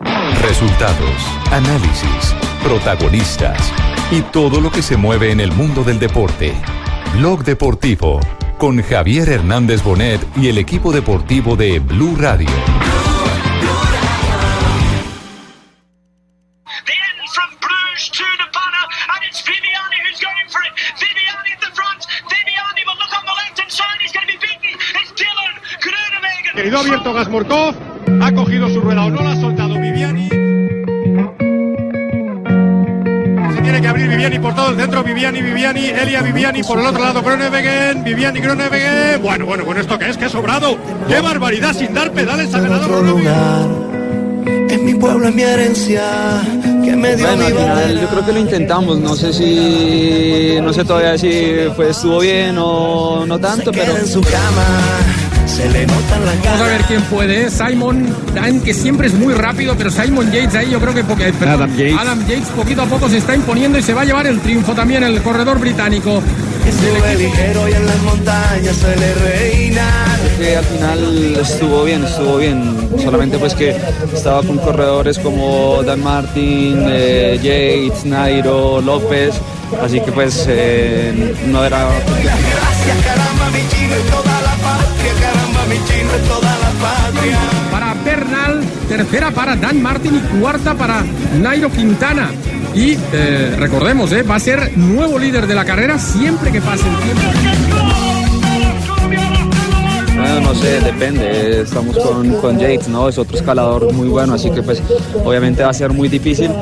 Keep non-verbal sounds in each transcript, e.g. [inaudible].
Resultados, análisis, protagonistas y todo lo que se mueve en el mundo del deporte. Blog Deportivo con Javier Hernández Bonet y el equipo deportivo de Blue Radio. Querido abierto Gasmorkov, ha cogido su rueda. O no la ha soltado tiene que abrir Viviani por todo el centro, Viviani, Viviani, Elia Viviani por el otro lado, Groenewegen, Viviani, Groenewegen. Bueno, bueno, con esto que es, que sobrado. ¡Qué barbaridad! Sin dar pedales ha ganado Groenewegen. Es mi pueblo, es mi herencia, que me dio Bueno, mi al final yo creo que lo intentamos, no sé si, no sé todavía si fue, estuvo bien o no tanto, pero... Queda en su cama, se le notan las Vamos a ver quién puede. Simon Dan, que siempre es muy rápido, pero Simon Yates ahí yo creo que porque, perdón, Adam Yates. Adam Yates poquito a poco se está imponiendo y se va a llevar el triunfo también el corredor británico. que sube ligero y en las montañas suele reinar. Creo que al final estuvo bien, estuvo bien. Solamente pues que estaba con corredores como Dan Martin, eh, Yates, Nairo, López. Así que pues eh, no era... Gracias, caramba, mi chino y toda la patria, caramba, mi chino y toda la patria. Para Bernal, tercera para Dan Martin y cuarta para Nairo Quintana. Y eh, recordemos, eh, va a ser nuevo líder de la carrera siempre que pase el tiempo. Bueno, no sé, depende. Estamos con, con Yates, ¿no? Es otro escalador muy bueno, así que pues obviamente va a ser muy difícil.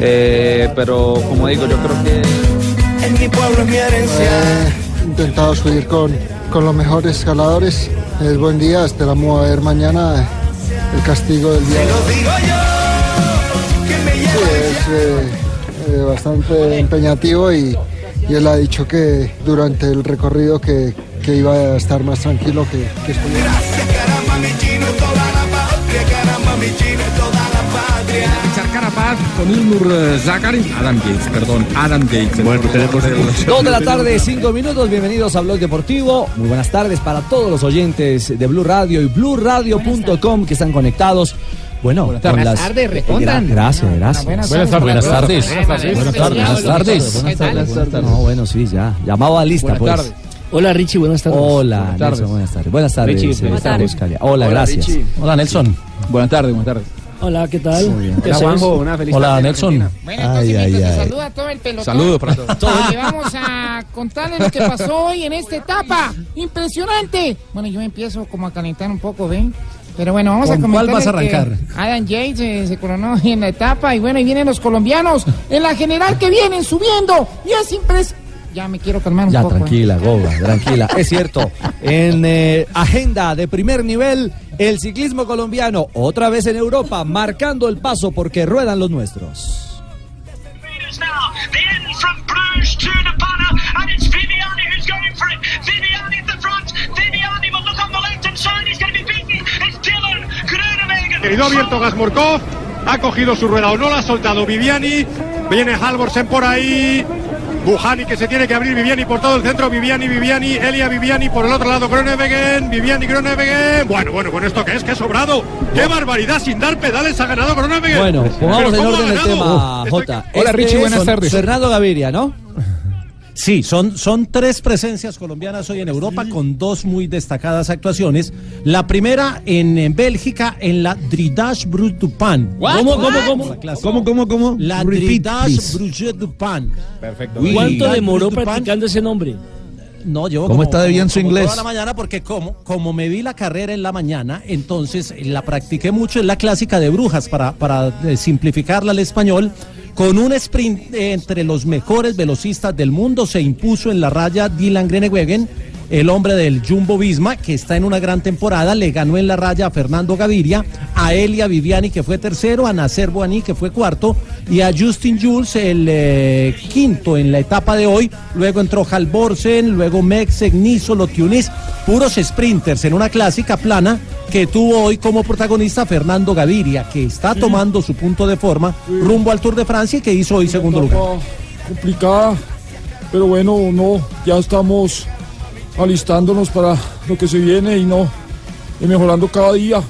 Eh, pero como digo, yo creo que... Es mi pueblo, es mi herencia. He intentado subir con, con los mejores escaladores. Es buen día, esperamos a ver mañana el castigo del día. Sí, es eh, eh, bastante empeñativo y, y él ha dicho que durante el recorrido que, que iba a estar más tranquilo que, que estuviera. Richard Carapaz con Ilnur eh, Zakarin, Adam Yates, perdón, Adam Yates. Bueno, tenemos Dos de la tarde, cinco minutos. Bienvenidos a Blog Deportivo. Muy buenas tardes para todos los oyentes de Blue Radio y BlueRadio.com que están conectados. Bueno, con tardes. las- Buenas tardes, respondan. Gra- Gracias, gracias. Buenas Buenas tardes. Buenas tardes. Buenas tardes. Buenas tardes. ¿Qué tal? Buenas tardes. No, bueno, sí, ya. Llamado a lista, Buenas pues. tardes. Hola Richie, buenas tardes. Hola, Buenas tardes. Nelson, buenas tardes. Buenas tardes, Richie, eh, buenas tardes. Oscalia. Hola, gracias. Hola Nelson. Buenas tardes, buenas tardes. Hola, ¿qué tal? Muy bien. ¿Qué Hola? Juanjo, una feliz Hola tarde, Nelson. Argentina. Bueno, Ay, entonces ay, ay. saluda a todo el pelotón. Saludos para todos. eh, vamos a contarles lo que pasó hoy en esta etapa. Impresionante. Bueno, yo empiezo como a calentar un poco, ¿ven? Pero bueno, vamos a ¿Con cuál vas a arrancar? Adam Yates eh, se coronó en la etapa y bueno, y vienen los colombianos en la general que vienen subiendo. Y es impresionante. Ya me quiero calmar un Ya, poco. ¿eh? tranquila, Goga, tranquila. Es cierto, en eh, agenda de primer nivel, el ciclismo colombiano, otra vez en Europa, marcando el paso porque ruedan los nuestros. Querido abierto Gasmorkov, ha cogido su rueda o no la ha soltado Viviani. Viene Halvorsen por ahí. Bujani que se tiene que abrir Viviani por todo el centro. Viviani, Viviani, Elia Viviani por el otro lado. Groenewegen, Viviani, Groenewegen. Bueno, bueno, con esto que es, que sobrado. ¡Qué barbaridad! Sin dar pedales ha ganado Groenewegen. Bueno, pongamos en ¿cómo orden el tema, Jota. Hola, Este Richie, buenas tardes. Fernando Gaviria, ¿no? Sí, son, son tres presencias colombianas hoy en Europa con dos muy destacadas actuaciones. La primera en, en Bélgica en la Dridage Brut du Pan. ¿Cómo, cómo, cómo? La. ¿Cómo, cómo, cómo? La please. Brut du Pan. Perfecto. ¿Cuánto demoró practicando ese nombre? No, llevo ¿Cómo como, está de bien como- su inglés? Toda la mañana porque como, como me vi la carrera en la mañana, entonces la practiqué mucho. Es la clásica de brujas para, para eh, simplificarla al español. Con un sprint eh, entre los mejores velocistas del mundo se impuso en la raya Dylan Groenewegen el hombre del Jumbo Visma, que está en una gran temporada, le ganó en la raya a Fernando Gaviria, a Elia Viviani, que fue tercero, a Nacer Boani, que fue cuarto, y a Justin Jules, el eh, quinto en la etapa de hoy. Luego entró Halvorsen, luego Mexec, Niso, Lotiunis, puros sprinters en una clásica plana que tuvo hoy como protagonista Fernando Gaviria, que está tomando su punto de forma rumbo al Tour de Francia y que hizo hoy segundo lugar. complicada, pero bueno, no, ya estamos alistándonos para lo que se viene y no, y mejorando cada día.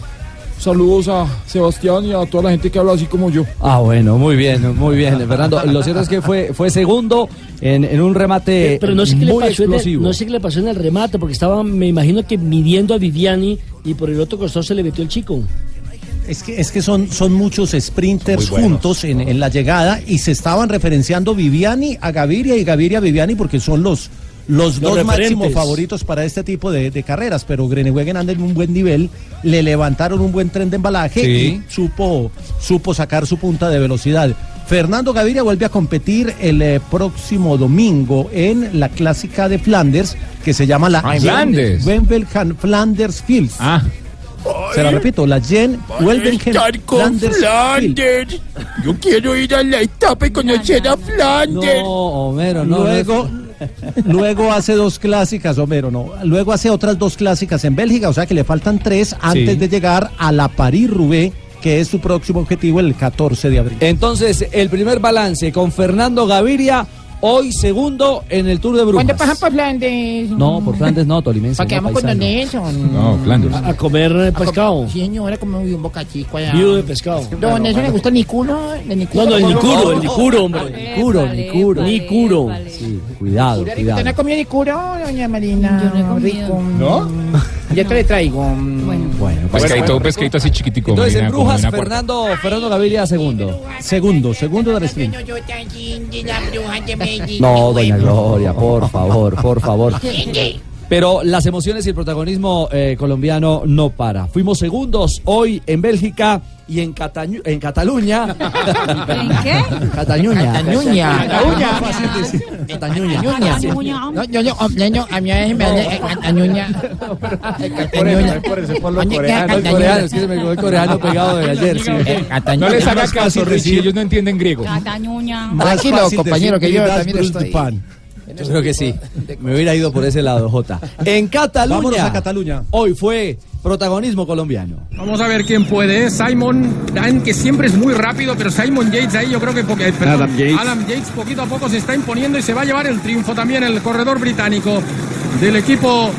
Saludos a Sebastián y a toda la gente que habla así como yo. Ah, bueno, muy bien, muy bien, Fernando. Lo cierto es que fue, fue segundo en, en un remate Pero no sé, qué le muy pasó en el, explosivo. no sé qué le pasó en el remate, porque estaba, me imagino que midiendo a Viviani y por el otro costado se le metió el chico. Es que, es que son, son muchos sprinters Muy juntos en, en la llegada y se estaban referenciando Viviani a Gaviria y Gaviria a Viviani porque son los, los, Los dos máximos favoritos para este tipo de, de carreras. Pero Grenewegen anda en un buen nivel, le levantaron un buen tren de embalaje Sí. y supo, supo sacar su punta de velocidad. Fernando Gaviria vuelve a competir el eh, próximo domingo en la clásica de Flanders que se llama la Ah, Flanders. Flanders Fields. Ah. Se la repito, la Jen con Flanders. Flanders. Yo quiero ir a la etapa y conocer a Flanders. No, Homero, no. Luego, luego hace dos clásicas, Homero, no. Luego hace otras dos clásicas en Bélgica, o sea que le faltan tres antes Sí. de llegar a la París-Roubaix, que es su próximo objetivo el 14 de abril. Entonces, el primer balance con Fernando Gaviria, hoy segundo en el Tour de Brujas. ¿Cuándo pasan por Flandes? No, por Flandes no, Tolimense. ¿Para qué no, vamos con Nelson? No, Flanders. A, a comer eh, pescado. Sí, señora, como un boca chico allá. Vivo de pescado. Don Nelson le gusta el nicuro. El nicuro No, no, el ¿Cómo? nicuro, el nicuro, hombre. Nicuro, Nicuro. Nicuro. Sí, cuidado, ¿Usted cuidado. no ha comido nicuro, doña Marina? Yo no he comido. Rico. ¿No? Yo te le traigo. Bueno, Bueno, Pescadito, pescadito así chiquitico. Entonces, en Marina, Brujas, una. Fernando, Fernando Gaviria segundo. Segundo, segundo del sprint. No, doña Gloria, por favor, por favor. [laughs] Pero las emociones y el protagonismo eh, colombiano no para. Fuimos segundos hoy en Bélgica y en, Catañu- en Cataluña. [laughs] ¿En qué? Catañuña. Pegado de ayer. sí. No les haga Más caso, ellos no entienden griego. Catañuña. Tranquilo, compañero, que yo también estoy-. Yo creo que sí. Me hubiera ido por ese lado, Jota. En Cataluña. Vámonos a Cataluña. Hoy fue protagonismo colombiano. Vamos a ver quién puede. Simon Dan, que siempre es muy rápido, pero Simon Yates ahí yo creo que porque, perdón, Adam Yates. Adam Yates poquito a poco se está imponiendo y se va a llevar el triunfo también el corredor británico del equipo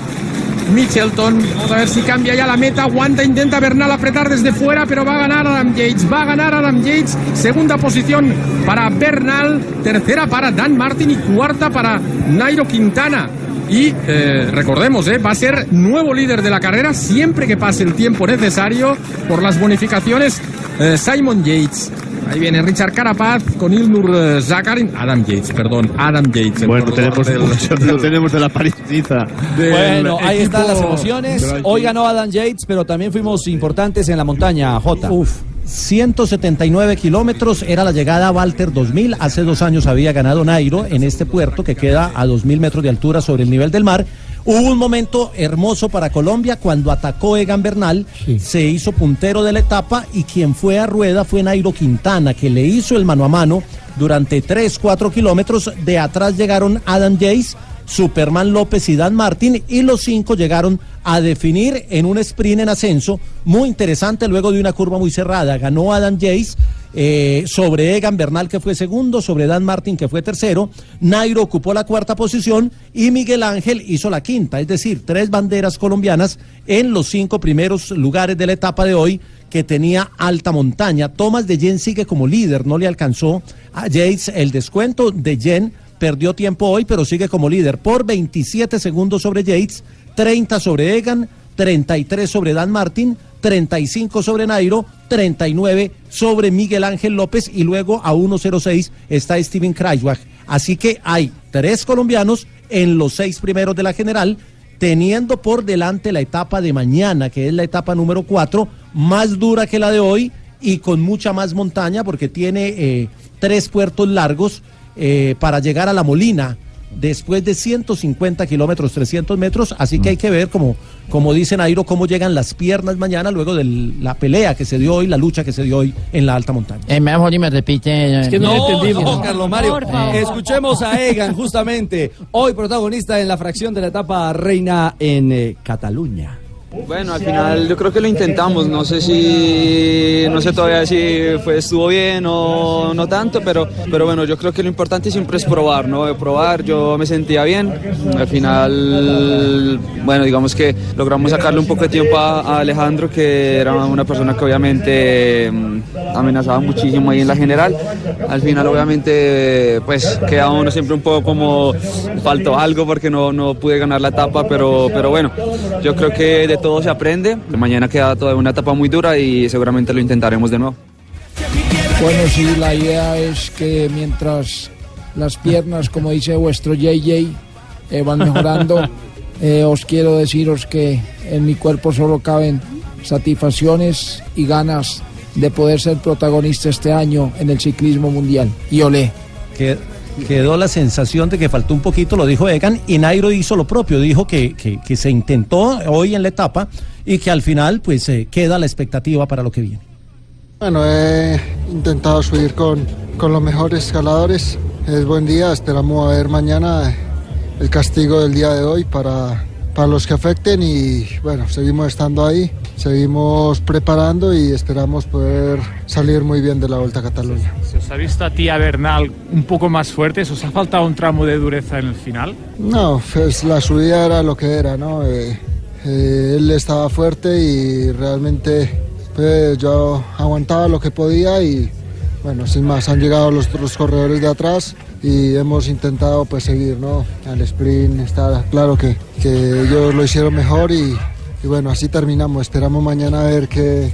Mitchelton. Vamos a ver si cambia ya la meta. Aguanta, intenta Bernal apretar desde fuera, pero va a ganar Adam Yates. Va a ganar Adam Yates. Segunda posición para Bernal. Tercera para Dan Martin y cuarta para Nairo Quintana. Y eh, recordemos, eh, va a ser nuevo líder de la carrera siempre que pase el tiempo necesario por las bonificaciones eh, Simon Yates. Ahí viene Richard Carapaz con Ilnur eh, Zakarin. Adam Yates, perdón, Adam Yates. el Bueno, tenemos, del- lo tenemos de la París-Niza. del Bueno, ahí están las emociones. Hoy ganó Adam Yates, pero también fuimos importantes en la montaña, Jota. Uf, 179 kilómetros era la llegada a Walter 2000. Hace dos años había ganado Nairo en este puerto que queda a 2000 metros de altura sobre el nivel del mar. Hubo un momento hermoso para Colombia cuando atacó Egan Bernal, se hizo puntero de la etapa y quien fue a rueda fue Nairo Quintana, que le hizo el mano a mano durante 3, 4 kilómetros. De atrás llegaron Adam Yates, Superman López y Dan Martin y los cinco llegaron a definir en un sprint en ascenso muy interesante luego de una curva muy cerrada. Ganó Adam Yates eh, sobre Egan Bernal que fue segundo, sobre Dan Martin que fue tercero, Nairo ocupó la cuarta posición y Miguel Ángel hizo la quinta, es decir, tres banderas colombianas en los cinco primeros lugares de la etapa de hoy que tenía alta montaña. Thomas de Jen sigue como líder, no le alcanzó a Yates el descuento de Jen perdió tiempo hoy, pero sigue como líder por 27 segundos sobre Yates, 30 sobre Egan, 33 sobre Dan Martin, 35 sobre Nairo, 39 sobre Miguel Ángel López y luego a 1.06 está Steven Kreisbach. Así que hay tres colombianos en los seis primeros de la general, teniendo por delante la etapa de mañana, que es la etapa número 4, más dura que la de hoy y con mucha más montaña porque tiene eh, tres puertos largos eh, para llegar a La Molina. Después de 150 kilómetros, 300 metros, así que hay que ver, como, como dice Nairo, cómo llegan las piernas mañana luego de la pelea que se dio hoy, la lucha que se dio hoy en la alta montaña. Eh, mejor y me repite. Es que no, no, entendimos. no, Carlos Mario. Escuchemos a Egan, justamente, hoy protagonista en la fracción de la etapa reina en eh, Cataluña. Bueno, al final yo creo que lo intentamos, no sé si, no sé todavía si fue, estuvo bien o no tanto, pero, pero bueno, yo creo que lo importante siempre es probar, ¿no? Probar, yo me sentía bien, al final, bueno, digamos que logramos sacarle un poco de tiempo a, Alejandro, que era una persona que obviamente mm, amenazaba muchísimo ahí en la general, al final obviamente pues queda uno siempre un poco como faltó algo porque no, no pude ganar la etapa, pero, pero bueno, yo creo que de todo se aprende. Mañana queda toda una etapa muy dura y seguramente lo intentaremos de nuevo. Bueno, sí, la idea es que mientras las piernas, como dice vuestro JJ, eh, van mejorando, [laughs] eh, os quiero deciros que en mi cuerpo solo caben satisfacciones y ganas de poder ser protagonista este año en el ciclismo mundial. Y olé. Que quedó la sensación de que faltó un poquito, lo dijo Egan, y Nairo hizo lo propio, dijo que, que, se intentó hoy en la etapa y que al final pues eh, queda la expectativa para lo que viene. Bueno, he intentado subir con, con los mejores escaladores. Es buen día, esperamos a ver mañana el castigo del día de hoy para, para los que afecten y bueno, seguimos estando ahí, seguimos preparando y esperamos poder salir muy bien de la Vuelta a Cataluña. ¿Se os ha visto a ti, a Bernal, un poco más fuertes? ¿Os ha faltado un tramo de dureza en el final? No, pues la subida era lo que era, ¿no? Eh, eh, él estaba fuerte y realmente pues, yo aguantaba lo que podía y bueno, sin más, han llegado los, los corredores de atrás y hemos intentado pues seguir, ¿no? Al sprint está claro que, que ellos lo hicieron mejor y, y bueno, así terminamos. Esperamos mañana a ver qué,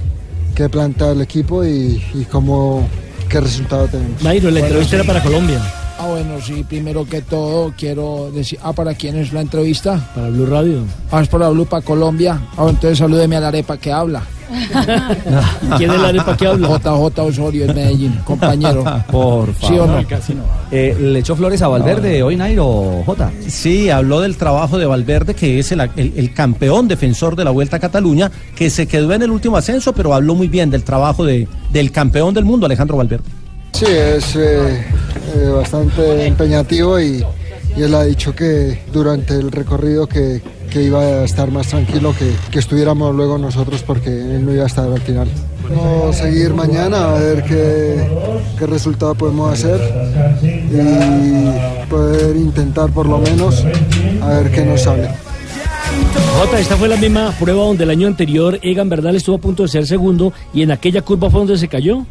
qué planta el equipo y, y cómo, qué resultado tenemos. Nairo, la entrevista era para Colombia. Ah, bueno, sí, primero que todo quiero decir, ah, ¿para quién es la entrevista? Para Blue Radio. Ah, es para Blue, para Colombia. Ah, entonces salúdeme a la arepa que habla. [laughs] ¿Quién es la arepa que habla? [laughs] JJ Osorio en Medellín, compañero. [laughs] Por ¿Sí o no? Eh, ¿Le echó flores a Valverde hoy, Nairo J? Sí, habló del trabajo de Valverde, que es el, el- el campeón defensor de la Vuelta a Cataluña, que se quedó en el último ascenso, pero habló muy bien del trabajo de, del campeón del mundo, Alejandro Valverde. Sí, es eh, eh, bastante empeñativo y, y él ha dicho que durante el recorrido que, que iba a estar más tranquilo, que, que estuviéramos luego nosotros porque él no iba a estar al final. Vamos a seguir mañana a ver qué, qué resultado podemos hacer y poder intentar por lo menos a ver qué nos sale. Jota, esta fue la misma prueba donde el año anterior Egan Bernal estuvo a punto de ser segundo y en aquella curva fue donde se cayó.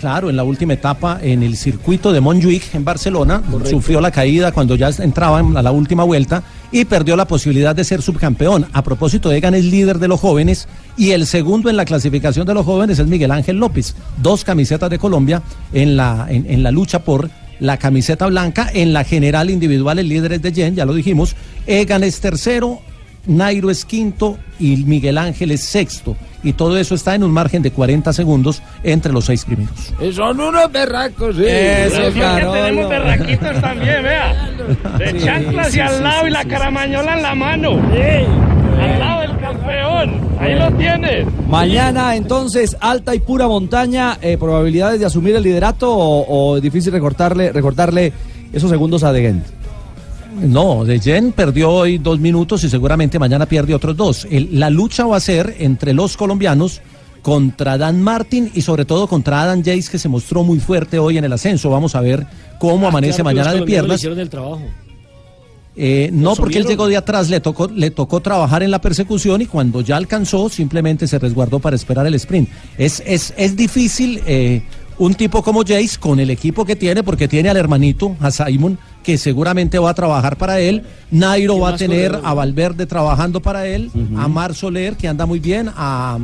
Claro, en la última etapa, en el circuito de Montjuic, en Barcelona, sufrió la caída cuando ya entraban a la última vuelta y perdió la posibilidad de ser subcampeón. A propósito, Egan es líder de los jóvenes y el segundo en la clasificación de los jóvenes es Miguel Ángel López. Dos camisetas de Colombia en la, en, en la lucha por la camiseta blanca. En la general individual, el líder es de Jen, ya lo dijimos. Egan es tercero, Nairo es quinto y Miguel Ángel es sexto. Y todo eso está en un margen de 40 segundos entre los seis primeros. Son unos berracos, sí. Eso, Pero es que tenemos berraquitos también, vea. De Sí, chanclas sí, y al sí, lado sí, y la sí, caramañola en la mano. Al lado del campeón. Ahí lo tienes. Mañana entonces alta y pura montaña, eh, probabilidades de asumir el liderato o, o difícil recortarle, recortarle esos segundos a De Gent. No, De Jen perdió hoy dos minutos y seguramente mañana pierde otros dos. El- la lucha va a ser entre los colombianos contra Dan Martin y sobre todo contra Adam Jace que se mostró muy fuerte hoy en el ascenso. Vamos a ver cómo amanece Ah, Claro que mañana de le piernas. hicieron el trabajo. Eh, no, ¿Lo porque él llegó de atrás, le tocó, le tocó trabajar en la persecución y cuando ya alcanzó, simplemente se resguardó para esperar el sprint. Es, es, es difícil eh, un tipo como Jace con el equipo que tiene, porque tiene al hermanito, a Simon, que seguramente va a trabajar para él. Nairo ¿Qué va a tener a Valverde trabajando para él, a Mar Soler, que anda muy bien, a,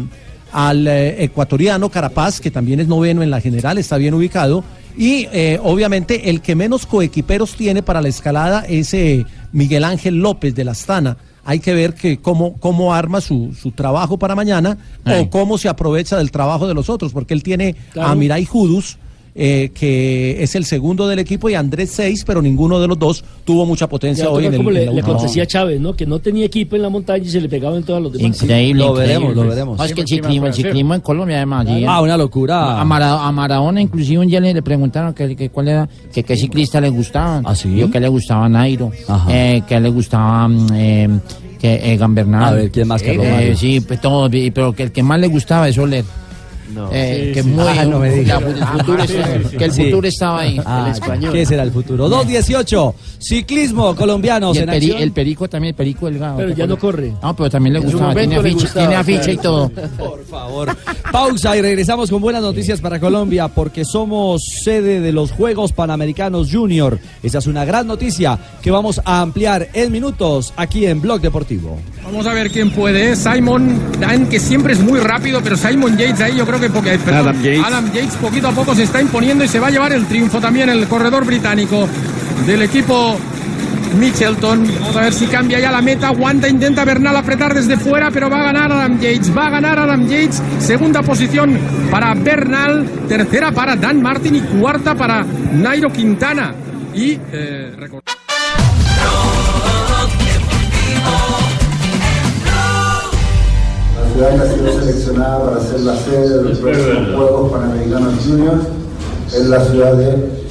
al eh, ecuatoriano Carapaz, que también es noveno en la general, está bien ubicado. Y eh, obviamente el que menos coequiperos tiene para la escalada es eh, Miguel Ángel López de la Astana. Hay que ver que cómo, cómo arma su, su trabajo para mañana Ay. o cómo se aprovecha del trabajo de los otros, porque él tiene Claro. a Mirai Judus eh, que es el segundo del equipo, y Andrés seis, pero ninguno de los dos tuvo mucha potencia Ya, hoy en el como le, le acontecía a Chávez, ¿no? Que no tenía equipo en la montaña y se le pegaba en todos los demás. Increíble, Lo increíble. veremos, lo veremos. No, es que el ciclismo, el ciclismo en Colombia además. Ah, una locura. A, Mara- a Maradona inclusive un día le, preguntaron que, que cuál era, que qué ciclista le gustaba. ¿Ah, sí? Que le gustaba Nairo, Ajá. eh, que le gustaba mm, eh, que eh, Gambernal. A ver, ¿quién más, Carlos Eh, Mario? sí, pues todos, pero que el que más le gustaba es Soler. Eh, Sí, que sí. muy Ah, no me diga. la- el futuro, Ah, sí, estaba- sí, sí. que el Sí. futuro estaba ahí. Ah, el español. ¿Qué será el futuro? 2.18, ciclismo colombiano. El, peri- el perico también, el perico delgado. Pero ¿te ya no corre. No, pero también le En gustaba, tiene afiche, gustaba, tiene afiche y todo. Por favor. Pausa y regresamos con buenas noticias para Colombia porque somos sede de los Juegos Panamericanos Junior. Esa es una gran noticia que vamos a ampliar en minutos aquí en Blog Deportivo. Vamos a ver quién puede. Simon Dan, que siempre es muy rápido, pero Simon Yates ahí yo creo que Adam Yates. Adam Yates poquito a poco se está imponiendo y se va a llevar el triunfo también el corredor británico del equipo Mitchelton. Vamos a ver si cambia ya la meta. Aguanta, intenta Bernal apretar desde fuera, pero va a ganar Adam Yates. Va a ganar Adam Yates. Segunda posición para Bernal. Tercera para Dan Martin y cuarta para Nairo Quintana. Y eh, ciudad que ha sido seleccionada para ser la sede de los próximos Juegos Panamericanos Juniors es la ciudad de...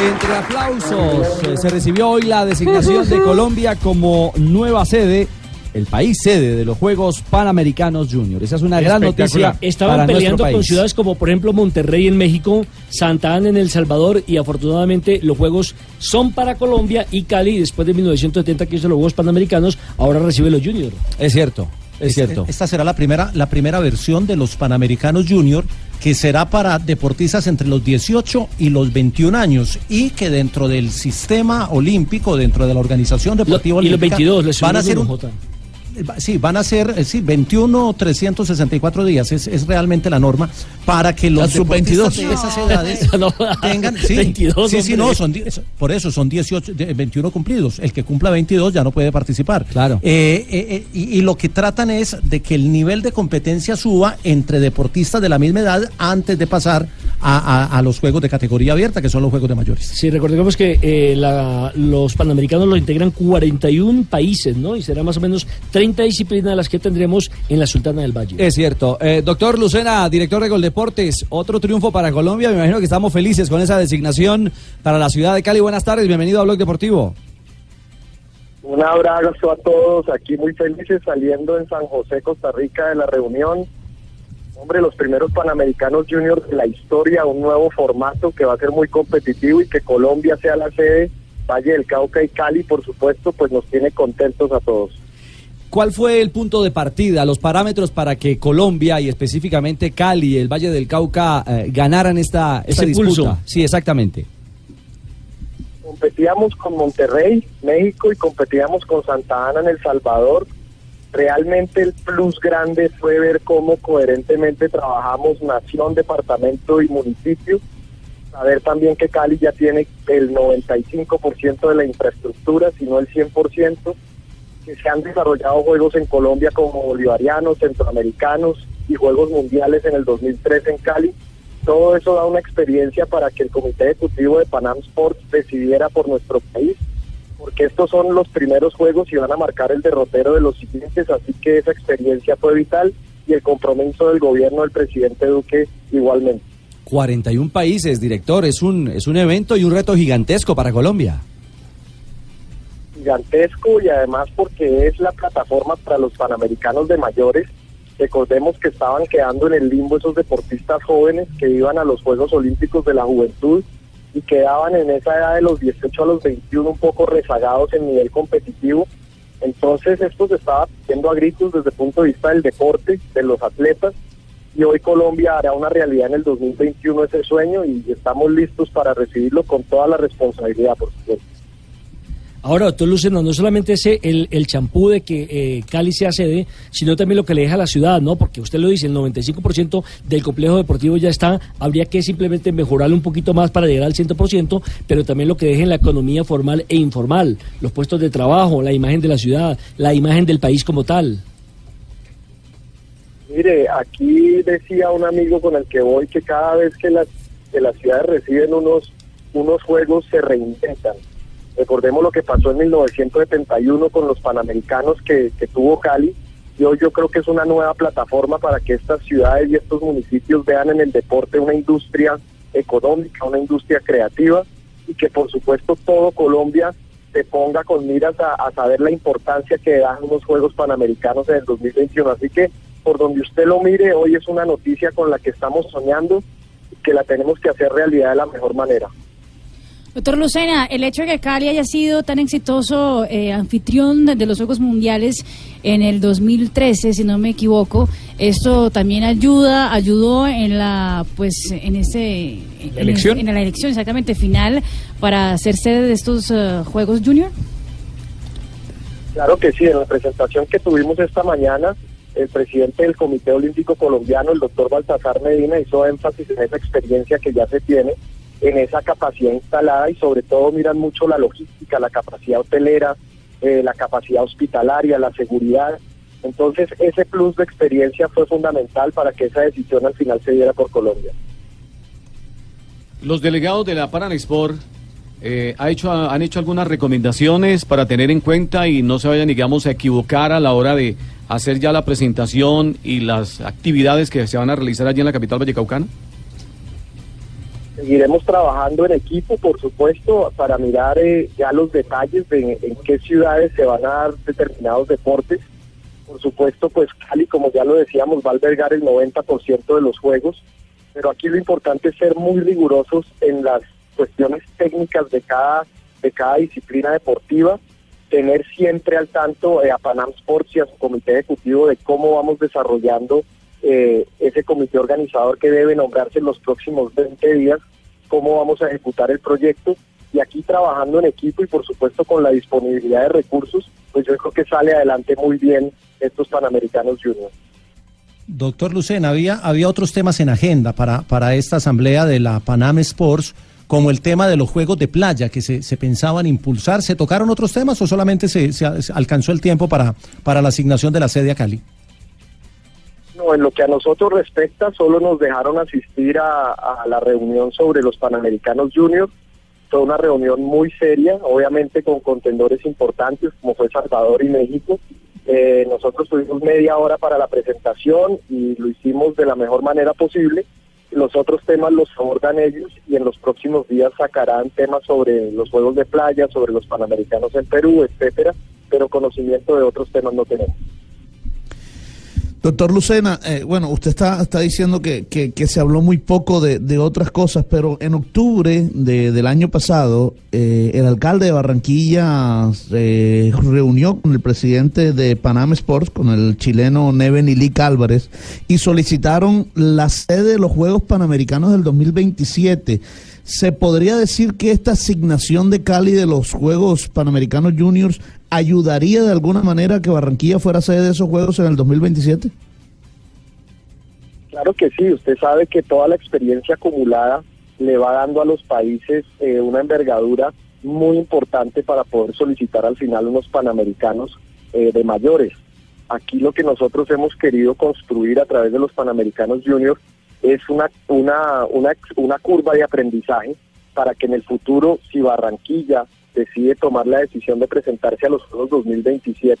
Entre aplausos eh, se recibió hoy la designación de Colombia como nueva sede, el país sede de los Juegos Panamericanos Junior. Esa es una gran noticia Estaban para peleando con ciudades como por ejemplo Monterrey en México, Santa Ana en El Salvador y afortunadamente los Juegos son para Colombia y Cali después de 1970 que hizo los Juegos Panamericanos, ahora recibe los Junior. Es cierto, es cierto. Esta será la primera, la primera versión de los Panamericanos Junior, que será para deportistas entre los 18 y los 21 años, y que dentro del sistema olímpico, dentro de la organización deportiva y los olímpica, 22 les van a ser un, Jota. Sí, van a ser eh, sí, 21 364 días, es, es realmente la norma, para que los La sub-22. deportistas de esas edades [laughs] No, tengan... [laughs] Sí, 22, sí, sí, no, son, por eso son 18, de- 21 cumplidos. El que cumpla 22 ya no puede participar. Claro. Eh, eh, y, y lo que tratan es de que el nivel de competencia suba entre deportistas de la misma edad antes de pasar a, a- a los juegos de categoría abierta, que son los juegos de mayores. Sí, recordemos que eh, la- los panamericanos los integran 41 países, ¿no? Y será más o menos 30 disciplinas las que tendremos en la Sultana del Valle. Es cierto. Eh, doctor Lucena, director de Goldeportes, otro triunfo para Colombia. Me imagino que estamos felices con esa designación para la ciudad de Cali. Buenas tardes, bienvenido a Blog Deportivo. Un abrazo a todos, aquí muy felices saliendo en San José, Costa Rica de la reunión. Hombre, los primeros Panamericanos Juniors de la historia, un nuevo formato que va a ser muy competitivo y que Colombia sea la sede, Valle del Cauca y Cali, por supuesto, pues nos tiene contentos a todos. ¿Cuál fue el punto de partida, los parámetros para que Colombia y específicamente Cali, el Valle del Cauca, eh, ganaran esta, esta Ese disputa? pulso. Sí, exactamente. competíamos con Monterrey, México y competíamos con Santa Ana en El Salvador. Realmente el plus grande fue ver cómo coherentemente trabajamos nación, departamento y municipio. Saber también que Cali ya tiene el 95% de la infraestructura, si no el 100%, que se han desarrollado juegos en Colombia como bolivarianos, centroamericanos y juegos mundiales en el 2003 en Cali. Todo eso da una experiencia para que el Comité Ejecutivo de Panam Sports decidiera por nuestro país, porque estos son los primeros juegos y van a marcar el derrotero de los siguientes, así que esa experiencia fue vital y el compromiso del gobierno del presidente Duque igualmente. 41 países, director, es un, es un evento y un reto gigantesco para Colombia. Gigantesco y además porque es la plataforma para los panamericanos de mayores. Recordemos que estaban quedando en el limbo esos deportistas jóvenes que iban a los Juegos Olímpicos de la Juventud y quedaban en esa edad de los 18 a los 21 un poco rezagados en nivel competitivo. Entonces esto se estaba pidiendo a gritos desde el punto de vista del deporte, de los atletas, y hoy Colombia hará una realidad en el 2021 ese sueño y estamos listos para recibirlo con toda la responsabilidad, por supuesto. Ahora, doctor Lucena, no solamente ese el, el champú de que eh, Cali sea sede, sino también lo que le deja a la ciudad, ¿no? Porque usted lo dice, el 95% del complejo deportivo ya está, habría que simplemente mejorarlo un poquito más para llegar al 100%, pero también lo que deje en la economía formal e informal, los puestos de trabajo, la imagen de la ciudad, la imagen del país como tal. Mire, aquí decía un amigo con el que voy que cada vez que las, que las ciudades reciben unos, unos juegos se reinventan. Recordemos lo que pasó en 1971 con los Panamericanos que, tuvo Cali. Y hoy yo creo que es una nueva plataforma para que estas ciudades y estos municipios vean en el deporte una industria económica, una industria creativa y que por supuesto todo Colombia se ponga con miras a, a saber la importancia que dan unos Juegos Panamericanos en el 2021. Así que por donde usted lo mire, hoy es una noticia con la que estamos soñando y que la tenemos que hacer realidad de la mejor manera. Doctor Lucena, el hecho de que Cali haya sido tan exitoso eh, anfitrión de, de los Juegos Mundiales en el 2013, si no me equivoco, esto también ayuda, ayudó en la, pues, en ese, en, elección? en la elección exactamente final para ser sede de estos eh, Juegos Junior. Claro que sí, en la presentación que tuvimos esta mañana, el presidente del Comité Olímpico Colombiano, el doctor Baltasar Medina, hizo énfasis en esa experiencia que ya se tiene, en esa capacidad instalada y sobre todo miran mucho la logística, la capacidad hotelera, eh, la capacidad hospitalaria, la seguridad. Entonces ese plus de experiencia fue fundamental para que esa decisión al final se diera por Colombia. Los delegados de la Paranexport eh, ha hecho, han hecho algunas recomendaciones para tener en cuenta y no se vayan, digamos, a equivocar a la hora de hacer ya la presentación y las actividades que se van a realizar allí en la capital vallecaucana. Seguiremos trabajando en equipo, por supuesto, para mirar eh, ya los detalles de en qué ciudades se van a dar determinados deportes. Por supuesto, pues Cali, como ya lo decíamos, va a albergar el 90% de los juegos, pero aquí lo importante es ser muy rigurosos en las cuestiones técnicas de cada, de cada disciplina deportiva, tener siempre al tanto eh, a Panam Sports y a su comité ejecutivo de cómo vamos desarrollando eh, ese comité organizador que debe nombrarse en los próximos 20 días, cómo vamos a ejecutar el proyecto y aquí trabajando en equipo y por supuesto con la disponibilidad de recursos, pues yo creo que sale adelante muy bien estos Panamericanos Junior. Doctor Lucena, había, había otros temas en agenda para, para esta asamblea de la Panam Sports, como el tema de los juegos de playa que se, se pensaban impulsar. ¿Se tocaron otros temas o solamente se, se- alcanzó el tiempo para, para la asignación de la sede a Cali? En lo que a nosotros respecta, solo nos dejaron asistir a, la reunión sobre los Panamericanos Junior. Fue una reunión muy seria, obviamente con contendores importantes como fue Salvador y México. Eh, nosotros tuvimos media hora para la presentación y lo hicimos de la mejor manera posible. Los otros temas los abordan ellos y en los próximos días sacarán temas sobre los juegos de playa, sobre los Panamericanos en Perú, etcétera, pero conocimiento de otros temas no tenemos. Doctor Lucena, eh, bueno, usted está, está diciendo que, que- se habló muy poco de, de otras cosas, pero en octubre de- del año pasado, eh, el alcalde de Barranquilla se reunió con el presidente de Panam Sports, con el chileno Neven Ilic Álvarez, y solicitaron la sede de los Juegos Panamericanos del 2027. ¿Se podría decir que esta asignación de Cali de los Juegos Panamericanos Juniors ayudaría de alguna manera a que Barranquilla fuera sede de esos Juegos en el 2027? Claro que sí, usted sabe que toda la experiencia acumulada le va dando a los países eh, una envergadura muy importante para poder solicitar al final unos panamericanos eh, de mayores. Aquí lo que nosotros hemos querido construir a través de los panamericanos juniors es una, una, una, una curva de aprendizaje para que en el futuro, si Barranquilla decide tomar la decisión de presentarse a los Juegos 2027,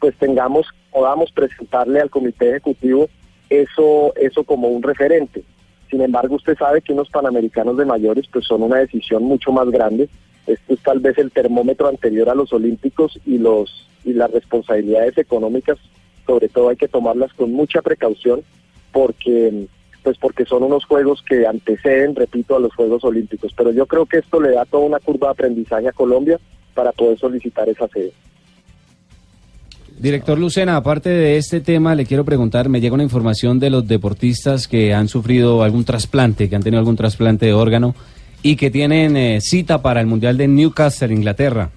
pues tengamos, podamos presentarle al comité ejecutivo eso, eso como un referente. Sin embargo, usted sabe que unos panamericanos de mayores pues son una decisión mucho más grande. Esto es tal vez el termómetro anterior a los olímpicos y los y las responsabilidades económicas, sobre todo hay que tomarlas con mucha precaución porque pues porque son unos juegos que anteceden, repito, a los Juegos Olímpicos. Pero yo creo que esto le da toda una curva de aprendizaje a Colombia para poder solicitar esa sede. Director Lucena, aparte de este tema, le quiero preguntar, me llega una información de los deportistas que han sufrido algún trasplante, que han tenido algún trasplante de órgano y que tienen eh, cita para el Mundial de Newcastle, Inglaterra.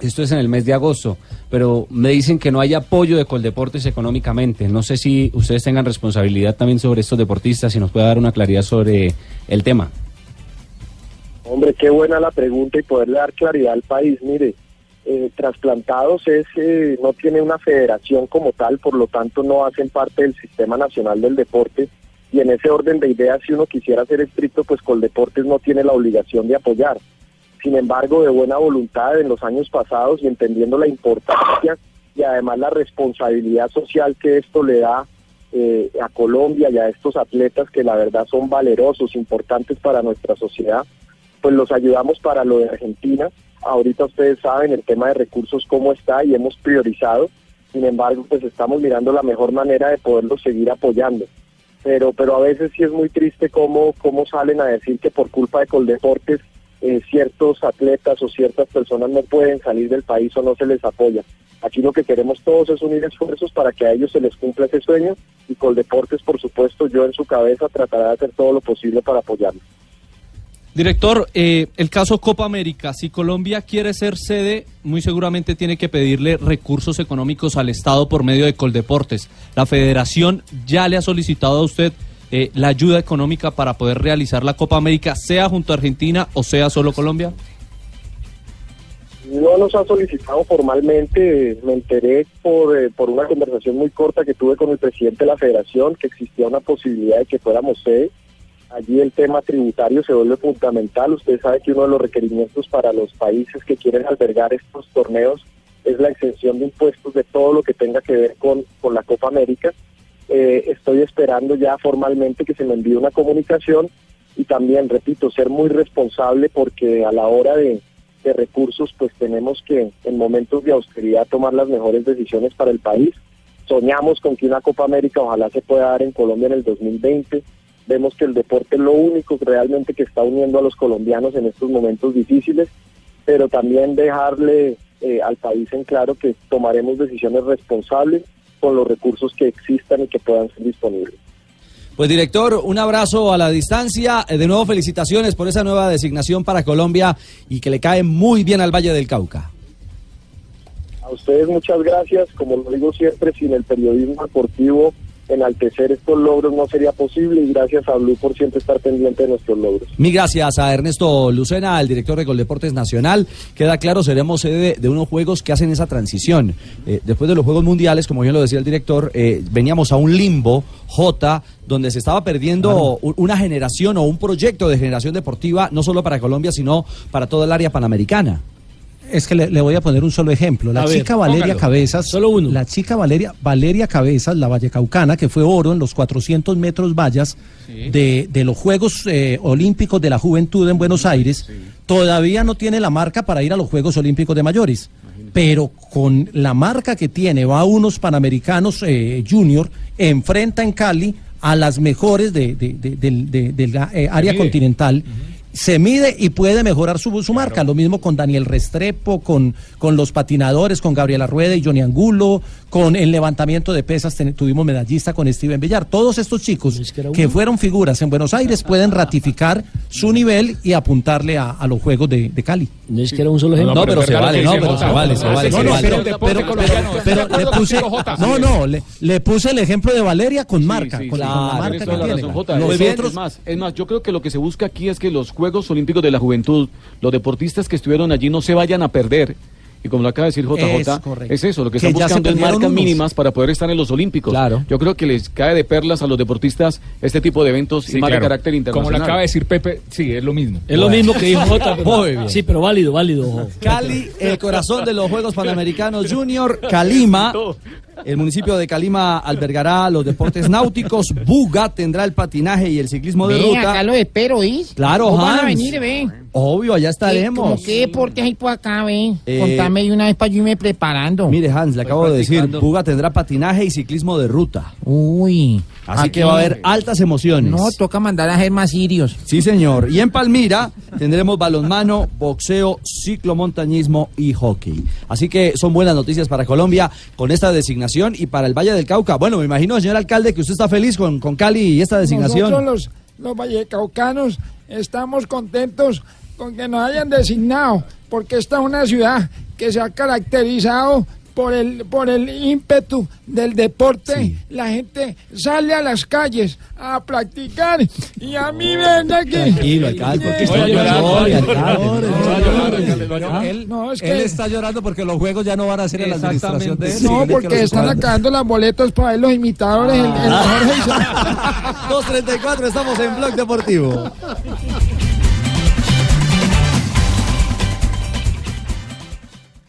Esto es en el mes de agosto, pero me dicen que no hay apoyo de Coldeportes económicamente. No sé si ustedes tengan responsabilidad también sobre estos deportistas y nos pueda dar una claridad sobre el tema. Hombre, qué buena la pregunta y poderle dar claridad al país. Mire, eh, trasplantados es eh, no tiene una federación como tal, por lo tanto no hacen parte del sistema nacional del deporte y en ese orden de ideas si uno quisiera ser estricto pues Coldeportes no tiene la obligación de apoyar. Sin embargo, de buena voluntad en los años pasados y entendiendo la importancia y además la responsabilidad social que esto le da eh, a Colombia y a estos atletas que la verdad son valerosos, importantes para nuestra sociedad, pues los ayudamos para lo de Argentina. Ahorita ustedes saben el tema de recursos cómo está y hemos priorizado. Sin embargo, pues estamos mirando la mejor manera de poderlos seguir apoyando. Pero, pero a veces sí es muy triste cómo, cómo salen a decir que por culpa de Coldeportes eh, ciertos atletas o ciertas personas no pueden salir del país o no se les apoya. Aquí lo que queremos todos es unir esfuerzos para que a ellos se les cumpla ese sueño y Coldeportes, por supuesto, yo en su cabeza tratará de hacer todo lo posible para apoyarlos. Director, eh, el caso Copa América, si Colombia quiere ser sede, muy seguramente tiene que pedirle recursos económicos al Estado por medio de Coldeportes. ¿La federación ya le ha solicitado a usted eh, la ayuda económica para poder realizar la Copa América, sea junto a Argentina o sea solo Colombia? No nos ha solicitado formalmente, me enteré por, eh, por una conversación muy corta que tuve con el presidente de la federación que existía una posibilidad de que fuéramos sede. Allí el tema tributario se vuelve fundamental. Usted sabe que uno de los requerimientos para los países que quieren albergar estos torneos es la exención de impuestos de todo lo que tenga que ver con, con la Copa América. Eh, estoy esperando ya formalmente que se me envíe una comunicación y también, repito, ser muy responsable porque a la hora de, recursos pues tenemos que en momentos de austeridad tomar las mejores decisiones para el país. Soñamos con que una Copa América ojalá se pueda dar en Colombia en el 2020. Vemos que el deporte es lo único realmente que está uniendo a los colombianos en estos momentos difíciles, pero también dejarle eh, al país en claro que tomaremos decisiones responsables con los recursos que existan y que puedan ser disponibles. Pues director, un abrazo a la distancia. Eh, De nuevo felicitaciones por esa nueva designación para Colombia y que le cae muy bien al Valle del Cauca. A ustedes muchas gracias. Como lo digo siempre, sin el periodismo deportivo, enaltecer estos logros no sería posible y gracias a Blue por siempre estar pendiente de nuestros logros. Mil gracias a Ernesto Lucena, el director de Coldeportes Nacional. Queda claro, seremos sede de unos juegos que hacen esa transición. Eh, después de los Juegos Mundiales, como bien lo decía el director, eh, veníamos a un limbo, J, donde se estaba perdiendo u- una generación o un proyecto de generación deportiva, no solo para Colombia, sino para toda el área panamericana. Es que le, le voy a poner un solo ejemplo. La A ver, chica Valeria póngalo. Cabezas. Solo uno. La chica Valeria, Valeria Cabezas, la vallecaucana, que fue oro en los 400 metros vallas de, de los Juegos eh, Olímpicos de la Juventud en Buenos Aires, todavía no tiene la marca para ir a los Juegos Olímpicos de mayores. Pero con la marca que tiene, va a unos Panamericanos eh, Junior, enfrenta en Cali a las mejores de, de- de- del- eh, área continental se mide y puede mejorar su, su marca. Lo mismo con Daniel Restrepo, con, con los patinadores, con Gabriela Rueda y Johnny Angulo, con el levantamiento de pesas ten- tuvimos medallista con Steven Villar. Todos estos chicos que fueron figuras en Buenos Aires pueden ratificar su nivel y apuntarle a, a los Juegos de, de Cali. No es que era un solo ejemplo. No, pero se vale, no, pero se vale, se vale. No, no, pero, pero, pero, pero le puse, no, no, le, le puse el ejemplo de Valeria con marca, con, con la marca que tiene. razón, Jota. Los Es bien, otros- es más, es más, yo creo que lo que se busca aquí es que los Juegos Olímpicos de la Juventud, los deportistas que estuvieron allí no se vayan a perder. Y como lo acaba de decir JJ, Es es eso, lo que, Que están buscando es marcas unos. mínimas para poder estar en los Olímpicos. Claro. Yo creo que les cae de perlas a los deportistas este tipo de eventos y Sí, más claro. de carácter Como internacional. lo acaba de decir Pepe, sí, es lo mismo. Es lo mismo que dijo [laughs] bien. Sí, pero válido, válido. Cali, el corazón de los Juegos Panamericanos Junior, Calima. [laughs] El municipio de Calima albergará los deportes náuticos, Buga tendrá el patinaje y el ciclismo de Ve, ruta. acá lo espero, ¿oís? Claro, ¿Cómo van a Hans. venir, ve? Obvio, allá estaremos. ¿Cómo qué deportes hay por acá, ve? Eh, Contame de una vez para yo irme preparando. Mire, Hans, le acabo de decir, Buga tendrá patinaje y ciclismo de ruta. Uy. Así aquí- que va a haber altas emociones. No, toca mandar a hacer más sirios. Sí, señor. Y en Palmira tendremos balonmano, boxeo, ciclomontañismo y hockey. Así que son buenas noticias para Colombia con esta designación y para el Valle del Cauca. Bueno, me imagino, señor alcalde, que usted está feliz con, con Cali y esta designación. Nosotros los, los vallecaucanos estamos contentos con que nos hayan designado, porque esta es una ciudad que se ha caracterizado por el, por el ímpetu del deporte, la gente sale a las calles a practicar. Y a mí ven aquí. Tranquilo, alcalde, porque está llorando. Él, No, es él que- está llorando porque los juegos ya no van a ser en la administración de él. No, porque están acabando las boletas para ver los imitadores. el- el Ah. mejor 2.34, [laughs] estamos en Blog Deportivo.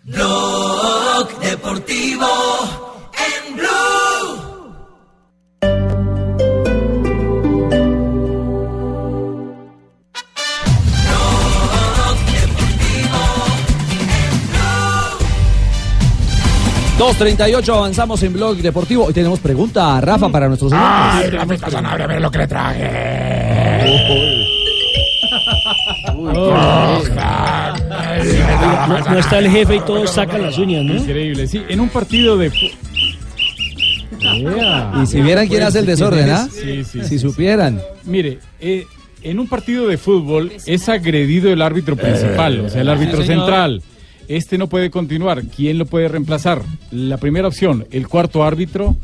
Blog Deportivo en Blue. Blue. 2.38, avanzamos en Blog Deportivo. Hoy tenemos pregunta, Rafa, para nuestros Ay. Rafita Sanabria, mira lo que le traje. No, no está el jefe y todos sacan las uñas, ¿no? Increíble, sí. En un partido de... Y si vieran quién hace el desorden, ¿ah? Sí, sí, Si supieran. Mire, eh, en un partido de fútbol es agredido el árbitro principal, o sea, el árbitro central. Este no puede continuar. ¿Quién lo puede reemplazar? La primera opción, el cuarto árbitro,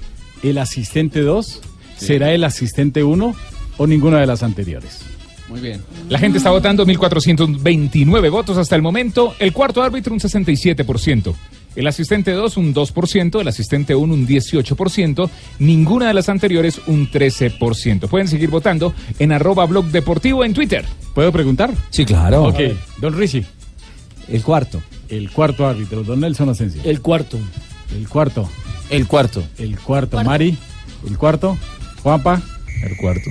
el asistente 2, será el asistente 1 o ninguna de las anteriores. Muy bien. La gente está votando 1.429 votos hasta el momento. El cuarto árbitro un 67%. El asistente 2 un 2%. El asistente 1 un 18%. Ninguna de las anteriores un 13%. Pueden seguir votando en arroba blog deportivo en Twitter. ¿Puedo preguntar? Sí, claro. Ok, don Richie. El cuarto. El cuarto árbitro, don Nelson Asensio. El cuarto. El cuarto. El cuarto. El cuarto. Mari. El cuarto. Juanpa. El cuarto.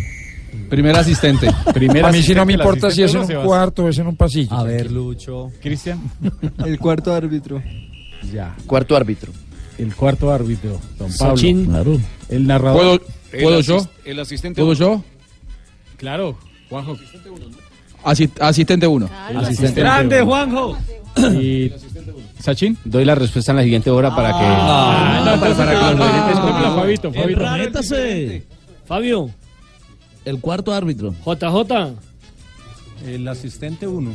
Primer asistente. Primer a mí sí no me asistente, importa si es en asistente un uno, cuarto o es en un pasillo. A ver, Lucho. Cristian. El cuarto árbitro. Ya. Cuarto árbitro. El cuarto árbitro, don Pablo. Sachin. Claro. El narrador. ¿Puedo, ¿Puedo el yo? El asistente. ¿Puedo yo? Claro, Juanjo. asistente 1. Asistente Grande, uno. Juanjo. Y Sachin. Doy la respuesta en la siguiente hora para que. Ah, no, para, para que los oyentes Ah. Fabito. Fabio, El cuarto árbitro. JJ, El asistente 1.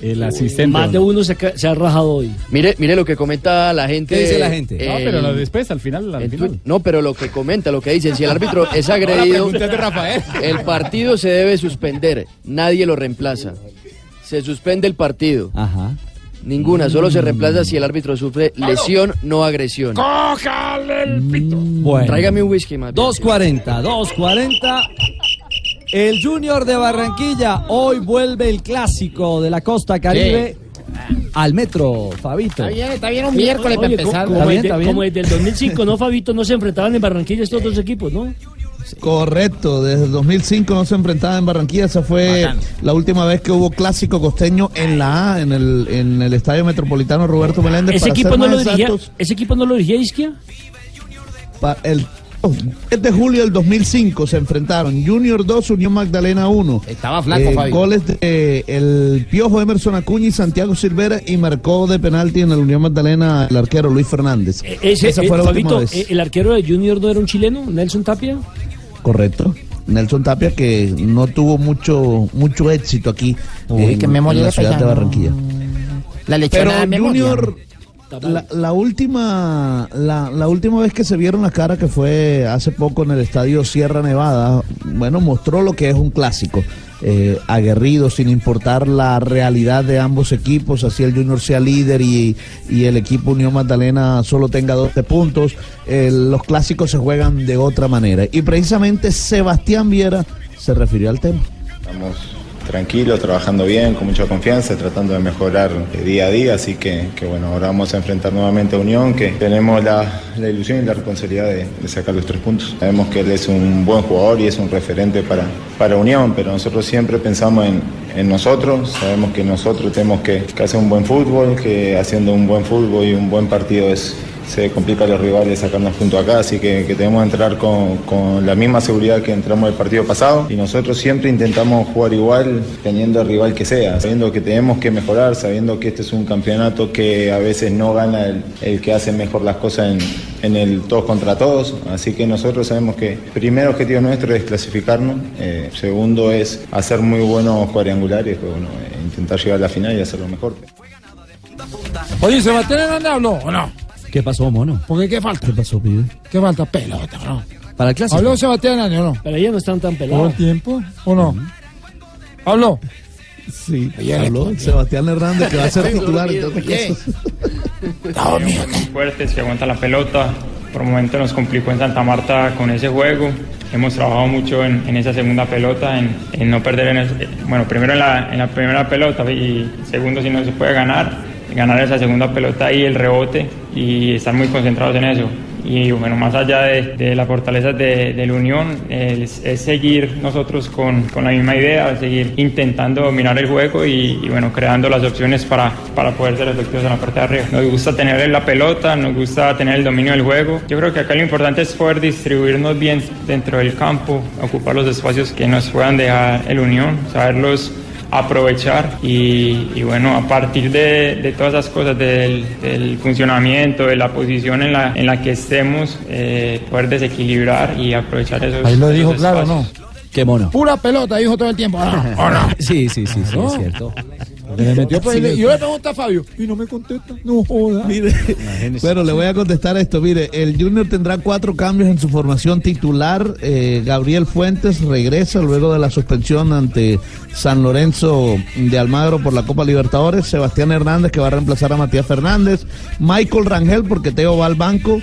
El asistente. más de uno se, ha rajado hoy. Mire, mire lo que comenta la gente. ¿Qué dice la gente? No, en- pero lo después, al final, al final. No, pero lo que comenta, lo que dicen, si el árbitro [laughs] es agredido, de Rafael. el partido se debe suspender. Nadie lo reemplaza. Se suspende el partido. Ajá. Ninguna, solo se reemplaza si el árbitro sufre lesión, no agresión. ¡Cójale el pito! Bueno. Tráigame un whisky más. bien. 2.40, 2.40. El Junior de Barranquilla. Hoy vuelve el clásico de la costa caribe al metro, Fabito. Está bien, está bien un miércoles para Oye, empezar. como, Está bien, bien. como desde el 2005, ¿no, Fabito? No se enfrentaban en Barranquilla estos dos equipos, ¿no? Correcto, desde el 2005 no se enfrentaba en Barranquilla, esa fue la última vez que hubo clásico costeño en la A, en el, en el Estadio Metropolitano Roberto Meléndez. ¿Ese para equipo, no lo dirigía, ¿Ese equipo no lo dirigía Isquia? pa- el oh, 10 de julio del 2005 se enfrentaron Junior 2, Unión Magdalena 1. Estaba flaco, Eh, Fabio. goles de el Piojo Emerson Acuña y Santiago Silvera y marcó de penalti en el Unión Magdalena el arquero Luis Fernández. Eh, Ese, Esa eh, fue la Fabito, última vez. eh, el arquero de Junior no era un chileno, Nelson Tapia. Correcto. Nelson Tapia que no tuvo mucho mucho éxito aquí Uy, en, que me en la ciudad de. Barranquilla. La Pero lechona de memoria. La, la última la, la última vez que se vieron las caras que fue hace poco en el estadio Sierra Nevada, bueno, mostró lo que es un clásico. eh, aguerrido sin importar la realidad de ambos equipos, así el Junior sea líder y, y el equipo Unión Magdalena solo tenga 12 puntos, eh, los clásicos se juegan de otra manera. Y precisamente Sebastián Viera se refirió al tema. Estamos tranquilos, trabajando bien, con mucha confianza, tratando de mejorar eh, día a día, así que, que bueno, ahora vamos a enfrentar nuevamente a Unión, que tenemos la, la ilusión y la responsabilidad de, sacar los tres puntos. Sabemos que él es un buen jugador y es un referente para, para Unión, pero nosotros siempre pensamos en, en nosotros, sabemos que nosotros tenemos que hacer un buen fútbol, que haciendo un buen fútbol y un buen partido es se complica a los rivales sacarnos puntos acá, así que, tenemos que entrar con, con la misma seguridad que entramos el partido pasado y nosotros siempre intentamos jugar igual teniendo el rival que sea, sabiendo que tenemos que mejorar, sabiendo que este es un campeonato que a veces no gana el, el que hace mejor las cosas en, en el todos contra todos, así que nosotros sabemos que primer objetivo nuestro es clasificarnos, eh, segundo es hacer muy buenos cuadrangulares, pues, bueno, eh, intentar llegar a la final y hacerlo mejor. Oye, ¿Sebastián Hernández o no? ¿Qué pasó, mono? ¿Por qué qué falta? ¿Qué pasó, pibe? ¿Qué falta? Pelota, bro. Para el clásico. ¿Habló Sebastián Año o no? Pero ellos no están tan ¿Todo el pelados. tiempo o no? ¿Habló? Sí, habló. Sebastián Hernández que va a ser titular mío. [laughs] fuertes, que aguanta la pelota. Por momentos nos complicó en Santa Marta con ese juego. Hemos trabajado mucho en, en esa segunda pelota, en, en no perder, en el- bueno, primero en la, en la primera pelota y segundo si no se puede ganar, ganar esa segunda pelota y el rebote y estar muy concentrados en eso. Y bueno, más allá de, de las fortalezas de, de la Unión, es, es seguir nosotros con, con la misma idea, seguir intentando dominar el juego y, y, bueno, creando las opciones para, para poder ser efectivos en la parte de arriba. Nos gusta tener la pelota, nos gusta tener el dominio del juego. Yo creo que acá lo importante es poder distribuirnos bien dentro del campo, ocupar los espacios que nos puedan dejar el Unión, saberlos aprovechar y, y bueno, a partir de, de todas esas cosas, del, del funcionamiento, de la posición en la, en la que estemos, eh, poder desequilibrar y aprovechar esos Ahí lo dijo claro, espacios. ¿no? Qué mono. Pura pelota, dijo todo el tiempo. Ah, [laughs] ¿o no? Sí, sí, sí, sí, ¿No? es cierto. Le metió yo le pregunto a Fabio y no me contesta. No joda. Mire, bueno, le voy a contestar esto. Mire, el Junior tendrá cuatro cambios en su formación titular. Eh, Gabriel Fuentes regresa luego de la suspensión ante San Lorenzo de Almagro por la Copa Libertadores. Sebastián Hernández que va a reemplazar a Matías Fernández. Michael Rangel porque Teo va al banco.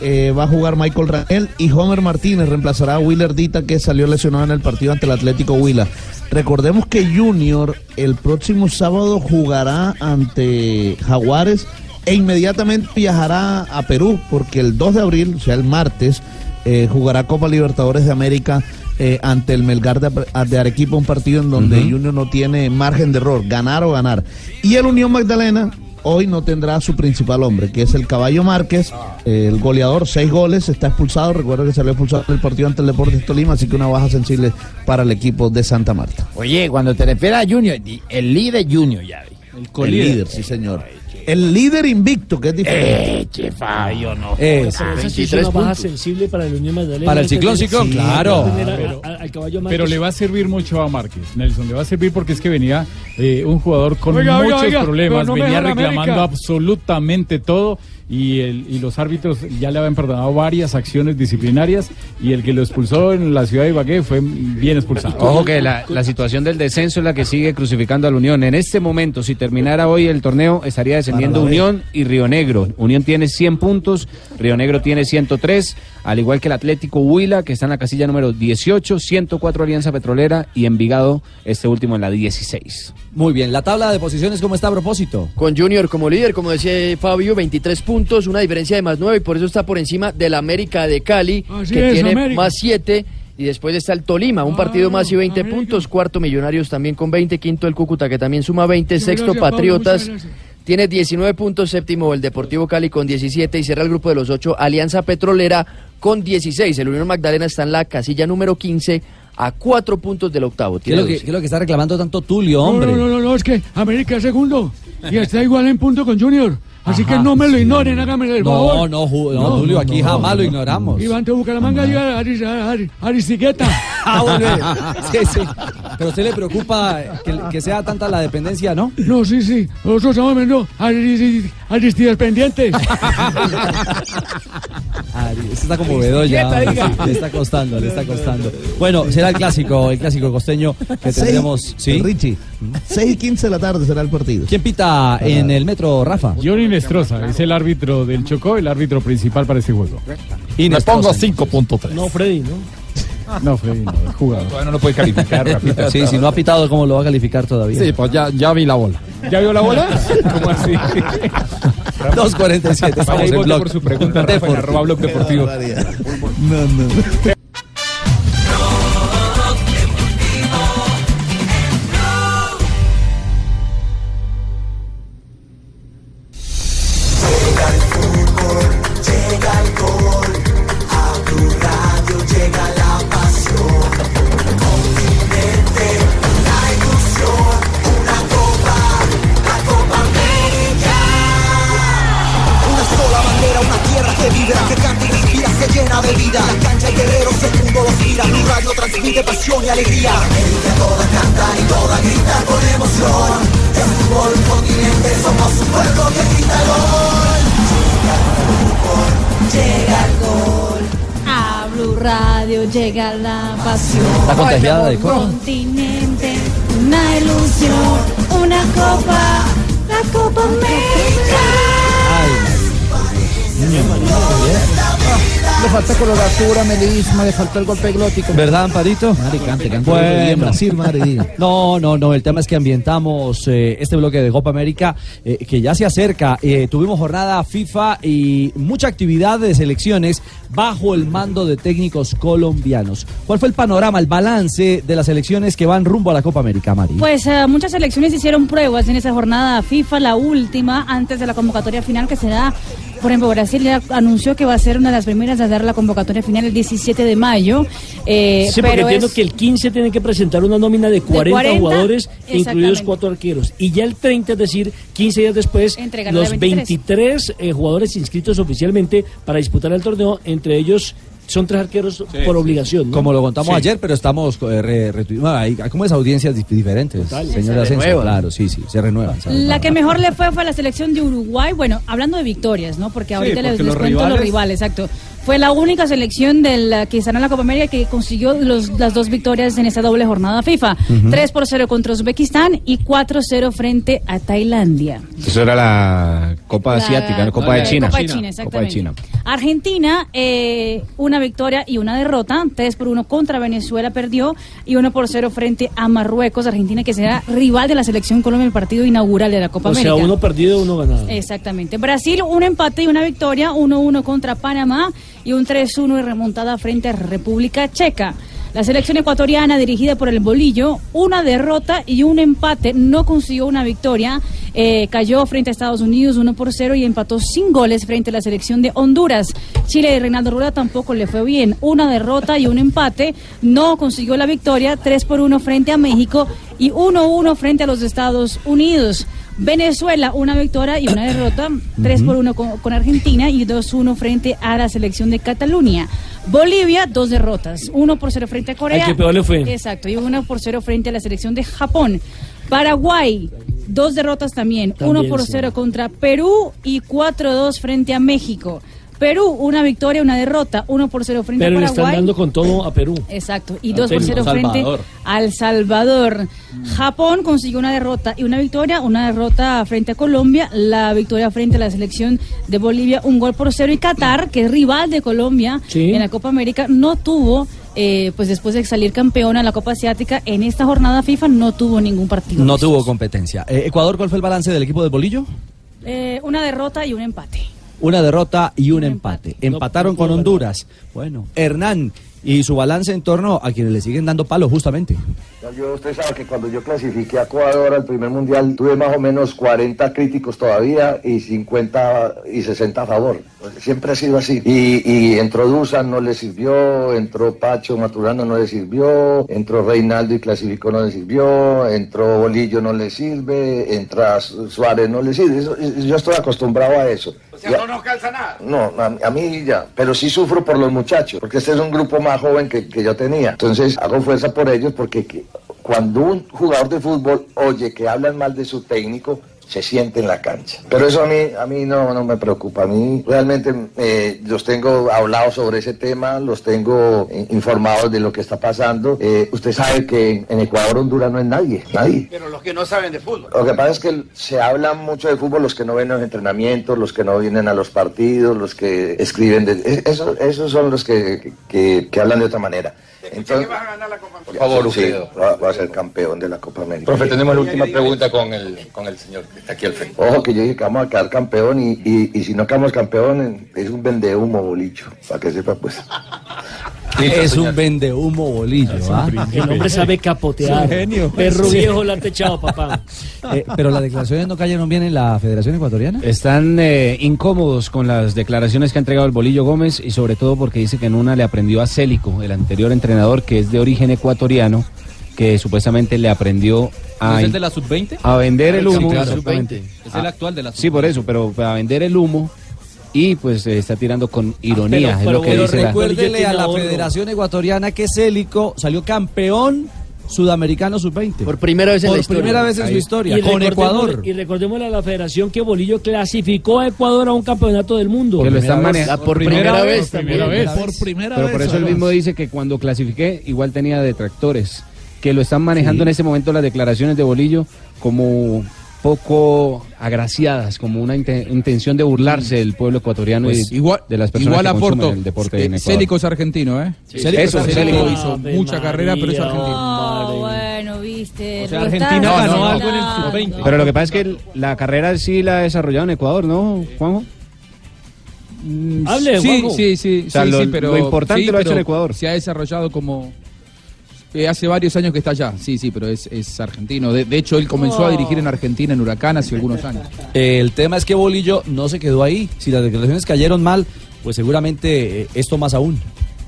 Eh, va a jugar Michael Rangel y Homer Martínez reemplazará a Willer Dita que salió lesionado en el partido ante el Atlético Huila. Recordemos que Junior el próximo sábado jugará ante Jaguares e inmediatamente viajará a Perú porque el 2 de abril, o sea el martes, eh, jugará Copa Libertadores de América eh, ante el Melgar de, de Arequipa, un partido en donde. Junior no tiene margen de error, ganar o ganar. Y el Unión Magdalena hoy no tendrá a su principal hombre, que es el Caballo Márquez, el goleador, seis goles, está expulsado, recuerda que salió expulsado en el partido ante el Deportes Tolima, así que una baja sensible para el equipo de Santa Marta. Oye, cuando te refieres a Junior, el líder Junior ya vi. El líder, sí señor. El líder invicto, que es diferente. Eh, che, Fabio, no. Es. Pero esa sí es una baja sensible para el Unión Magdalena. Para el ciclón, ciclón, Sí, claro. a- Pero- a- al caballo Pero Márquez. le va a servir mucho a Márquez, Nelson. Le va a servir porque es que venía eh, un jugador con Oiga, muchos oiga, problemas, no venía reclamando América. absolutamente todo y, el, y los árbitros ya le habían perdonado varias acciones disciplinarias y el que lo expulsó en la ciudad de Ibagué fue bien expulsado. Ojo que la, la situación del descenso es la que sigue crucificando a la Unión. En este momento, si terminara hoy el torneo, estaría descendiendo. Unión y Río Negro. Unión tiene 100 puntos, Río Negro tiene 103, al igual que el Atlético Huila, que está en la casilla número 18, 104 Alianza Petrolera y Envigado, este último en la 16. Muy bien, la tabla de posiciones, ¿cómo está a propósito? Con Junior como líder, como decía Fabio, 23 puntos, una diferencia de más 9 y por eso está por encima del América de Cali, Así que es, tiene América. más 7. Y después está el Tolima, un partido más y 20 puntos. Cuarto Millonarios también con 20. Quinto el Cúcuta que también suma 20. Muchas Sexto gracias, Patriotas. Tiene 19 puntos. Séptimo el Deportivo Cali con 17. Y cierra el grupo de los 8 Alianza Petrolera con 16. El Unión Magdalena está en la casilla número 15 a 4 puntos del octavo. ¿Qué es, lo que, 12. qué es lo que está reclamando tanto Tulio, hombre? No, no, no, no, es que América es segundo y está igual en punto con Junior. Así Ajá, que no me lo ignoren, háganme el No, favor. no, Ju- no, Tulio, aquí jamás lo ignoramos. Iván de Bucaramanga y Aris, Aris, Aristigueta. [laughs] Ah, bueno, [laughs] sí, sí. Pero a usted le preocupa que, que sea tanta la dependencia, ¿no? No, sí, sí. Nosotros Aris, Aristides pendientes. [laughs] Ari, este está como Bedoya. Le está costando, le está costando. Bueno, será el clásico, el clásico costeño que tendremos. ¿sí? Richie, 6 y 15 de la tarde será el partido. ¿Quién pita en el metro, Rafa? Johnny Nestroza es el árbitro del Chocó, el árbitro principal para este juego. Y Me pongo 5.3. No, Freddy, ¿no? [laughs] No, Freddy, no, el jugador. Todavía no lo puede calificar, Rafita. Sí, si no ha pitado, ¿cómo lo va a calificar todavía? Sí, pues ya, ya vi la bola. ¿Ya vio la bola? [laughs] ¿Cómo así? 2.47, Vaya estamos y en blog. por su pregunta, Rafa, en arroba blog deportivo. No, no. [laughs] melisma, le falta el golpe glótico. ¿Verdad, Amparito? En Brasil, diga. [laughs] No, no, no. El tema es que ambientamos eh, este bloque de Copa América eh, que ya se acerca. Eh, tuvimos jornada FIFA y mucha actividad de selecciones bajo el mando de técnicos colombianos. ¿Cuál fue el panorama, el balance de las selecciones que van rumbo a la Copa América, Mari? Pues muchas selecciones hicieron pruebas en esa jornada FIFA, la última, antes de la convocatoria final que se da. Por ejemplo, Brasil ya anunció que va a ser una de las primeras a dar la convocatoria final el 17 de mayo. eh, Sí, porque pero entiendo es- que el 15 tiene que presentar una nómina de 40, 40, jugadores, incluidos cuatro arqueros. Y ya el 30, es decir, 15 días después, Entregar la de los 23. 23 eh, jugadores inscritos oficialmente para disputar el torneo, entre ellos son tres arqueros por obligación. ¿no? Como lo contamos Sí. ayer, pero estamos eh, re- hay, hay como es audiencias dif- diferentes. Total. Señor Se Asensio, claro, sí, sí, se renuevan. ¿sabes? La que mejor le fue fue la selección de Uruguay. Bueno, hablando de victorias, ¿no? Porque ahorita les, porque les los cuento los rivales- rivales, exacto. Fue la única selección de la que estará en la Copa América que consiguió los- las dos victorias en esta doble jornada FIFA. Ujú. 3 por 0 contra Uzbekistán y 4-0 frente a Tailandia. Eso era la Copa La- Asiática, ¿no? Copa de China. Copa de China, Copa de exactamente. China. Argentina, eh, una victoria y una derrota. 3 por 1 contra Venezuela perdió y 1 por 0 frente a Marruecos. Argentina que será rival de la selección Colombia en el partido inaugural de la Copa O sea, América. uno perdido, uno ganado. Exactamente. Brasil, un empate y una victoria, 1-1 contra Panamá y un 3-1 de remontada frente a República Checa. La selección ecuatoriana, dirigida por el Bolillo, una derrota y un empate, no consiguió una victoria. Eh, cayó frente a Estados Unidos 1 por 0 y empató sin goles frente a la selección de Honduras. Chile de Reinaldo Rueda tampoco le fue bien. Una derrota y un empate, no consiguió la victoria, 3 por 1 frente a México y 1-1 frente a los Estados Unidos. Venezuela, una victoria y una derrota, 3 por 1 con, con Argentina y 2-1 frente a la selección de Cataluña. Bolivia, dos derrotas, 1 por 0 frente a Corea. Al que peor le fue. Exacto, y 1 por 0 frente a la selección de Japón. Paraguay, dos derrotas también, También, 1 por sí. 0 contra Perú y 4-2 frente a México. Perú, una victoria, una derrota, 1 por 0 frente Pero a le Paraguay. están dando con todo a Perú. Exacto, y Al 2 por 0 técnico. frente al Salvador. Japón consiguió una derrota y una victoria, una derrota frente a Colombia, la victoria frente a la selección de Bolivia, un gol por cero. Y Qatar, que es rival de Colombia Sí. en la Copa América, no tuvo, eh, pues después de salir campeona en la Copa Asiática, en esta jornada FIFA no tuvo ningún partido. No tuvo competencia. Eh, Ecuador, ¿cuál fue el balance del equipo de Bolillo? Eh, una derrota y un empate. Una derrota y un empate. Empataron con Honduras. Bueno, Hernán y su balance en torno a quienes le siguen dando palo justamente. Yo, usted sabe que cuando yo clasifiqué a Ecuador al primer mundial tuve más o menos 40 críticos todavía y 50 y 60 a favor. Pues siempre ha sido así. Y, y entró Dusan, no le sirvió, entró Pacho Maturano, no le sirvió, entró Reinaldo y clasificó, no le sirvió, entró Bolillo, no le sirve, entra Su- Suárez, no le sirve. Eso- yo estoy acostumbrado a eso. Ya- no calza nada. no, a, a mí ya, pero sí sufro por los muchachos, porque este es un grupo más joven que, que yo tenía. Entonces hago fuerza por ellos porque que- cuando un jugador de fútbol oye que hablan mal de su técnico, se siente en la cancha. Pero eso a mí, a mí no, no me preocupa. A mí realmente eh, los tengo hablados sobre ese tema, los tengo eh, informados de lo que está pasando. Eh, usted sabe que en Ecuador, Honduras no es nadie, nadie. Pero los que no saben de fútbol. Lo que pasa es que se habla mucho de fútbol los que no ven los entrenamientos, los que no vienen a los partidos, los que escriben. De, e- eso- esos son los que, que- que hablan de otra manera. Entonces, por favor, sí, usted. va, va a ser campeón de la Copa América. Profe, tenemos la última pregunta con el, con el señor que está aquí al frente. Ojo que yo dije que vamos a quedar campeón y, y, y si no quedamos campeón es un vendehumo bolicho, para que sepa pues. Es un vendehumo bolillo. ¿ah? El hombre sabe capotear. Genio. Perro Sí. viejo la ha techado, papá. [laughs] Eh, pero las declaraciones no cayeron bien en la Federación Ecuatoriana. Están eh, incómodos con las declaraciones que ha entregado el Bolillo Gómez y sobre todo porque dice que en una le aprendió a Célico, el anterior entrenador que es de origen ecuatoriano, que supuestamente le aprendió ¿No a, es el de la sub-20? a vender el Sí, humo. claro. exactamente. Es el actual de la Sí, por eso, pero a vender el humo y pues eh, está tirando con ironía, pero, es lo que pero dice la- recuérdele a la Federación Ecuatoriana que Célico salió campeón sudamericano sub-20. Por primera vez en Por la historia. primera vez en su Y historia, con Ecuador. Y recordémosle a la federación que Bolillo clasificó a Ecuador a un campeonato del mundo. Que lo están manejando. Por primera vez Por primera vez. Por primera Pero vez. por eso él mismo dice que cuando clasifiqué igual tenía detractores, que lo están manejando en ese momento las declaraciones de Bolillo como poco agraciadas, como una inte- intención de burlarse del pueblo ecuatoriano Pues y igual, de las personas igual que consumen aporto. el deporte Eh, en Ecuador. Célico es argentino, ¿eh? Sí, Célico es Eso. Célico hizo mucha carrera, pero es María. argentino. Oh, bueno, viste. O sea, Argentina estás ganó haciendo. algo en el sub-20. Pero lo que pasa es que el- la carrera sí la ha desarrollado en Ecuador, ¿no, Juanjo? Hable, Sí, Juanjo. sí, sí, O sea, sí, lo- sí, pero lo importante sí, lo ha hecho en Ecuador. Se ha desarrollado como eh, hace varios años que está allá. Sí, sí, pero es, es argentino. De, de hecho, él comenzó a dirigir en Argentina en Huracán hace algunos años. El tema es que Bolillo no se quedó ahí. Si las declaraciones cayeron mal, pues seguramente eh, esto más aún.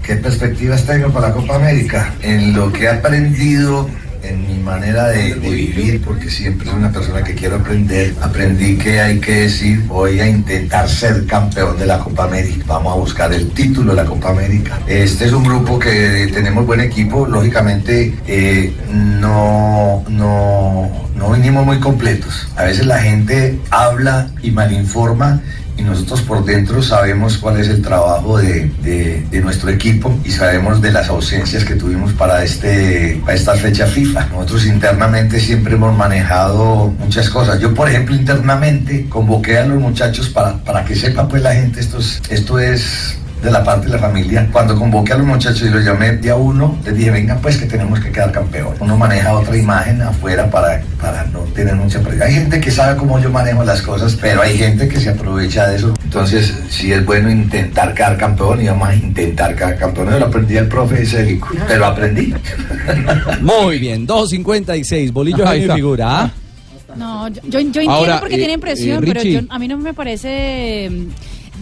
¿Qué perspectivas tengo para la Copa América? En lo que he aprendido en mi manera de, vivir, porque siempre soy una persona que quiero aprender, aprendí que hay que decir, voy a intentar ser campeón de la Copa América, vamos a buscar el título de la Copa América. Este es un grupo que tenemos buen equipo, lógicamente eh, no, no, no vinimos muy completos. A veces la gente habla y malinforma y nosotros por dentro sabemos cuál es el trabajo de, de- nuestro equipo y sabemos de las ausencias que tuvimos para, este, para esta fecha FIFA. Nosotros internamente siempre hemos manejado muchas cosas. Yo, por ejemplo, internamente convoqué a los muchachos para, para que sepa pues la gente, esto es, esto es de la parte de la familia. Cuando convoqué a los muchachos y los llamé día uno, les dije, vengan pues que tenemos que quedar campeón. Uno maneja otra imagen afuera para, para no tener mucha presión. Hay gente que sabe cómo yo manejo las cosas, pero hay gente que se aprovecha de eso. Entonces, sí es bueno intentar quedar campeón y vamos a intentar quedar campeón. Yo lo aprendí al profe Célico, pero aprendí. Muy bien, 2.56. Bolillo está. figura. ¿ah? No, yo, yo, entiendo Ahora, porque eh, tienen presión, eh, pero yo- a mí no me parece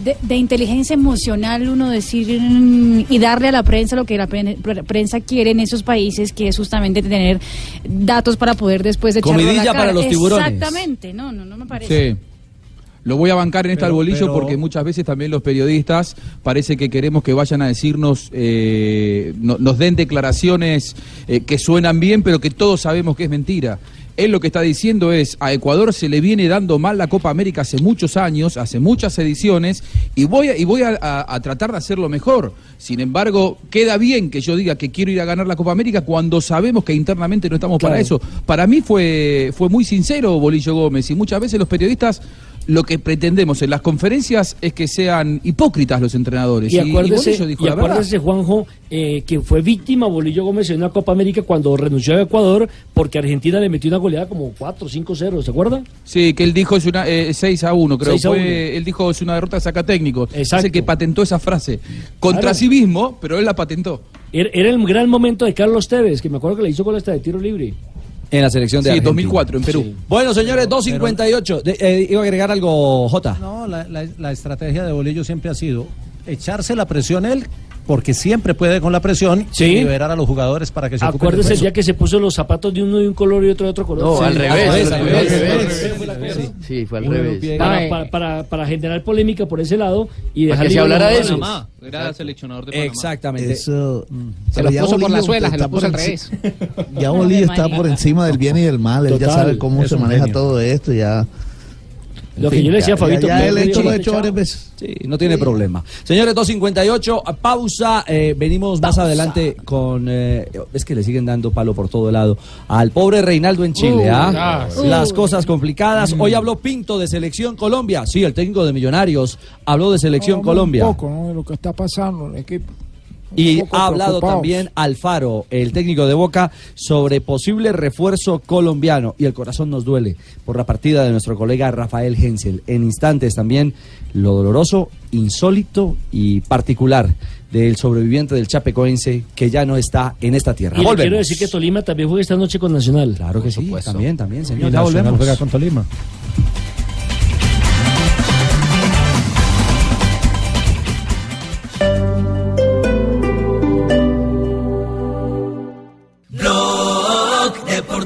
de, de inteligencia emocional uno decir mm, y darle a la prensa lo que la pre- pre- prensa quiere en esos países, que es justamente tener datos para poder después la cara. para los tiburones. Exactamente, no, no, no me parece. Sí. Lo voy a bancar en este Pero- arbolillo pero- porque muchas veces también los periodistas parece que queremos que vayan a decirnos, eh, no- nos den declaraciones eh, que suenan bien, pero que todos sabemos que es mentira. Él lo que está diciendo es, a Ecuador se le viene dando mal la Copa América hace muchos años, hace muchas ediciones, y voy a, y voy a, a- a tratar de hacerlo mejor. Sin embargo, queda bien que yo diga que quiero ir a ganar la Copa América cuando sabemos que internamente no estamos para eso. Para mí fue, fue muy sincero Bolillo Gómez, y muchas veces los periodistas lo que pretendemos en las conferencias es que sean hipócritas los entrenadores. Y acuérdese, Bolillo dijo y acuérdese, Juanjo, eh, que fue víctima Bolillo Gómez en una Copa América cuando renunció a Ecuador porque Argentina le metió una goleada como 4 5-0, ¿se acuerda? Sí, que él dijo es una eh, 6 a 1, creo. 6 a Fue, 1. él dijo es una derrota saca técnico. Exacto. Es el que patentó esa frase. Contra Claro. sí mismo, pero él la patentó. Era, era el gran momento de Carlos Tevez, que me acuerdo que le hizo gol hasta de tiro libre. En la selección de Sí, Argentina. 2004 en Perú. Sí. Bueno, señores, 2.58. De- eh, iba a agregar algo, Jota. No, la, la- la estrategia de Bolillo siempre ha sido echarse la presión él, porque siempre puede con la presión Sí. y liberar a los jugadores para que se ocupen Acuérdese el día que se puso los zapatos de uno de un color y otro de otro color. No, Sí. al revés. al al revés, revés. al Sí, revés. Sí, fue al Uno revés. Para, Ay. para, para, para generar polémica por ese lado y dejar que se hablara de eso. Panamá, era seleccionador de Panamá. Exactamente. Eso. Se pero lo ya puso por la suela, se está lo puso al por revés. Ya Bolillo está por encima del bien y del mal. Él ya sabe cómo se maneja genio. todo esto. Ya. Lo que yo le decía a Fabito, Ya, ya hecho lo he hecho varias veces. Sí, no tiene problema. Señores, 2.58, a pausa. eh, venimos más adelante con. eh, es que le siguen dando palo por todo lado. Al pobre Reinaldo en Chile, Uh, ¿ah? Las cosas complicadas. Mm. Hoy habló Pinto de Selección Colombia. Sí, el técnico de Millonarios habló de Selección Colombia. Un poco, ¿no? De lo que está pasando en el equipo. Y ha hablado preocupados. también Alfaro, el técnico de Boca, sobre posible refuerzo colombiano. Y el corazón nos duele por la partida de nuestro colega Rafael Hensel. En instantes también lo doloroso, insólito y particular del sobreviviente del Chapecoense que ya no está en esta tierra. Y le quiero decir que Tolima también juega esta noche con Nacional. Claro que sí, también, también, Y señor. Ya Nacional volvemos. juega con Tolima.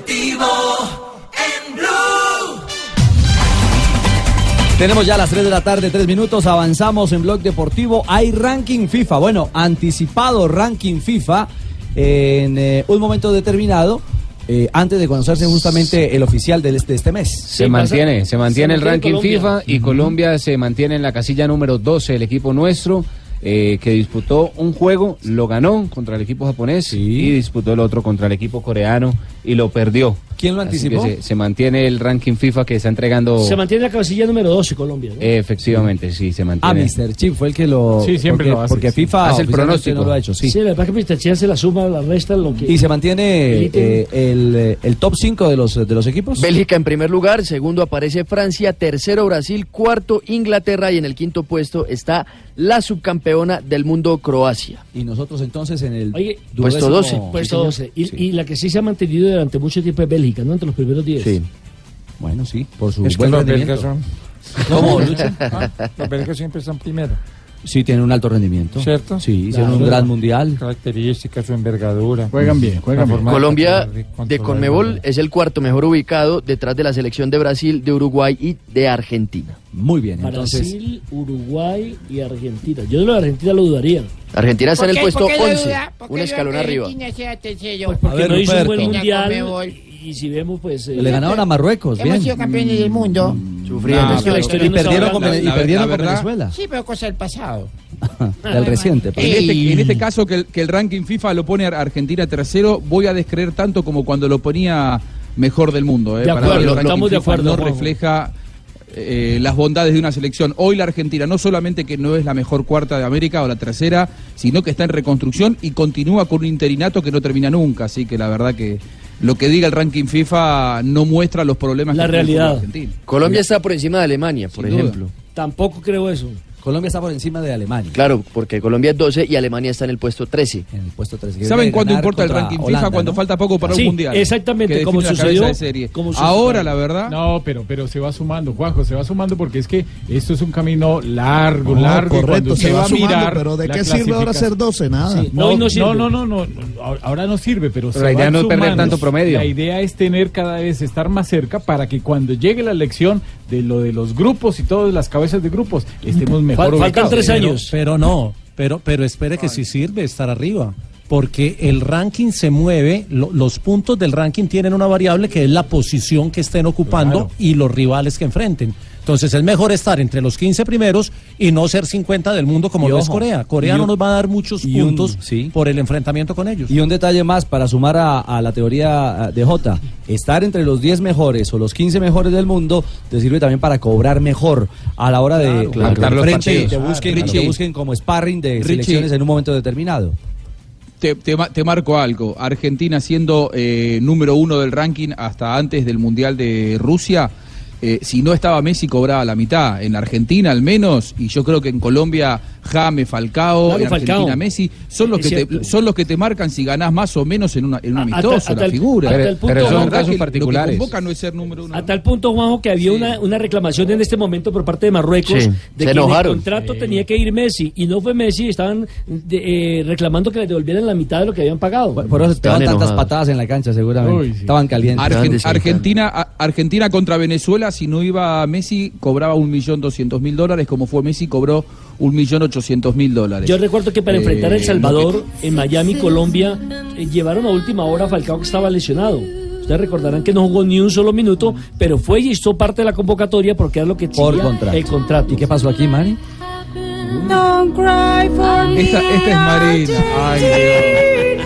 Deportivo en Blue. Tenemos ya las 3 de la tarde, 3 minutos, avanzamos en Blog Deportivo. Hay ranking FIFA, bueno, anticipado ranking FIFA en eh, un momento determinado. eh, antes de conocerse justamente el oficial de este, de este mes. Se mantiene, se mantiene el ranking FIFA y Colombia se mantiene en la casilla número 12, el equipo nuestro. Eh, que disputó un juego, lo ganó contra el equipo japonés y disputó el otro contra el equipo coreano y lo perdió. ¿Quién lo anticipó? Se, se mantiene el ranking FIFA que está entregando. Se mantiene la cabecilla número 12 Colombia. ¿no? Efectivamente, sí, se Ah, mantiene. Mr. Chip fue el que lo. Sí, siempre porque, lo hace, Porque sí. FIFA Hace el pronóstico. no lo ha hecho, sí. Sí, la verdad que Mr. Chia se la suma, la resta, lo que... Y se mantiene eh, el, eh, el top 5 de los, de los equipos. Bélgica en primer lugar, segundo aparece Francia, tercero Brasil, cuarto Inglaterra y en el quinto puesto está la subcampeona del mundo Croacia. Y nosotros entonces en el Oye, Puesto 12. Puesto 12. Y, y la que sí se ha mantenido durante mucho tiempo es Bélgica, ¿no? Entre los primeros 10. Sí. Bueno, sí, por su Es que buen los rendimiento. belgas son. ¿Cómo, Lucho? Ah, los belgas siempre están primero. Sí, tienen un alto rendimiento. ¿Cierto? Sí, hicieron un gran mundial. Características, su envergadura. Juegan bien, juegan bien. Colombia de Conmebol es el cuarto mejor ubicado detrás de la selección de Brasil, de Uruguay y de Argentina. Muy bien, entonces. Brasil, Uruguay y Argentina. Yo de lo de Argentina lo dudaría. Argentina está en el ¿Por qué- puesto por qué lo 11, duda? ¿Por qué un escalón que arriba. Pues porque ver, no hizo un buen mundial. Y, si vemos, pues. eh, Le ganaron a Marruecos, Hemos bien. sido campeones del mundo. Sufriendo. No, pero la historia Y perdieron con, y perdieron con Venezuela. Sí, pero cosa del pasado. [laughs] Del reciente. pues. En este, en este caso, que el, que el ranking FIFA lo pone a Argentina tercero, voy a descreer tanto como cuando lo ponía mejor del mundo. ¿eh? De Para mí el ranking estamos de FIFA acuerdo, No refleja eh, las bondades de una selección. Hoy la Argentina no solamente que no es la mejor cuarta de América o la tercera, sino que está en reconstrucción y continúa con un interinato que no termina nunca. Así que la verdad que lo que diga el ranking FIFA no muestra los problemas La que tiene el realidad. Colombia está por encima de Alemania, por Sin duda. ejemplo. Tampoco creo eso. Colombia está por encima de Alemania. Claro, porque Colombia es 12 y Alemania está en el puesto 13. En el puesto 3. ¿Saben cuándo importa el ranking FIFA? Cuando falta poco para Sí, un mundial. exactamente, como sucedió- cabeza de serie. como sucedió- Ahora, la verdad. No, pero, pero se va sumando, Juanjo, se va sumando porque es que esto es un camino largo, No, largo. correcto, se va a sumando, mirar pero ¿de qué sirve ahora ser 12? Nada. Sí, no, no no, sirve. no, no, no, no, ahora no sirve, pero se la idea no es perder tanto promedio. La idea es tener cada vez estar más cerca para que cuando llegue la elección de lo de los grupos y todas las cabezas de grupos estemos mejor Fal- faltan tres Pero- años. Pero no, pero, pero espere que sí sirve estar arriba. Porque el ranking se mueve, lo- los puntos del ranking tienen una variable que es la posición que estén ocupando y los rivales que enfrenten. Entonces es mejor estar entre los 15 primeros y no ser 50 del mundo como Y lo es Corea. Corea no un- nos va a dar muchos un- puntos sí. por el enfrentamiento con ellos. Y un detalle más para sumar a, a la teoría de J. Estar entre los 10 mejores o los 15 mejores del mundo te sirve también para cobrar mejor a la hora de claro. Matar los frente y te busquen, Claro. te busquen como sparring de Richie. selecciones en un momento determinado. Te, te te marco algo. Argentina siendo eh, número uno del ranking hasta antes del Mundial de Rusia. Eh, si no estaba Messi cobraba la mitad. En Argentina al menos. Y yo creo que en Colombia Jame, Falcao, Claro, en Argentina. Messi. Son los, Es que te, son los que te marcan si ganás más o menos en, una, en un amistoso, hasta la el- figura. hasta el punto- Pero son casos particulares. Lo que convoca no es ser número uno. A tal punto, Juanjo, que había una, una reclamación en este momento por parte de Marruecos Sí, de se que en el contrato tenía que ir Messi y no fue Messi, estaban de- eh, reclamando que le devolvieran la mitad de lo que habían pagado. Por eso te Estaban tantas enojados. patadas en la cancha seguramente. Uy, sí. Estaban calientes. Argen- Argentina, a- Argentina contra Venezuela, si no iba Messi, cobraba un millón doscientos mil dólares, como fue Messi, cobró un millón ochocientos mil dólares. Yo recuerdo que para Eh, enfrentar a El lo Salvador en Miami, Colombia, eh, llevaron a última hora a Falcao que estaba lesionado. Ustedes recordarán que no jugó ni un solo minuto, pero fue y hizo parte de la convocatoria porque era lo que Por contrato. el contrato. ¿Y qué pasó aquí, Mari? Don't cry for me. Esta, es Marina. Ay, Dios.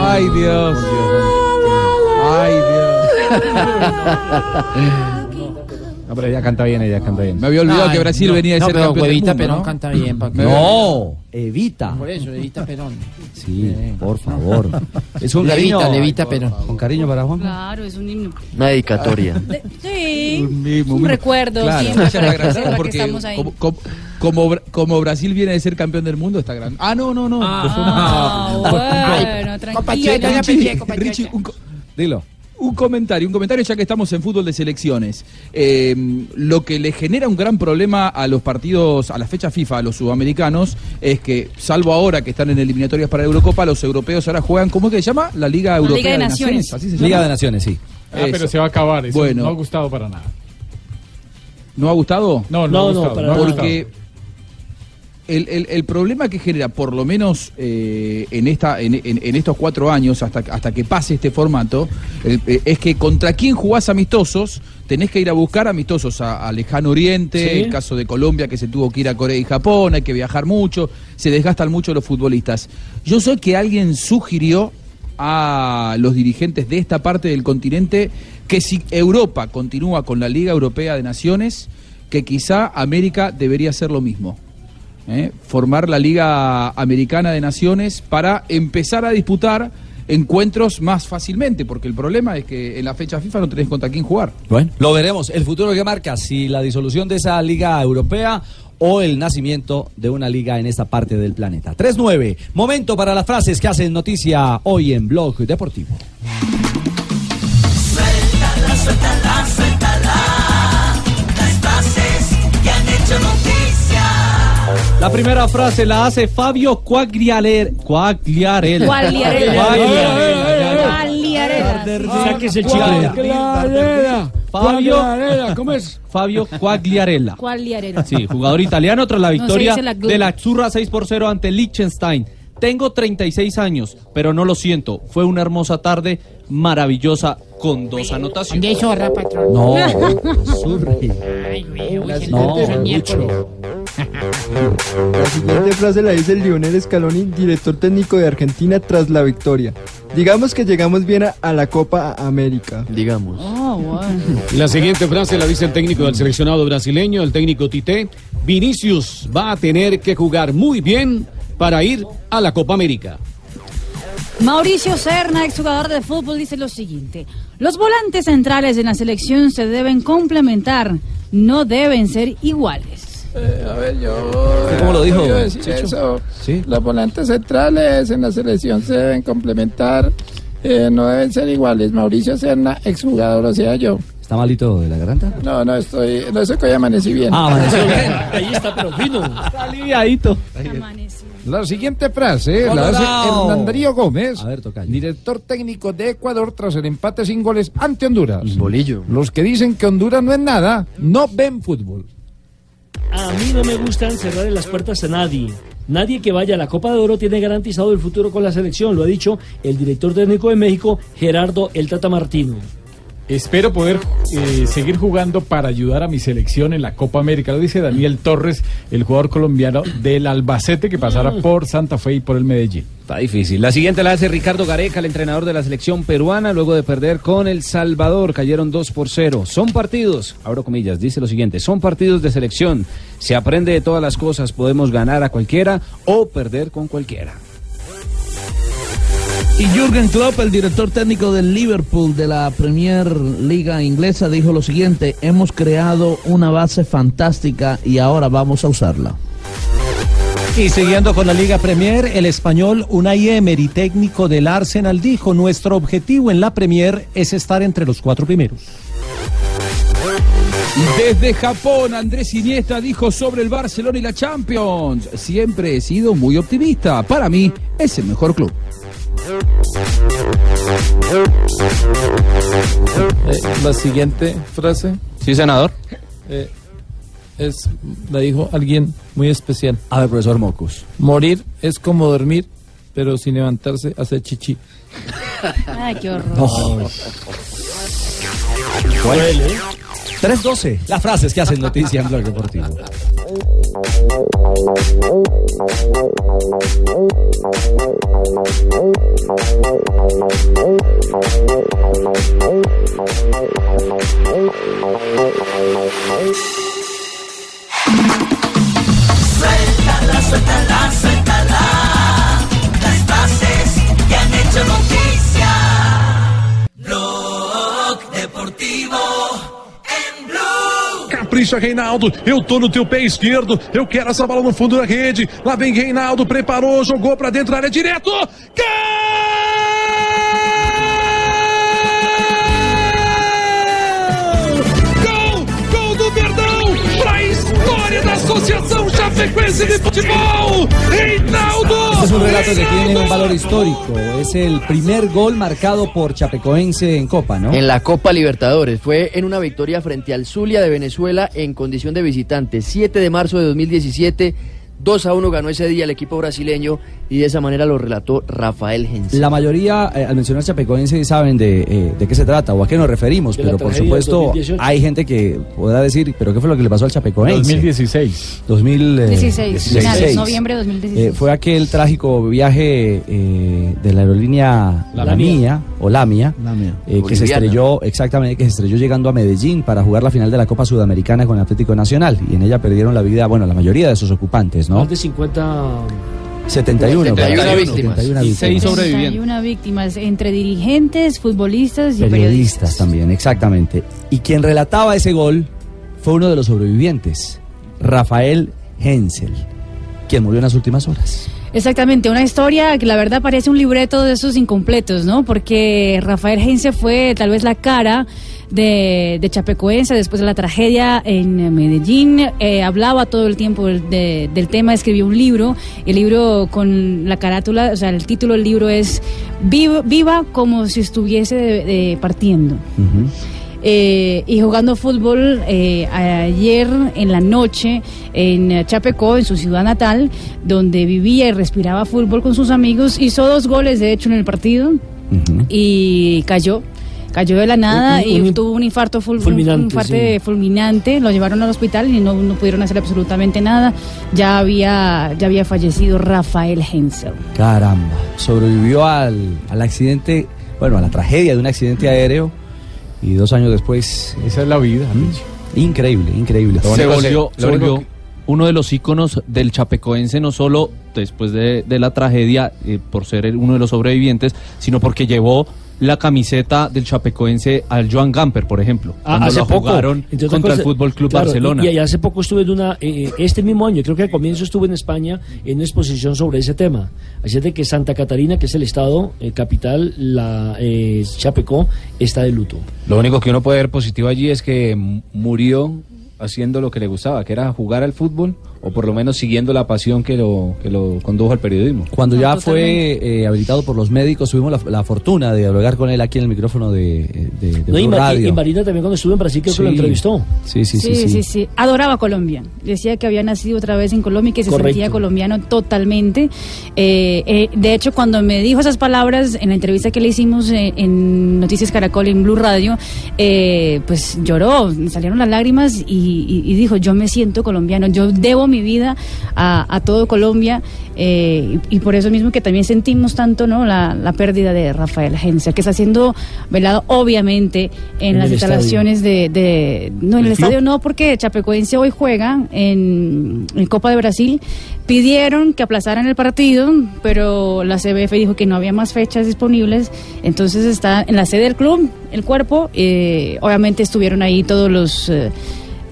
Ay, Dios. Ay, Dios. [laughs] No, pero ella canta bien, ella canta bien. Me había olvidado que Brasil venía de no, ser pero campeón del Huevita mundo, Perón ¿no? canta bien. pa' que- No, evita. Por eso, Evita Perón. Sí, por favor. [laughs] Es un Levita, cariño. Levita Perón. Con cariño para Juan. Claro, es un himno. Una dedicatoria. De- sí, Un mismo, un mismo. recuerdo Claro, siempre para está que porque estamos ahí. como, como, como como Brasil viene de ser campeón del mundo, está grande. Ah, no, no, no. Ah, bueno, tranquilo. Richie, un, Dilo. Un comentario, un comentario ya que estamos en fútbol de selecciones. Eh, lo que le genera un gran problema a los partidos, a la fecha FIFA, a los sudamericanos, es que, salvo ahora que están en eliminatorias para la Eurocopa, los europeos ahora juegan, ¿cómo es que se llama? La Liga Europea Liga de de, Naciones. Naciones. ¿Así se llama? Liga de Naciones, sí. Ah, pero se va a acabar, eso Bueno. no ha gustado para nada. ¿No ha gustado? No, no, No, ha no, gustado, para no ha nada. gustado. Porque el, el- el problema que genera, por lo menos eh, en, esta, en, en- en estos cuatro años, hasta, hasta que pase este formato, el- eh, es que contra quién jugás amistosos, tenés que ir a buscar amistosos a, a Lejano Oriente, Sí. el caso de Colombia que se tuvo que ir a Corea y Japón, hay que viajar mucho, se desgastan mucho los futbolistas. Yo sé que alguien sugirió a los dirigentes de esta parte del continente que si Europa continúa con la Liga Europea de Naciones, que quizá América debería hacer lo mismo. ¿Eh? Formar la Liga Americana de Naciones para empezar a disputar encuentros más fácilmente, porque el problema es que en la fecha FIFA no tenés contra quién jugar. Bueno, lo veremos. El futuro que marca, si la disolución de esa liga europea o el nacimiento de una liga en esta parte del planeta. 3-9. Momento para las frases que hacen noticia hoy en Blog Deportivo. Suéltala, suéltala, suéltala. La primera frase la hace Fabio Quagliarella. Quagliarella. Quagliarella. Fabio, ¿cómo es? Fabio Quagliarella. Quagliarella. Sí, jugador italiano tras la victoria la de la Azzurra 6 por 0 ante Liechtenstein. Tengo 36 años, pero no lo siento. Fue una hermosa tarde, maravillosa, con dos anotaciones. ¿Dónde zorra, patrón? No, [laughs] Ay, güey, uy, el No, tercer miércoles. La siguiente frase la dice el Lionel Scaloni, director técnico de Argentina tras la victoria. Digamos que llegamos bien a, a la Copa América. Digamos. Oh, bueno. La siguiente frase la dice el técnico del seleccionado brasileño, el técnico Tite. Vinicius va a tener que jugar muy bien para ir a la Copa América. Mauricio Serna, exjugador de fútbol, dice lo siguiente. Los volantes centrales de la selección se deben complementar, no deben ser iguales. Eh, a ver, yo. ¿Cómo lo dijo, yo decir Checho? eso. Sí. Los volantes centrales en la selección se deben complementar, eh, no deben ser iguales. Mauricio Serna, exjugador, o sea, yo. ¿Está malito de la garganta? No, no estoy. No sé que hoy amanecí bien. Ah, amaneció bien. [laughs] Ahí está, pero fino. Aliviadito. La siguiente frase la hace Darío Gómez, A ver, tocayo. director técnico de Ecuador tras el empate sin goles ante Honduras. Bolillo. Los que dicen que Honduras no es nada, no ven fútbol. A mí no me gustan cerrarle las puertas a nadie. Nadie que vaya a la Copa de Oro tiene garantizado el futuro con la selección, lo ha dicho el director técnico de México, Gerardo El Tata Martino. Espero poder eh, seguir jugando para ayudar a mi selección en la Copa América. Lo dice Daniel Torres, el jugador colombiano del Albacete que pasará por Santa Fe y por el Medellín. Está difícil. La siguiente la hace Ricardo Gareca, el entrenador de la selección peruana, luego de perder con El Salvador. Cayeron 2 por 0. Son partidos, abro comillas, dice lo siguiente, son partidos de selección. Se aprende de todas las cosas, podemos ganar a cualquiera o perder con cualquiera. Y Jürgen Klopp, el director técnico del Liverpool de la Premier Liga inglesa, dijo lo siguiente, hemos creado una base fantástica y ahora vamos a usarla. Y siguiendo con la Liga Premier, el español Unai Emery, técnico del Arsenal, dijo, nuestro objetivo en la Premier es estar entre los cuatro primeros. Desde Japón, Andrés Iniesta dijo sobre el Barcelona y la Champions. Siempre he sido muy optimista. Para mí es el mejor club. Eh, la siguiente frase Sí, senador. eh, es, la dijo alguien muy especial. A ver, profesor Mocus. Morir es como dormir, pero sin levantarse hacer chichi. Ay, qué horror. No. 3-12. Las frases que hacen noticia en Blog Deportivo. Suéltala, suéltala, suéltala. Las frases que han hecho noticia. Capricha, Reinaldo. Eu tô no teu pé esquerdo. Eu quero essa bola no fundo da rede. Lá vem Reinaldo, preparou, jogou pra dentro da área direto. Gol! Gol do Verdão! Pra história da Associação Chapecoense de Futebol! Reinaldo! Este es un relato que tiene un valor histórico. Es el primer gol marcado por Chapecoense en Copa, ¿no? En la Copa Libertadores. Fue en una victoria frente al Zulia de Venezuela en condición de visitante. 7 de marzo de 2017. 2 a 1 ganó ese día el equipo brasileño y de esa manera lo relató Rafael Hens. La mayoría, eh, al mencionar Chapecoense, saben de, eh, de qué se trata o a qué nos referimos, pero por supuesto 2018. hay gente que podrá decir, pero ¿qué fue lo que le pasó al Chapecoense? 2016. 2016. 16, noviembre de 2016. Eh, fue aquel trágico viaje eh, de la aerolínea La La, Mía. Mía, o La Mía, Lamia. eh, que se estrelló, exactamente, que se estrelló llegando a Medellín para jugar la final de la Copa Sudamericana con el Atlético Nacional. Y en ella perdieron la vida, bueno, la mayoría de sus ocupantes, ¿no? Más de 50 71. 71 claro, víctimas. 71 Y víctimas. seis sobrevivientes. 31 víctimas entre dirigentes, futbolistas y Periodistas periodistas. también, exactamente. Y quien relataba ese gol fue uno de los sobrevivientes, Rafael Hensel, quien murió en las últimas horas. Exactamente, una historia que la verdad parece un libreto de esos incompletos, ¿no? Porque Rafael Heinze fue tal vez la cara de, de Chapecoense después de la tragedia en Medellín. Eh, hablaba todo el tiempo del- de- del tema, escribió un libro. El libro con la carátula, o sea, el título del libro es Viva, viva como si estuviese de- de partiendo. Eh, y jugando fútbol eh, ayer en la noche en eh, Chapecó, en su ciudad natal, donde vivía y respiraba fútbol con sus amigos, hizo dos goles de hecho en el partido y cayó. Cayó de la nada Un- y un- tuvo un infarto ful- un fulminante, infarto sí. fulminante. Lo llevaron al hospital y no, no pudieron hacer absolutamente nada. Ya había, ya había fallecido Rafael Hensel. Caramba, sobrevivió al, al accidente, bueno, a la tragedia de un accidente aéreo y dos años después... Esa es la vida. Increíble, increíble. Se volvió, se volvió uno de los íconos del chapecoense, no solo después de, de la tragedia, eh, por ser el- uno de los sobrevivientes, sino porque llevó la camiseta del chapecoense al Joan Gamper, por ejemplo. Ah, cuando hace lo poco jugaron contra el cosas, Fútbol Club claro, Barcelona. Y, y hace poco estuve en una, eh, este mismo año, creo que al comienzo estuve en España en una exposición sobre ese tema. Así es de que Santa Catarina, que es el estado eh, capital, la eh, Chapecó, está de luto. Lo único que uno puede ver positivo allí es que murió haciendo lo que le gustaba, que era jugar al fútbol o por lo menos siguiendo la pasión que lo, que lo condujo al periodismo. Cuando ya fue eh, habilitado por los médicos, tuvimos la, la fortuna de dialogar con él aquí en el micrófono de, de, de No, y, Radio. y Marina también cuando estuvo en Brasil creo que lo Sí. entrevistó. Sí, sí, sí. Sí, sí. sí, sí. Adoraba Colombia. Decía que había nacido otra vez en Colombia y que se Correcto. sentía colombiano totalmente. Eh, eh, de hecho, cuando me dijo esas palabras en la entrevista que le hicimos en Noticias Caracol en Blue Radio, eh, pues lloró, me salieron las lágrimas y, y- y dijo, yo me siento colombiano, yo debo mi vida a, a todo Colombia eh, y, y por eso mismo que también sentimos tanto no la, la pérdida de Rafael Agencia, que está siendo velado obviamente en, En las instalaciones de, de- no en el, ¿El estadio no porque Chapecoense hoy juega en, en Copa de Brasil. Pidieron que aplazaran el partido pero la CBF dijo que no había más fechas disponibles. Entonces está en la sede del club el cuerpo eh, obviamente estuvieron ahí todos los eh,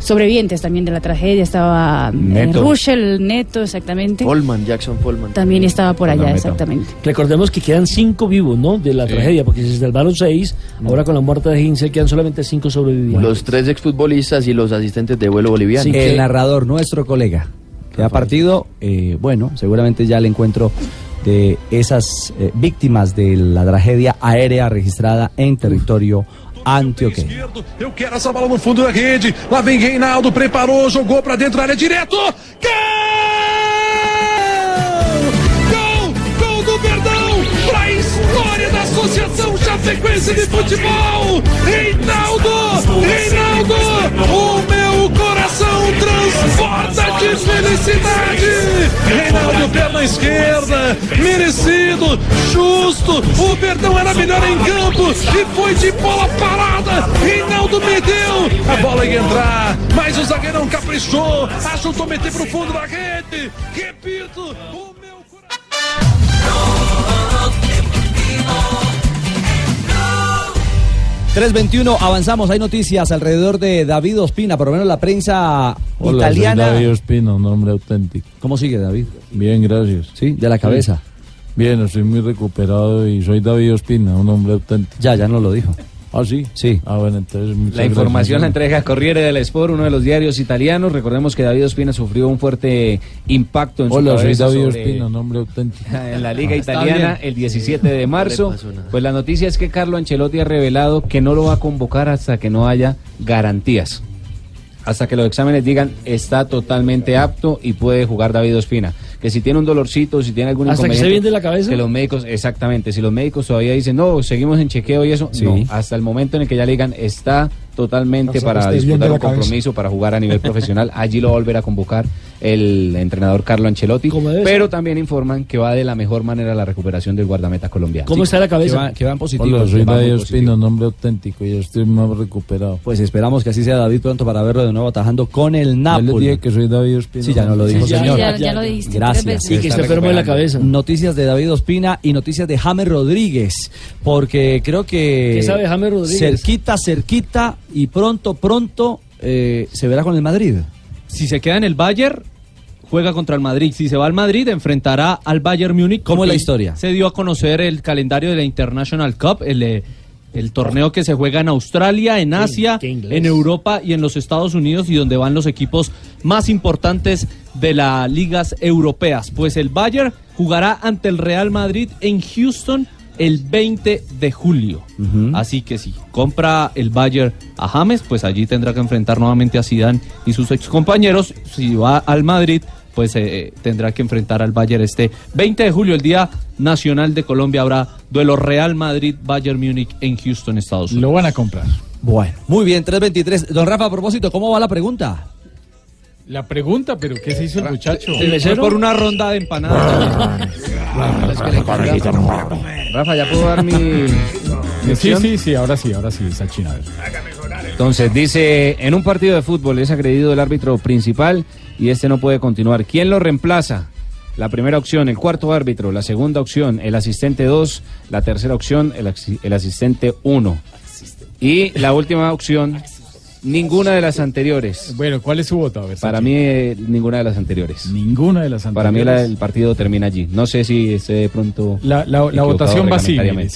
sobrevivientes también de la tragedia estaba eh, Neto. Ruschel Neto exactamente Polman, Jackson Polman. también estaba por allá exactamente Recordemos que quedan cinco vivos, ¿no? De la Sí. tragedia, porque se salvaron seis, ahora con la muerte de Hinsel quedan solamente cinco sobrevivientes. Los tres exfutbolistas y los asistentes de vuelo boliviano. el narrador, nuestro colega, que ha partido, eh, bueno, seguramente ya el encuentro de esas eh, víctimas de la tragedia aérea registrada en territorio antioqueño. Eu quero essa bola no fundo da rede. Lá vem Reinaldo, preparou, jogou pra dentro da área direto. Gol! Gol! Gol do Verdão! Pra história da Associação Chapecoense de Futebol! Reinaldo! Reinaldo! O meu coração transporta merecido, justo. O Verdão era melhor em campo e foi de bola parada. Reinaldo meteu, a bola ia entrar, mas o zagueirão caprichou, ajudou a meter pro fundo da rede. Repito, o 321, avanzamos, hay noticias alrededor de David Ospina, por lo menos la prensa Hola, italiana. soy David Ospina, un hombre auténtico. ¿Cómo sigue David? Bien, gracias. Sí, de la cabeza. Bien, estoy muy recuperado y soy David Ospina, un hombre auténtico. Ya, ya nos lo dijo. ¿Ah, sí? Sí. Ah, bueno, entonces La información la entrega Corriere del Sport, uno de los diarios italianos. Recordemos que David Ospina sufrió un fuerte impacto en su Hola, soy cabeza David Ospina, un hombre auténtico. [laughs] en la Liga Está Italiana el 17 de marzo. No. Pues la noticia es que Carlo Ancelotti ha revelado que no lo va a convocar hasta que no haya garantías. hasta que los exámenes digan está totalmente apto y puede jugar David Ospina. Que si tiene un dolorcito, si tiene algún ¿Hasta que bien de la cabeza? Que los médicos, exactamente, si los médicos todavía dicen, no, seguimos en chequeo y eso, Sí. no, hasta el momento en el que ya le digan está totalmente para disputar un cabeza. compromiso, para jugar a nivel [laughs] profesional, allí lo va a volver a convocar el entrenador Carlo Ancelotti, pero también informan que va de la mejor manera la recuperación del guardameta colombiano. ¿Cómo está la cabeza? Que va, que va en positivo. Hola, soy David. Ospina, nombre auténtico, y estoy más recuperado. Pues esperamos que así sea David pronto para verlo de nuevo atajando con el Ya les Napoli. dije que soy David Ospina. Sí, ya no lo dijo, Sí, señor. ya- ya lo dijiste Gracias. Y que está enfermo de la cabeza. Noticias de David Ospina y noticias de James Rodríguez, porque creo que ¿Qué sabe James Rodríguez? cerquita, cerquita y pronto, pronto eh, se verá con el Madrid. Si se queda en el Bayern, juega contra el Madrid. Si se va al Madrid, enfrentará al Bayern Múnich. ¿Cómo es la historia? Se dio a conocer el calendario de la International Cup, el, eh, el torneo que se juega en Australia, en Asia, en Europa y en los Estados Unidos y donde van los equipos más importantes de las ligas europeas. Pues el Bayern jugará ante el Real Madrid en Houston el 20 de julio. Así que si compra el Bayern a James, pues allí tendrá que enfrentar nuevamente a Zidane y sus excompañeros. Si va al Madrid, pues eh, tendrá que enfrentar al Bayern este 20 de julio, el Día Nacional de Colombia, habrá duelo Real Madrid-Bayern Múnich en Houston, Estados Unidos. Lo van a comprar. Bueno, muy bien, 323. Don Rafa, a propósito, ¿cómo va la pregunta? La pregunta, pero ¿qué se hizo el muchacho? Se fue por una ronda de empanadas. Rafa, ¿ya puedo dar mi... Sí, sí, sí, ahora sí, ahora sí, Sachina. a ver. Entonces dice, en un partido de fútbol es agredido el árbitro principal y este no puede continuar. ¿Quién lo reemplaza? La primera opción, el cuarto árbitro. La segunda opción, el asistente 2. La tercera opción, el, asistente 1. Y la última opción, ninguna de las anteriores. Bueno, ¿cuál es su voto? A ver, Para mí, eh, ninguna de las anteriores. Ninguna de las Para mí la- anteriores. el partido termina allí. No sé si esté de pronto... La, la- la votación va así, mire, reglamentariamente.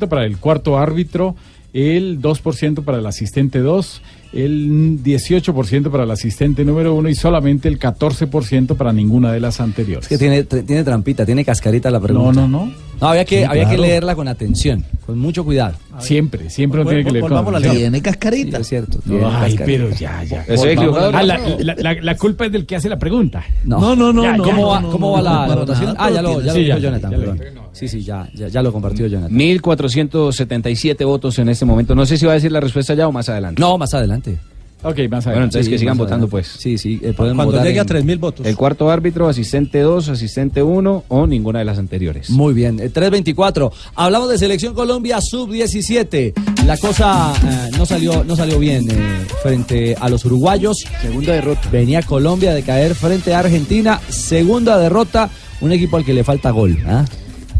66% para el cuarto árbitro, el 2% para el asistente 2, el 18% para el asistente número 1 y solamente el 14% para ninguna de las anteriores. Es que tiene, tiene trampita, tiene cascarita la pregunta. No, no, no. No, había que, Sí, había que leerla con atención, con mucho cuidado. Siempre, siempre uno tiene que leer con atención. Tiene cascarita. Sí, es cierto, tiene Ay, cascarita. pero ya, ya. Ah, la, la- la- la culpa es del que hace la pregunta. No, Ya, ¿Cómo ya, va, no, cómo no, va no, la, para la votación? nada, ah, ya lo, ya tiene- lo sí, dijo ya, Jonathan, perdón. Sí, sí, ya, ya, ya lo compartió Jonathan. 1477 votos en este momento. No sé si va a decir la respuesta ya o más adelante. No, más adelante. Ok, más Bueno, entonces Sí, que sigan votando adelante. pues. Sí, sí, eh, pueden Cuando votar llegue a en- 3.000 votos. El cuarto árbitro, asistente 2, asistente 1 o ninguna de las anteriores. Muy bien, eh, 324. Hablamos de Selección Colombia Sub-17. La cosa eh, no salió no salió bien eh, frente a los uruguayos. Segunda derrota. Venía Colombia de caer frente a Argentina. Segunda derrota. Un equipo al que le falta gol. ¿ah?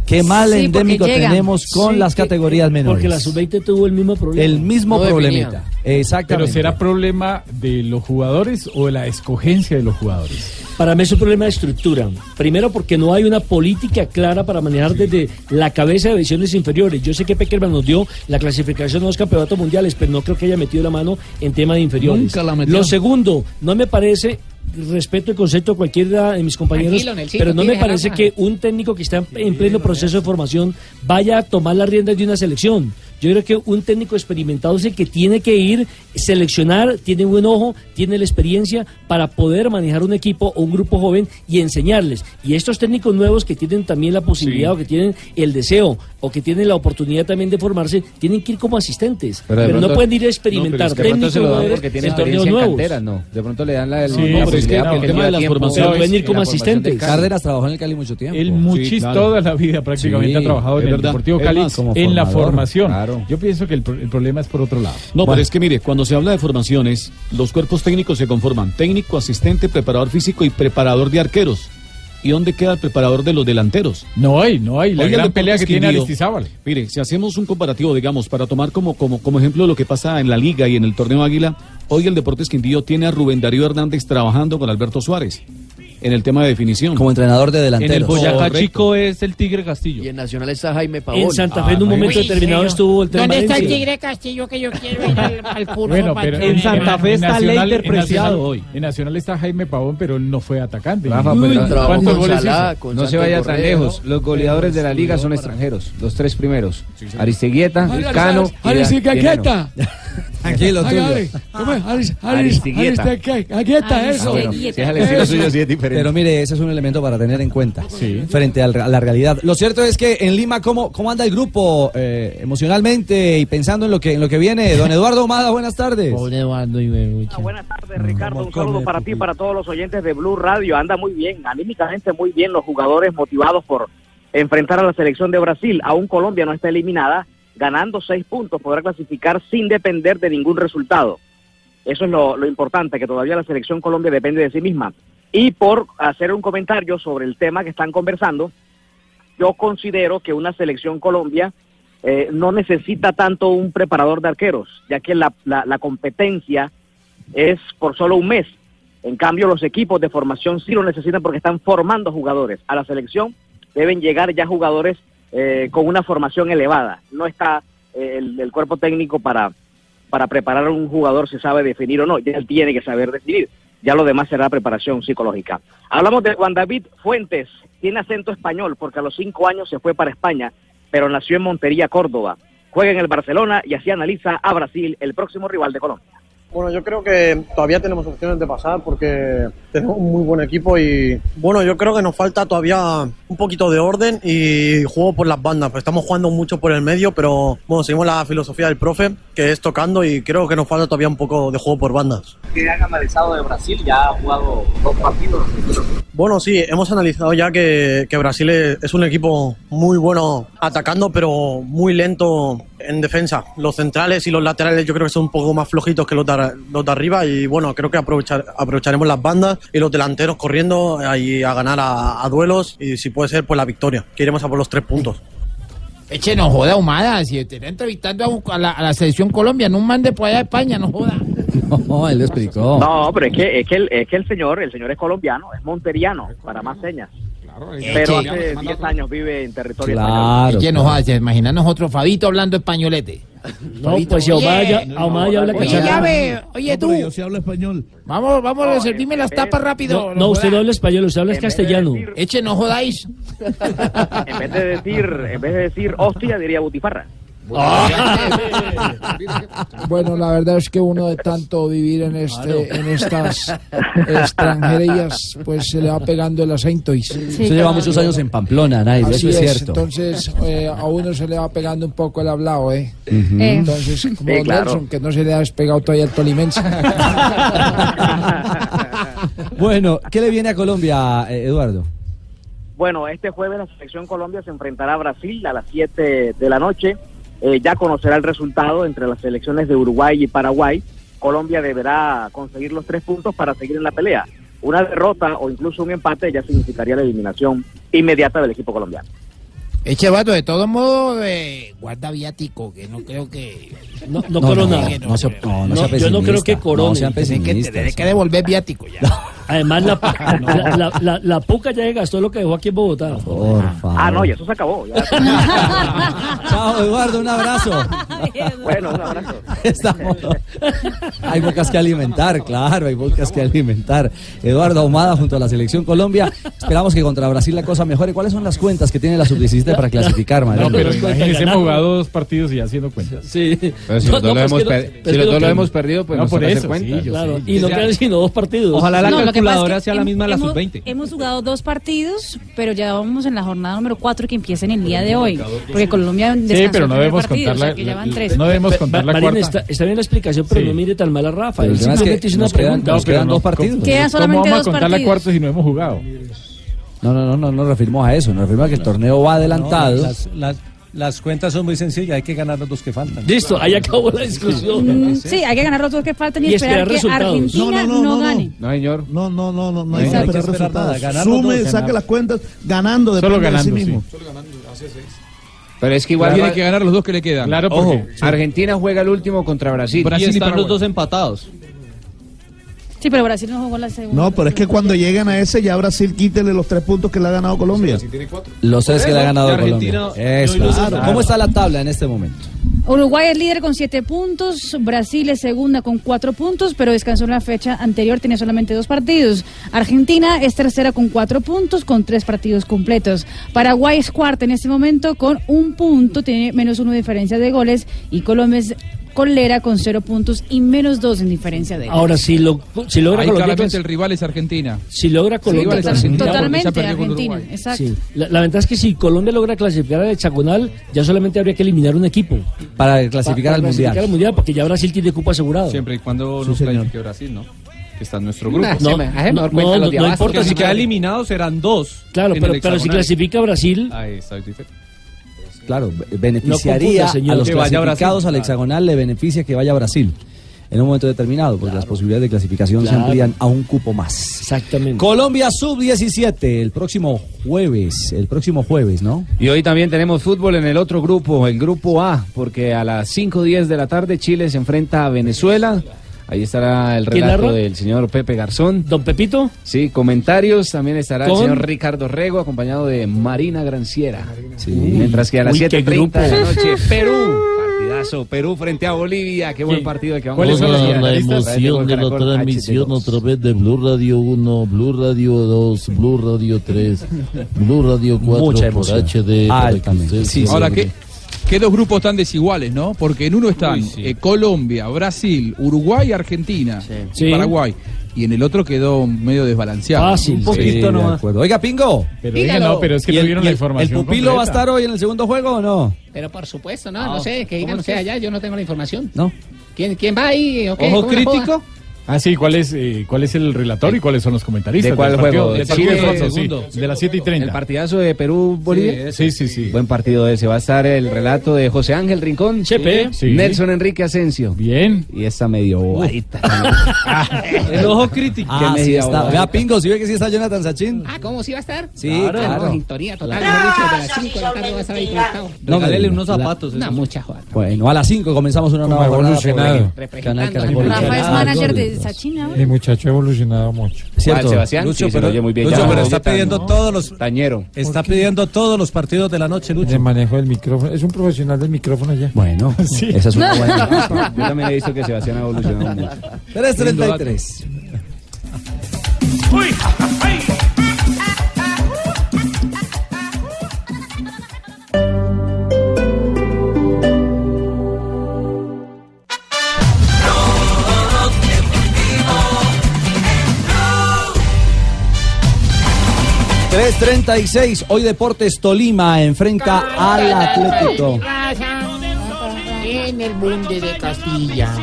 Qué mal Sí, endémico tenemos con Sí, las que- categorías menores. Porque la sub-20 tuvo el mismo problema. El mismo No problemita. Exactamente. Pero será problema de los jugadores o de la escogencia de los jugadores. Para mí es un problema de estructura. Primero porque no hay una política clara para manejar desde la cabeza de divisiones inferiores. Yo sé que Peckerman nos dio la clasificación a los campeonatos mundiales, pero no creo que haya metido la mano en tema de inferiores. Nunca la metió. Lo segundo, no me parece respeto el concepto de cualquiera de mis compañeros, Tranquilo, pero no me parece que un técnico que está en pleno proceso de formación vaya a tomar las riendas de una selección. Yo creo que un técnico experimentado es el que tiene que ir, seleccionar, tiene buen ojo, tiene la experiencia para poder manejar un equipo o un grupo joven y enseñarles. Y estos técnicos nuevos que tienen también la posibilidad o que tienen el deseo o que tienen la oportunidad también de formarse, tienen que ir como asistentes. Pero, no pueden ir a No, experimentar pero es que de pronto técnicos se lo dan nuevos porque tiene en torneos experiencia en nuevos. cantera, no. De pronto le dan la, Sí, la no, es que no, el tema de formaciones- Pero pueden ir como la formación asistentes. del. Cárdenas trabajó en el Cali mucho tiempo. El Muchis toda la vida prácticamente Sí, ha trabajado en el. Deportivo Cali en la formación. Claro. Yo pienso que el, pro- el problema es por otro lado. No, pero es que mire, cuando se habla de formaciones, los cuerpos técnicos se conforman técnico, asistente, preparador físico y preparador de arqueros. ¿Y dónde queda el preparador de los delanteros? No hay, no hay. La Hoy gran pelea que tiene Aristizábal. Mire, si hacemos un comparativo, digamos, para tomar como, como, como ejemplo lo que pasa en la Liga y en el torneo Águila, hoy el Deportes Quindío tiene a Rubén Darío Hernández trabajando con Alberto Suárez en el tema de definición. Como entrenador de En el delanteros. Boyacá Correcto. Chico es el Tigre Castillo. Y en Nacional está Jaime Pavón. En Santa Fe en un Ah, momento Uy, determinado estuvo el tren ¿Dónde está el. Tigre Castillo que yo quiero ir al, al curso? Bueno, pero que- Santa Fe está Nacional- Leiter en Preciado hoy. En Nacional está Jaime Pavón, pero él no fue atacante. Rafa, Uy, pero- ¿Cuántos con goles con No se vaya tan lejos. Los goleadores de la liga son extranjeros. Los tres primeros. Aristeguieta, Ari- Cano. Aristigueta. Tranquilo, Hágale. Tulio. ¿Cómo es? Aris- Aris- Aristigueta. Aristigueta. Aquí está eso. Ah, si es el estilo suyo, sí es diferente. Pero mire, ese es un elemento para tener en cuenta frente al- a la realidad. Lo cierto es que en Lima, ¿cómo, cómo anda el grupo eh, emocionalmente y pensando en lo que en lo que viene? Don Eduardo Omada, buenas tardes. Eduardo Buenas tardes, Ricardo. Un saludo para ti y para todos los oyentes de Blue Radio. Anda muy bien, anímicamente muy bien los jugadores motivados por enfrentar a la selección de Brasil. Aún Colombia no está eliminada. Ganando seis puntos podrá clasificar sin depender de ningún resultado. Eso es lo, lo importante, que todavía la selección Colombia depende de sí misma. Y por hacer un comentario sobre el tema que están conversando, yo considero que una selección Colombia eh, no necesita tanto un preparador de arqueros, ya que la, la, la competencia es por solo un mes. En cambio, los equipos de formación sí lo necesitan porque están formando jugadores. A la selección deben llegar ya jugadores eh, con una formación elevada. No está eh, el, cuerpo técnico para, para preparar a un jugador si sabe definir o no. Ya él tiene que saber definir. Ya lo demás será preparación psicológica. Hablamos de Juan David Fuentes. Tiene acento español porque a los cinco años se fue para España, pero nació en Montería, Córdoba. Juega en el Barcelona y así analiza a Brasil, el próximo rival de Colombia. Bueno, yo creo que todavía tenemos opciones de pasar porque tenemos un muy buen equipo y bueno, yo creo que nos falta todavía un poquito de orden y juego por las bandas. Pues estamos jugando mucho por el medio, pero bueno, seguimos la filosofía del profe, que es tocando y creo que nos falta todavía un poco de juego por bandas. ¿Qué han analizado de Brasil? Ya ha jugado dos partidos. Bueno, sí, hemos analizado ya que, que Brasil es, es un equipo muy bueno atacando, pero muy lento en defensa. Los centrales y los laterales yo creo que son un poco más flojitos que los de, los de arriba y bueno, creo que aprovechar, aprovecharemos las bandas y los delanteros corriendo ahí a ganar a, a duelos y si puede ser pues la victoria, que iremos a por los tres puntos. Eche, no joda, Humada. Si te está entrevistando a, un- a la, a la selección Colombia, no mande por allá a España, no joda. [laughs] No, él lo explicó. No, pero es que, es que, el, es que el señor, el señor es colombiano, es monteriano, para más señas. Pero Eche. hace 10 años vive en territorio Claro. Eche, no joda, se imagina nosotros, Fabito hablando españolete. No, pues si a Ahumada ya, a Ahumada ya habla Oye, cachaco. ya ve, oye tú. yo sí hablo español. Vamos, vamos a servirme las tapas rápido. No, no, usted no habla español, usted habla En vez de castellano. decir- Eche, no jodáis. En vez de decir, en vez de decir hostia, diría butifarra. Bueno, la verdad es que uno de tanto vivir en este, en estas extranjerías, pues se le va pegando el acento y Usted lleva muchos años en Pamplona, Nairo, eso es, es, cierto. entonces eh, a uno se le va pegando un poco el hablado, ¿eh? Eh. Entonces, como Sí, Don claro. Nelson, que no se le ha despegado todavía el tolimense. [laughs] Bueno, ¿qué le viene a Colombia, eh, Eduardo? Bueno, este jueves la selección Colombia se enfrentará a Brasil a las 7 de la noche. Eh, ya conocerá el resultado entre las selecciones de Uruguay y Paraguay. Colombia deberá conseguir los tres puntos para seguir en la pelea. Una derrota o incluso un empate ya significaría la eliminación inmediata del equipo colombiano. Eche, vato, de todos modos, eh, guarda viático, que no creo que... No, no corona. que no se- no, no sea yo no creo que corone. No que, tiene que devolver viático ya. [laughs] Además, la, la, la, la- la puca ya gastó lo que dejó aquí en Bogotá. Por favor. Ah, no, y eso se acabó. ya. [laughs] Chao, Eduardo, un abrazo. [laughs] bueno, un abrazo. Estamos- Hay bocas que alimentar, claro, hay bocas que alimentar. Eduardo Ahumada junto a la selección Colombia. Esperamos que contra Brasil la cosa mejore. ¿Cuáles son las cuentas que tiene la sub-17 para [laughs] clasificar, María? No, pero imagínese, hemos jugado dos partidos y haciendo cuentas. Sí. Pero si los dos lo hemos per- si los dos lo hemos perdido, pues no por eso, cuentas. sí, Claro, y no quedan sino dos partidos. Ojalá la No, es calculadora sea la misma de la hemos- sub-20. Hemos jugado dos partidos, pero ya vamos en la jornada número cuatro que empieza en el día de hoy. Porque Colombia descansó pero no debemos contar la- no debemos contar la cuarta. está, bien la explicación, pero Sí. no mire tan mal a Rafa. Es simplemente hizo una pregunta. nos quedan dos partidos. Quedan solamente ¿Cómo vamos dos a contar la partidos. cuarta si no hemos jugado? No, no, no, no nos referimos a eso. Nos referimos a que el torneo va adelantado. Las, las- las cuentas son muy sencillas, hay que ganar los dos que faltan. Listo, ahí acabó la discusión. Mm, Sí, hay que ganar los dos que faltan y, Y esperar, esperar que. Argentina no, No, no, no, no, gane. No, señor. No, no, no, no, no hay hay que esperar esperar nada, resultados. los Sume, dos, saque ganar. las cuentas, ganando depende Solo ganando, de sí sí. mismo. Pero es que igual Tiene que ganar los dos que le quedan. Claro, Ojo, porque Argentina juega el último contra Brasil. Y Brasil y están los dos empatados. Sí, pero Brasil no jugó la segunda. No, pero es que cuando lleguen a ese ya Brasil quítele los tres puntos que le ha ganado Colombia. Los tres que le ha ganado Colombia. Argentina Eso. ilusionó. ¿Cómo está la tabla en este momento? Uruguay es líder con siete puntos, Brasil es segunda con cuatro puntos, pero descansó en la fecha anterior, tenía solamente dos partidos. Argentina es tercera con cuatro puntos, con tres partidos completos. Paraguay es cuarta en este momento con un punto, tiene menos uno de diferencia de goles, y Colombia es colera con cero puntos y menos dos en diferencia de él. Ahora, si, lo, si logra Ahí Colombia claramente clas- el rival es Argentina. Si logra Colombia rival es clasificar- Argentina porque ya Totalmente Argentina, exacto. Sí. La, la ventaja es que si Colombia logra clasificar al hexagonal, ya solamente habría que eliminar un equipo. Para clasificar Pa- al para mundial. clasificar al mundial, porque ya Brasil tiene cupo asegurado. Siempre y cuando Sí, no clasifique Brasil, ¿no? Que está en nuestro grupo. No, no, no, no. Porque si importa. queda eliminado serán dos. Claro, pero, si clasifica Brasil, Ahí está diferente. Claro, be- beneficiaría señor. a los Que vaya a clasificados Brasil. al hexagonal, le beneficia que vaya a Brasil en un momento determinado, porque las posibilidades de clasificación se amplían a un cupo más. Exactamente. Colombia sub-17, el próximo jueves, el próximo jueves, ¿no? Y hoy también tenemos fútbol en el otro grupo, el grupo A, porque a las 5.10 de la tarde Chile se enfrenta a Venezuela. Ahí estará el ¿Quién relato del señor Pepe Garzón. ¿Don Pepito? Sí, comentarios. También estará ¿Con? el señor Ricardo Rego, acompañado de Marina Granciera. Mientras que a las Uy, qué 7.30 de la noche, [laughs] Perú. Partidazo, Perú frente a Bolivia. Qué buen partido el que vamos ¿Cuáles son a ver. la emoción de la transmisión HD2. a través de Blue Radio 1, Blue Radio 2, Blue Radio 3, Blue Radio 4 Mucha por emoción. HD. para que usted Sí, se Ahora. ¿qué, qué dos grupos tan desiguales, ¿no? Porque en uno están eh, Colombia, Brasil, Uruguay, Argentina y Sí. Paraguay. Y en el otro quedó medio desbalanceado. Fácil, Un poquito nomás. acuerdo. Oiga, Pingo. Pero diga, no, pero es que ¿Y no y la información ¿El pupilo va a estar hoy en el segundo juego o no? Pero por supuesto, no, Ah, no sé, que digan ¿cómo es ustedes allá, yo no tengo la información. ¿No? ¿Quién, quién va ahí? Ojo crítico. Ah, sí, ¿cuál es, eh, ¿cuál es el relator y cuáles son los comentaristas? ¿De cuál del partido? juego? Del Sí, partido de de fondo, sí, segundo. de las 7 y 30. El partidazo de Perú-Bolivia. Sí, sí, sí. Buen partido ese. Va a estar el relato de José Ángel Rincón. Chepe. Sí. Nelson Enrique Asensio. Bien. Y esta medio bobadita. [laughs] El ojo crítico. Ah, sí está. Vea, Pingo, ¿sí ve que sí está Jonathan Sachin? Ah, ¿cómo sí va a estar? Sí, claro. claro. Sintonía total, mejor dicho, de las 5 de la tarde va a estar ahí conectado. No, Regálele unos zapatos. No, mucha joda. Bueno, a las 5 comenzamos una nueva jornada. Rafa es manager de Sachin ahora. Mi muchacho ha evolucionado mucho. Cierto. Sebastián? Lucho, Sí, se pero, oye muy bien. Lucho, Ya, pero está está, pidiendo ¿no? todos los Tañero. está pidiendo todos los partidos de la noche, De Lucho. manejo del micrófono. Es un profesional del micrófono ya. Bueno, [laughs] Sí. esa es una [laughs] buena. Yo también he visto que Sebastián ha evolucionado mucho. 3.33. ...3.36... Hoy Deportes Tolima enfrenta al Atlético. En el bunde de Castilla.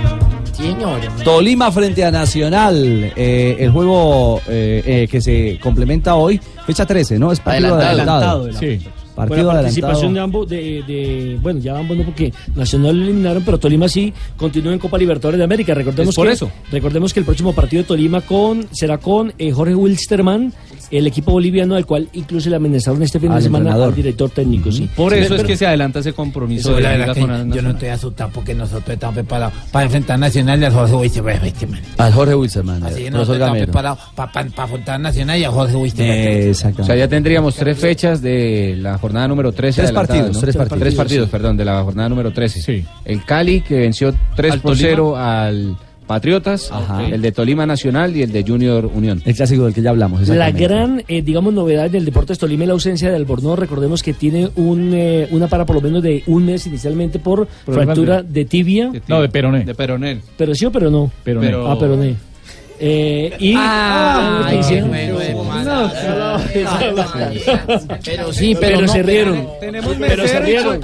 Señor. Tolima frente a Nacional. eh, el juego eh, eh, que se complementa hoy, fecha 13, ¿no? Es partido Adelantado. adelantado. Sí. Partido Buena adelantado. participación de ambos, de, de- bueno, ya ambos no porque Nacional lo eliminaron, pero Tolima sí continúa en Copa Libertadores de América. Recordemos Es por que, eso. Recordemos que el próximo partido de Tolima con será con eh, Jorge Wilstermann, el equipo boliviano al cual incluso le amenazaron este fin de Al semana entrenador. al director técnico, sí. Por eso es que se adelanta ese compromiso Eso, de la la verdad Liga que con yo no estoy asustado porque nosotros estamos preparados para enfrentar Nacional y al Jorge Wisterman. Al Jorge Wilstermann, Así nosotros estamos preparados para afrontar a Nacional y a Jorge Wisterman. Eh, exactamente. O sea, ya tendríamos tres fechas de la jornada número 13. Tres partidos, ¿no? tres partidos. Tres partidos, Sí. perdón, de la jornada número 13. El Cali, que venció 3 Al por Tolima. 0 al Patriotas. Ajá. El de Tolima Nacional y el de Junior Unión. El clásico del que ya hablamos. La gran, eh, digamos, novedad del Deportes Tolima es la ausencia de Albornoz. Recordemos que tiene un, eh, una para por lo menos de un mes inicialmente por fractura de- de, tibia. No, de peroné. De Peronel. Pero sí o pero no. Peroné. Pero- Ah, peroné. Eh, y Ah, ¿qué qué hicieron? bueno, hermano. Pero sí, pero, pero no, se rieron. Tenemos Pero se rieron.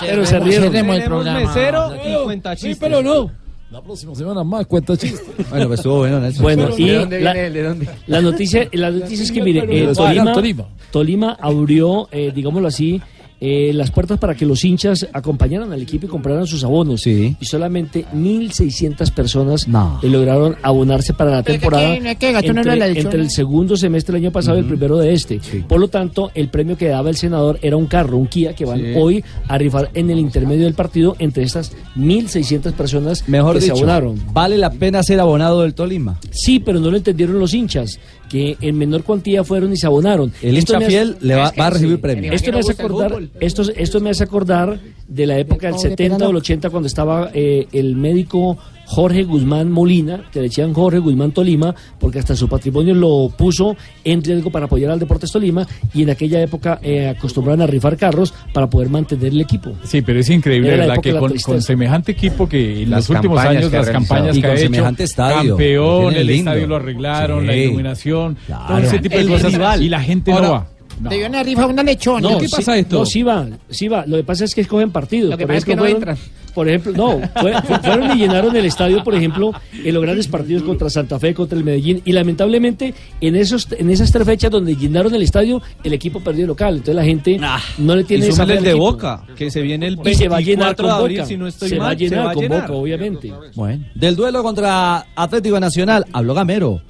Pero se rieron. Cerremos el Tenemos programa. mesero y cuenta Sí, chistes. pero no. La próxima semana más cuenta chiste. Bueno, pues estuvo bueno, Nelson. Bueno, y ¿De dónde la, viene él? ¿De dónde? la noticia, la noticia es que, mire, eh, Tolima. Tolima abrió, eh, digámoslo así, eh, las puertas para que los hinchas acompañaran al equipo y compraran sus abonos. Sí. Y solamente 1.600 personas No. eh, lograron abonarse para la temporada entre, entre el segundo semestre del año pasado y el primero de este. Por lo tanto, el premio que daba el senador era un carro, un Kia, que van Sí. hoy a rifar en el intermedio del partido entre estas 1.600 personas Mejor que dicho, se abonaron. vale la pena ser abonado del Tolima. Sí, pero no lo entendieron los hinchas, que en menor cuantía fueron y se abonaron. El Esto hincha hace- fiel le va, va a recibir premio. Esto me hace acordar, esto, esto me hace acordar de la época del 70 o del 80 cuando estaba eh, el médico Jorge Guzmán Molina, que le decían Jorge Guzmán Tolima, porque hasta su patrimonio lo puso en riesgo para apoyar al Deportes Tolima y en aquella época eh, acostumbraban a rifar carros para poder mantener el equipo. Sí, pero es increíble, Era la Que la con, semejante equipo que en Las los últimos años, las campañas Y que con ha hecho, semejante estadio, campeón, el lindo. estadio lo arreglaron, Sí. la iluminación, todo ese tipo de El cosas. rival. Y la gente Ahora, no va. No. Dio una rifa una lechona. No, sí, No, sí va, sí va. Lo que pasa es que escogen partidos. Lo que Por pasa es que ejemplo, no fueron- entran. Por ejemplo, no, fue- fue- fueron y llenaron el estadio, por ejemplo, en los grandes partidos contra Santa Fe, contra el Medellín. Y lamentablemente, en esos en esas tres fechas donde llenaron el estadio, el equipo perdió local. Entonces la gente no le Y tiene esa fe el al de equipo. Boca, que se viene el Y se va a llenar 24 con de abril, Boca. si no estoy se va a mal, se llenar va a con llenar. Boca, obviamente. Bueno, del duelo contra Atlético Nacional habló Gamero.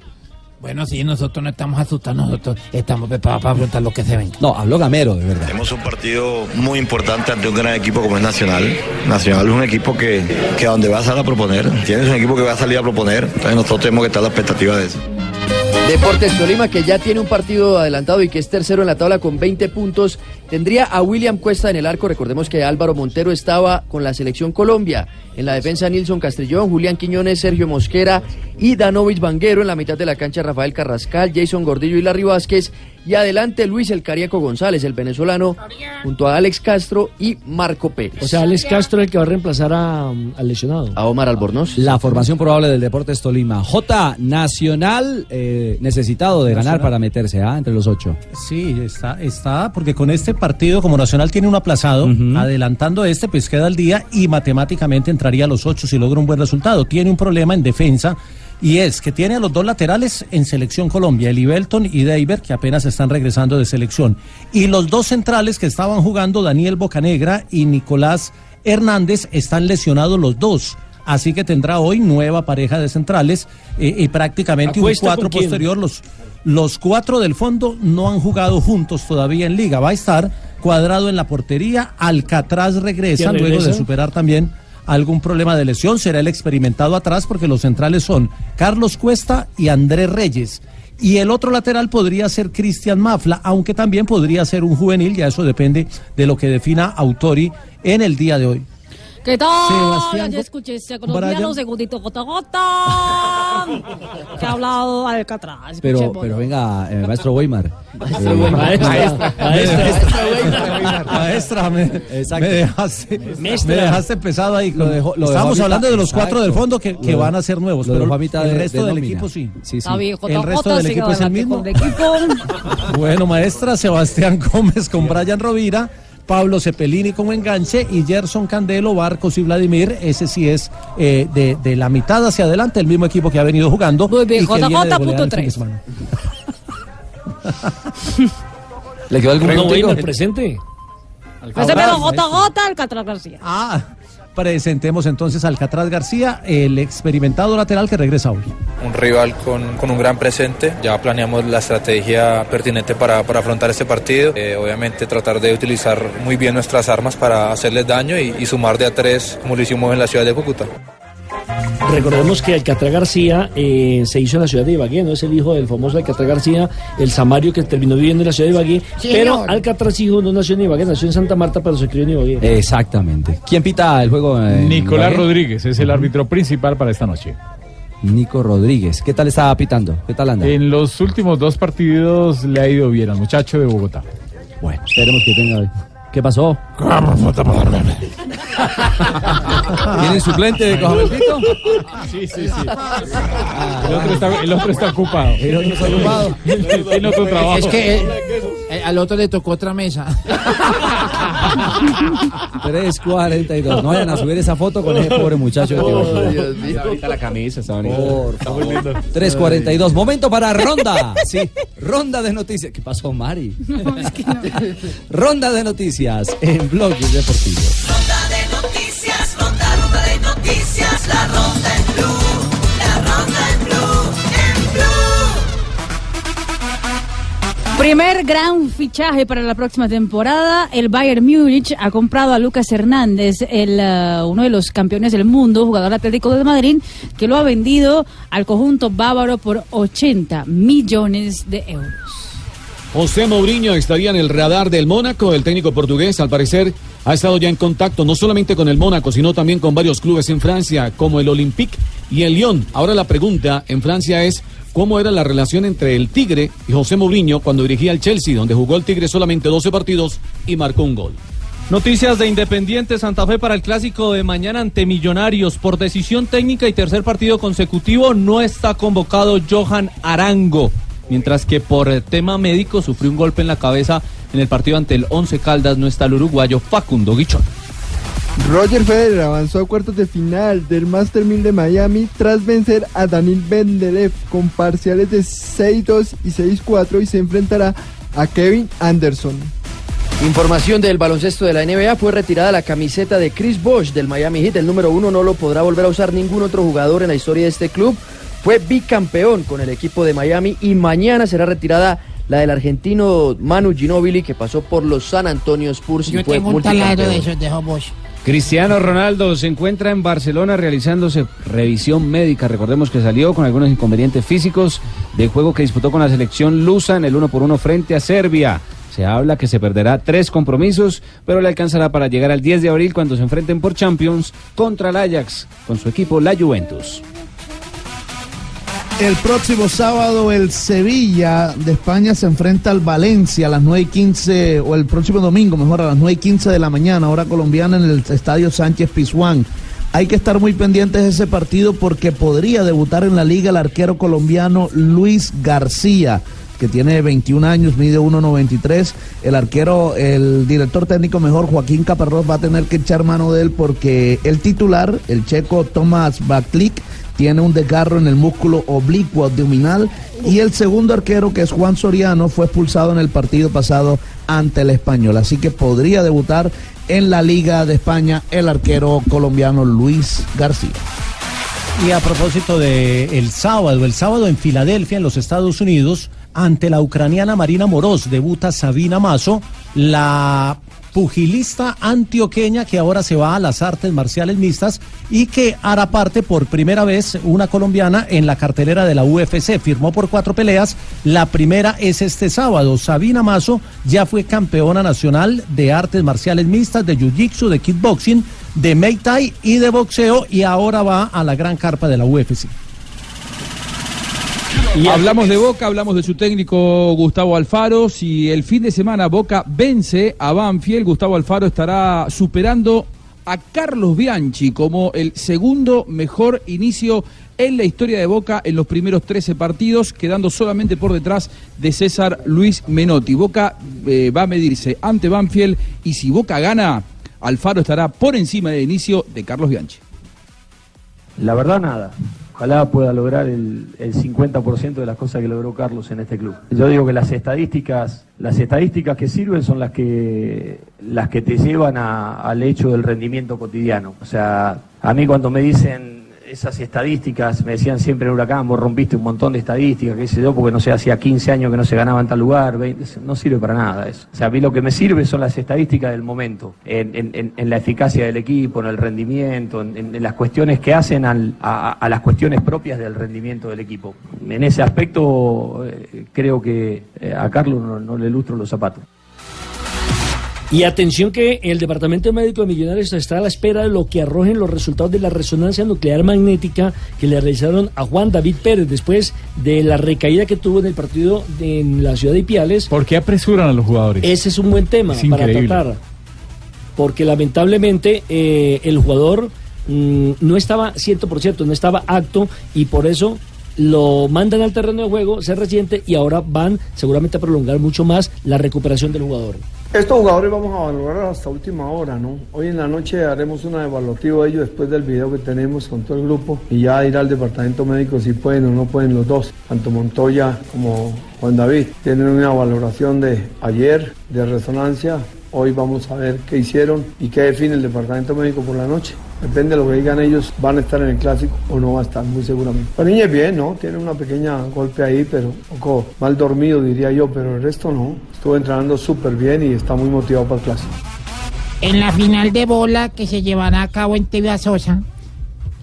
Bueno, sí, nosotros no estamos asustados, nosotros estamos preparados para afrontar lo que se ven. No, habló Gamero, de verdad. Tenemos un partido muy importante ante un gran equipo como es Nacional. Nacional es un equipo que, que a donde va a salir a proponer. Tienes un equipo que va a salir a proponer. Entonces nosotros tenemos que estar a la expectativa de eso. Deportes Tolima, que ya tiene un partido adelantado y que es tercero en la tabla con 20 puntos, tendría a William Cuesta en el arco. Recordemos que Álvaro Montero estaba con la selección Colombia. En la defensa, Nilson Castrillón, Julián Quiñones, Sergio Mosquera y Danovich Vanguero. En la mitad de la cancha, Rafael Carrascal, Jason Gordillo y Larry Vázquez. Y adelante, Luis El Cariaco González, el venezolano, junto a Alex Castro y Marco Pérez. O sea, Alex Castro es el que va a reemplazar a, al lesionado. A Omar Albornoz. La formación probable del Deportes Tolima. J Nacional eh, necesitado de ganar para meterse ¿ah? entre los ocho. Sí, está, está, porque con este partido, como Nacional tiene un aplazado, adelantando este, pues queda al día y matemáticamente entraría a los ocho si logra un buen resultado. Tiene un problema en defensa y es que tiene a los dos laterales en selección Colombia, el Ibelton y Deiber, que apenas están regresando de selección. Y los dos centrales que estaban jugando, Daniel Bocanegra y Nicolás Hernández, están lesionados los dos. Así que tendrá hoy nueva pareja de centrales eh, y prácticamente un ¿Acuesta cuatro posterior. Los, los cuatro del fondo no han jugado juntos todavía en liga. Va a estar cuadrado en la portería. Alcatraz regresa, ¿Quién luego de regresa? superar también algún problema de lesión. Será el experimentado atrás porque los centrales son Carlos Cuesta y Andrés Reyes. Y el otro lateral podría ser Cristian Mafla, aunque también podría ser un juvenil, ya eso depende de lo que defina Autori en el día de hoy. ¿Qué tal? Sebastián ya escuché ese colombiano, segundito, jota. [laughs] Que ha hablado Alcatraz. escuché, Pero, pero venga, eh, maestro Weimar. [laughs] Maestro Eh, Weimar. Maestra, maestra. Maestra, me, me dejaste, Maestra. me dejaste pesado ahí. Lo dejó- lo Estamos hablando de los cuatro del fondo que, que Lo- van a ser nuevos, pero a mitad el de- resto de del nómina. equipo sí. Sí, sí. El resto jota, del equipo es el mismo. [laughs] Bueno, maestra, Sebastián Gómez con Brian Rovira, Pablo Cepelini como enganche y Gerson Candelo, Barcos y Vladimir. Ese sí es eh, de, de la mitad hacia adelante, el mismo equipo que ha venido jugando. Muy bien, y que JJ viene de punto golear el fin de tres. semana. ¿Le quedó algún No, puntico? Weimar, presente. Jota, Alcatraz García. Ah, presentemos entonces a Alcatraz García, el experimentado lateral que regresa hoy. un rival con, con un gran presente. Ya planeamos la estrategia pertinente para, para afrontar este partido. Eh, obviamente tratar de utilizar muy bien nuestras armas para hacerles daño y, y sumar de a tres como lo hicimos en la ciudad de Cúcuta. Recordemos que Alcatraz García eh, se hizo en la ciudad de Ibagué, no es el hijo del famoso Alcatraz García, el samario que terminó viviendo en la ciudad de Ibagué. Sí, pero señor. Alcatraz hijo no nació en Ibagué, nació en Santa Marta, pero se crió en Ibagué. Exactamente. ¿Quién pita el juego? Nicolás Ibagué? Rodríguez es el árbitro principal para esta noche. Nico Rodríguez. ¿Qué tal está pitando? ¿Qué tal anda? En los últimos dos partidos le ha ido bien al muchacho de Bogotá. Bueno, esperemos que tenga. ¿Qué pasó? ¿Tienen suplente de Cojamelpito? Sí, sí, sí. El otro está, el otro está ocupado. El otro está ocupado. Tiene otro trabajo. Es que eh, eh, al otro le tocó otra mesa. 3.42. No vayan a subir esa foto con ese pobre muchacho. Oh, Dios mío. Ahorita la camisa está bonita. Por favor. 3.42. Momento para ronda. Sí, ronda de noticias. ¿Qué pasó, Mari? Ronda de noticias en Blog Deportivo. Ronda de noticias, ronda, ronda de noticias, la ronda en blue, la ronda en blue, en blue. Primer gran fichaje para la próxima temporada. El Bayern Múnich ha comprado a Lucas Hernández, el, eh, uno de los campeones del mundo, jugador atlético de Madrid, que lo ha vendido al conjunto bávaro por 80 millones de euros. José Mourinho estaría en el radar del Mónaco. El técnico portugués, al parecer, ha estado ya en contacto no solamente con el Mónaco, sino también con varios clubes en Francia, como el Olympique y el Lyon. Ahora la pregunta en Francia es cómo era la relación entre el Tigre y José Mourinho cuando dirigía al Chelsea, donde jugó el Tigre solamente 12 partidos y marcó un gol. Noticias de Independiente Santa Fe para el clásico de mañana ante Millonarios. Por decisión técnica y tercer partido consecutivo no está convocado Johan Arango. Mientras que por tema médico sufrió un golpe en la cabeza en el partido ante el Once Caldas. No está el uruguayo Facundo Guichón. Roger Federer avanzó a cuartos de final del Master 1000 de Miami tras vencer a Daniel Bendelev con parciales de 6-2 y 6-4 y se enfrentará a Kevin Anderson. Información del baloncesto de la NBA, fue retirada la camiseta de Chris Bosh del Miami Heat. El número uno no lo podrá volver a usar ningún otro jugador en la historia de este club. Fue bicampeón con el equipo de Miami y mañana será retirada la del argentino Manu Ginóbili que pasó por los San Antonio Spurs y fue tengo un taladro de multicampeón. esos de Bosch. Cristiano Ronaldo se encuentra en Barcelona realizándose revisión médica. Recordemos que salió con algunos inconvenientes físicos del juego que disputó con la selección lusa en el 1 por 1 frente a Serbia. Se habla que se perderá tres compromisos, pero le alcanzará para llegar al 10 de abril cuando se enfrenten por Champions contra el Ajax con su equipo la Juventus. El próximo sábado el Sevilla de España se enfrenta al Valencia a las 9 y 15, o el próximo domingo, mejor, a las 9 y 15 de la mañana, hora colombiana en el Estadio Sánchez Pizjuán. Hay que estar muy pendientes de ese partido porque podría debutar en la liga el arquero colombiano Luis García que tiene 21 años, mide 1.93. El arquero, el director técnico mejor, Joaquín Caparrós, va a tener que echar mano de él porque el titular, el checo Tomás Baklik, tiene un desgarro en el músculo oblicuo abdominal y el segundo arquero, que es Juan Soriano, fue expulsado en el partido pasado ante el español. Así que podría debutar en la Liga de España el arquero colombiano Luis García. Y a propósito de sábado, el sábado en Filadelfia, en los Estados Unidos, ante la ucraniana Marina Moroz, debuta Sabina Mazo, la pugilista antioqueña que ahora se va a las artes marciales mixtas y que hará parte por primera vez una colombiana en la cartelera de la UFC. Firmó por cuatro peleas. La primera es este sábado. Sabina Mazo ya fue campeona nacional de artes marciales mixtas, de jiu-jitsu, de kickboxing, de Muay Thai y de boxeo y ahora va a la gran carpa de la UFC. Y hablamos de Boca, hablamos de su técnico Gustavo Alfaro. Si el fin de semana Boca vence a Banfield, Gustavo Alfaro estará superando a Carlos Bianchi como el segundo mejor inicio en la historia de Boca en los primeros 13 partidos, quedando solamente por detrás de César Luis Menotti. Boca eh, va a medirse ante Banfield y si Boca gana, Alfaro estará por encima del inicio de Carlos Bianchi. La verdad, nada. Ojalá pueda lograr el, el 50% de las cosas que logró Carlos en este club. Yo digo que las estadísticas, las estadísticas que sirven son las que, las que te llevan a- al hecho del rendimiento cotidiano. O sea, a mí cuando me dicen esas estadísticas, me decían siempre en Huracán, vos rompiste un montón de estadísticas, qué sé yo, porque no sé, hacía 15 años que no se ganaba en tal lugar, 20, no sirve para nada eso. O sea, a mí lo que me sirve son las estadísticas del momento, en, la eficacia del equipo, en el rendimiento, en, las cuestiones que hacen a las cuestiones propias del rendimiento del equipo. En ese aspecto eh, creo que eh, a Carlos no, no le lustro los zapatos. Y atención que el Departamento Médico de Millonarios está a la espera de lo que arrojen los resultados de la resonancia nuclear magnética que le realizaron a Juan David Pérez después de la recaída que tuvo en el partido de- en la ciudad de Ipiales. ¿Por qué apresuran a los jugadores? Ese es un buen tema Es para increíble. tratar. Porque lamentablemente eh, el jugador mm, no estaba 100%, no estaba acto y por eso lo mandan al terreno de juego, se resiente y ahora van seguramente a prolongar mucho más la recuperación del jugador. Estos jugadores vamos a valorar hasta última hora, ¿no? Hoy en la noche haremos una evaluativa de ellos después del video que tenemos con todo el grupo y ya irá al departamento médico si pueden o no pueden los dos, tanto Montoya como Juan David. Tienen una valoración de ayer de resonancia. Hoy vamos a ver qué hicieron y qué define el departamento médico por la noche. Depende de lo que digan ellos, van a estar en el clásico o no va a estar, muy seguramente. La niña es bien, ¿no? Tiene una pequeña golpe ahí, pero un poco mal dormido, diría yo, pero el resto no. Estuvo entrenando súper bien y está muy motivado para el clásico. En la final de bola que se llevará a cabo en Sosa,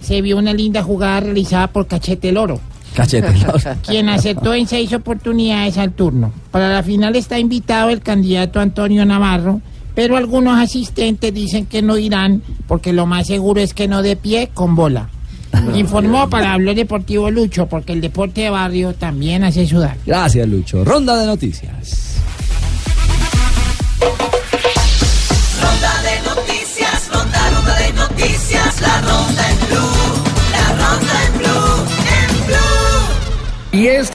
se vio una linda jugada realizada por Cachete Loro. [laughs] Quien aceptó en seis oportunidades al turno. Para la final está invitado el candidato Antonio Navarro, pero algunos asistentes dicen que no irán porque lo más seguro es que no de pie con bola. [laughs] Informó para Hablar Deportivo Lucho, porque el deporte de barrio también hace sudar. Gracias, Lucho. Ronda de noticias. Y es.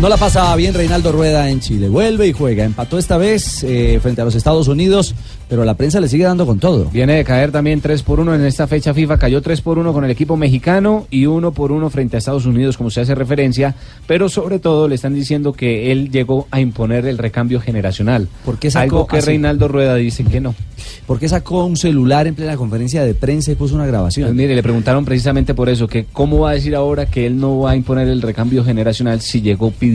No la pasa bien Reinaldo Rueda en Chile. Vuelve y juega. Empató esta vez eh, frente a los Estados Unidos, pero la prensa le sigue dando con todo. Viene de caer también 3 por 1 en esta fecha FIFA. Cayó 3 por 1 con el equipo mexicano y 1 por 1 frente a Estados Unidos, como se hace referencia. Pero sobre todo le están diciendo que él llegó a imponer el recambio generacional. ¿Por qué sacó Algo que así? Reinaldo Rueda dice que no. ¿Por qué sacó un celular en plena conferencia de prensa y puso una grabación? Pues mire, le preguntaron precisamente por eso, que cómo va a decir ahora que él no va a imponer el recambio generacional si llegó pidiendo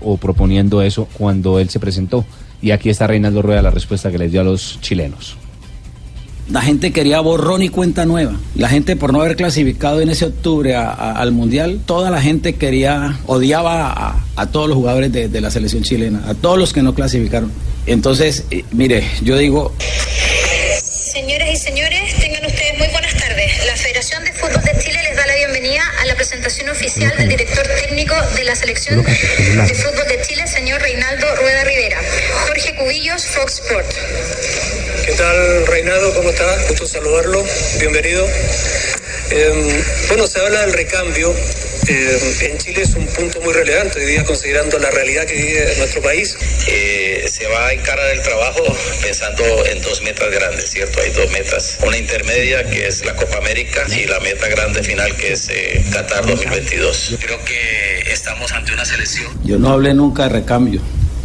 o proponiendo eso cuando él se presentó. Y aquí está Reinaldo Rueda la respuesta que les dio a los chilenos. La gente quería borrón y cuenta nueva. La gente por no haber clasificado en ese octubre a- a- al Mundial, toda la gente quería, odiaba a, a todos los jugadores de, de la selección chilena, a todos los que no clasificaron. Entonces, eh, mire, yo digo, Señoras y señores, tengan presentación oficial del director técnico de la Selección de Fútbol de Chile, señor Reinaldo Rueda Rivera. Jorge Cubillos, Fox Sport. ¿Qué tal, Reinaldo? ¿Cómo está? Gusto saludarlo. Bienvenido. Eh, bueno, se habla del recambio. Eh, en Chile es un punto muy relevante hoy día, considerando la realidad que vive nuestro país. Eh, se va a encarar el trabajo pensando en dos metas grandes, ¿cierto? Hay dos metas. Una intermedia que es la Copa América y la meta grande final que es eh, Qatar 2022. Creo que estamos ante una selección yo no hablé nunca de recambio.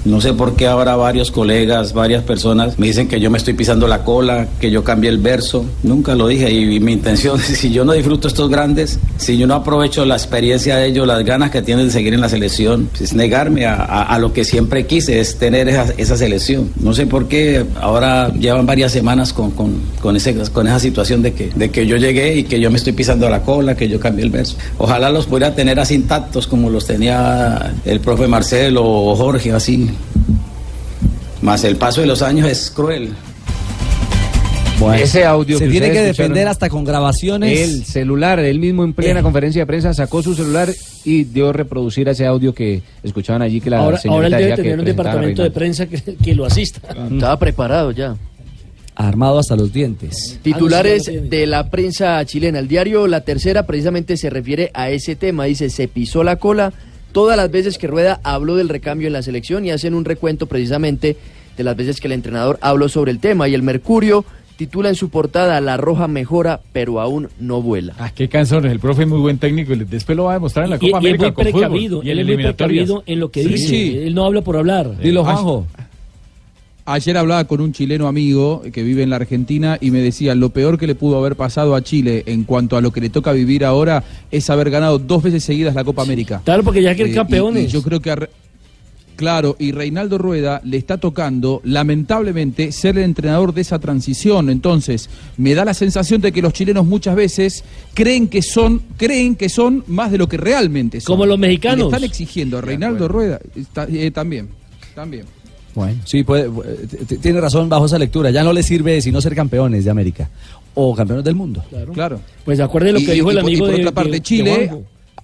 No sé por qué ahora varios colegas, varias personas me dicen que yo me estoy pisando la cola, que yo cambié el verso. Nunca lo dije y, mi intención [laughs] es, si yo no disfruto estos grandes, si yo no aprovecho la experiencia de ellos, las ganas que tienen de seguir en la selección, es negarme a, lo que siempre quise, es tener esa, esa selección. No sé por qué ahora llevan varias semanas con, con, con, ese, con esa situación de que, de que yo llegué y que yo me estoy pisando la cola, que yo cambié el verso. Ojalá los pudiera tener así intactos como los tenía el profe Marcelo o Jorge, así. Más el paso de los años es cruel. Ese audio se que tiene que defender hasta con grabaciones. El celular, él mismo en plena Eh. conferencia de prensa sacó su celular y dio a reproducir ese audio que escuchaban allí que la Ahora, señorita ahora él debe tener un departamento de prensa que, que lo asista. [laughs] Estaba preparado ya. Armado hasta los dientes. Titulares de la prensa chilena. El diario La Tercera precisamente se refiere a ese tema. Dice, se pisó la cola todas las veces que Rueda habló del recambio en la selección y hacen un recuento precisamente de las veces que el entrenador habló sobre el tema. Y el Mercurio titula en su portada, La Roja mejora, pero aún no vuela. Ah, qué canciones. El profe es muy buen técnico y después lo va a demostrar en la Y, Copa y es América muy con fútbol precavido, y él es muy precavido en lo que Sí, dice. sí. Él no habla por hablar. Dilo, Juanjo. Ayer hablaba con un chileno amigo que vive en la Argentina y me decía, lo peor que le pudo haber pasado a Chile en cuanto a lo que le toca vivir ahora es haber ganado dos veces seguidas la Copa América. Claro, porque ya que el Eh, y- campeón y es. yo creo que a Claro, y Reinaldo Rueda le está tocando, lamentablemente, ser el entrenador de esa transición. Entonces, me da la sensación de que los chilenos muchas veces creen que son, creen que son más de lo que realmente son. Como los Y le mexicanos. están exigiendo a Reinaldo Rueda está- eh, también, también. Bueno, sí, puede, t- tiene razón bajo esa lectura. Ya no le sirve sino ser campeones de América o campeones del mundo. Claro. Pues acuerde lo Y- que y- dijo el y por- amigo y por de, otra parte, de- de Chile,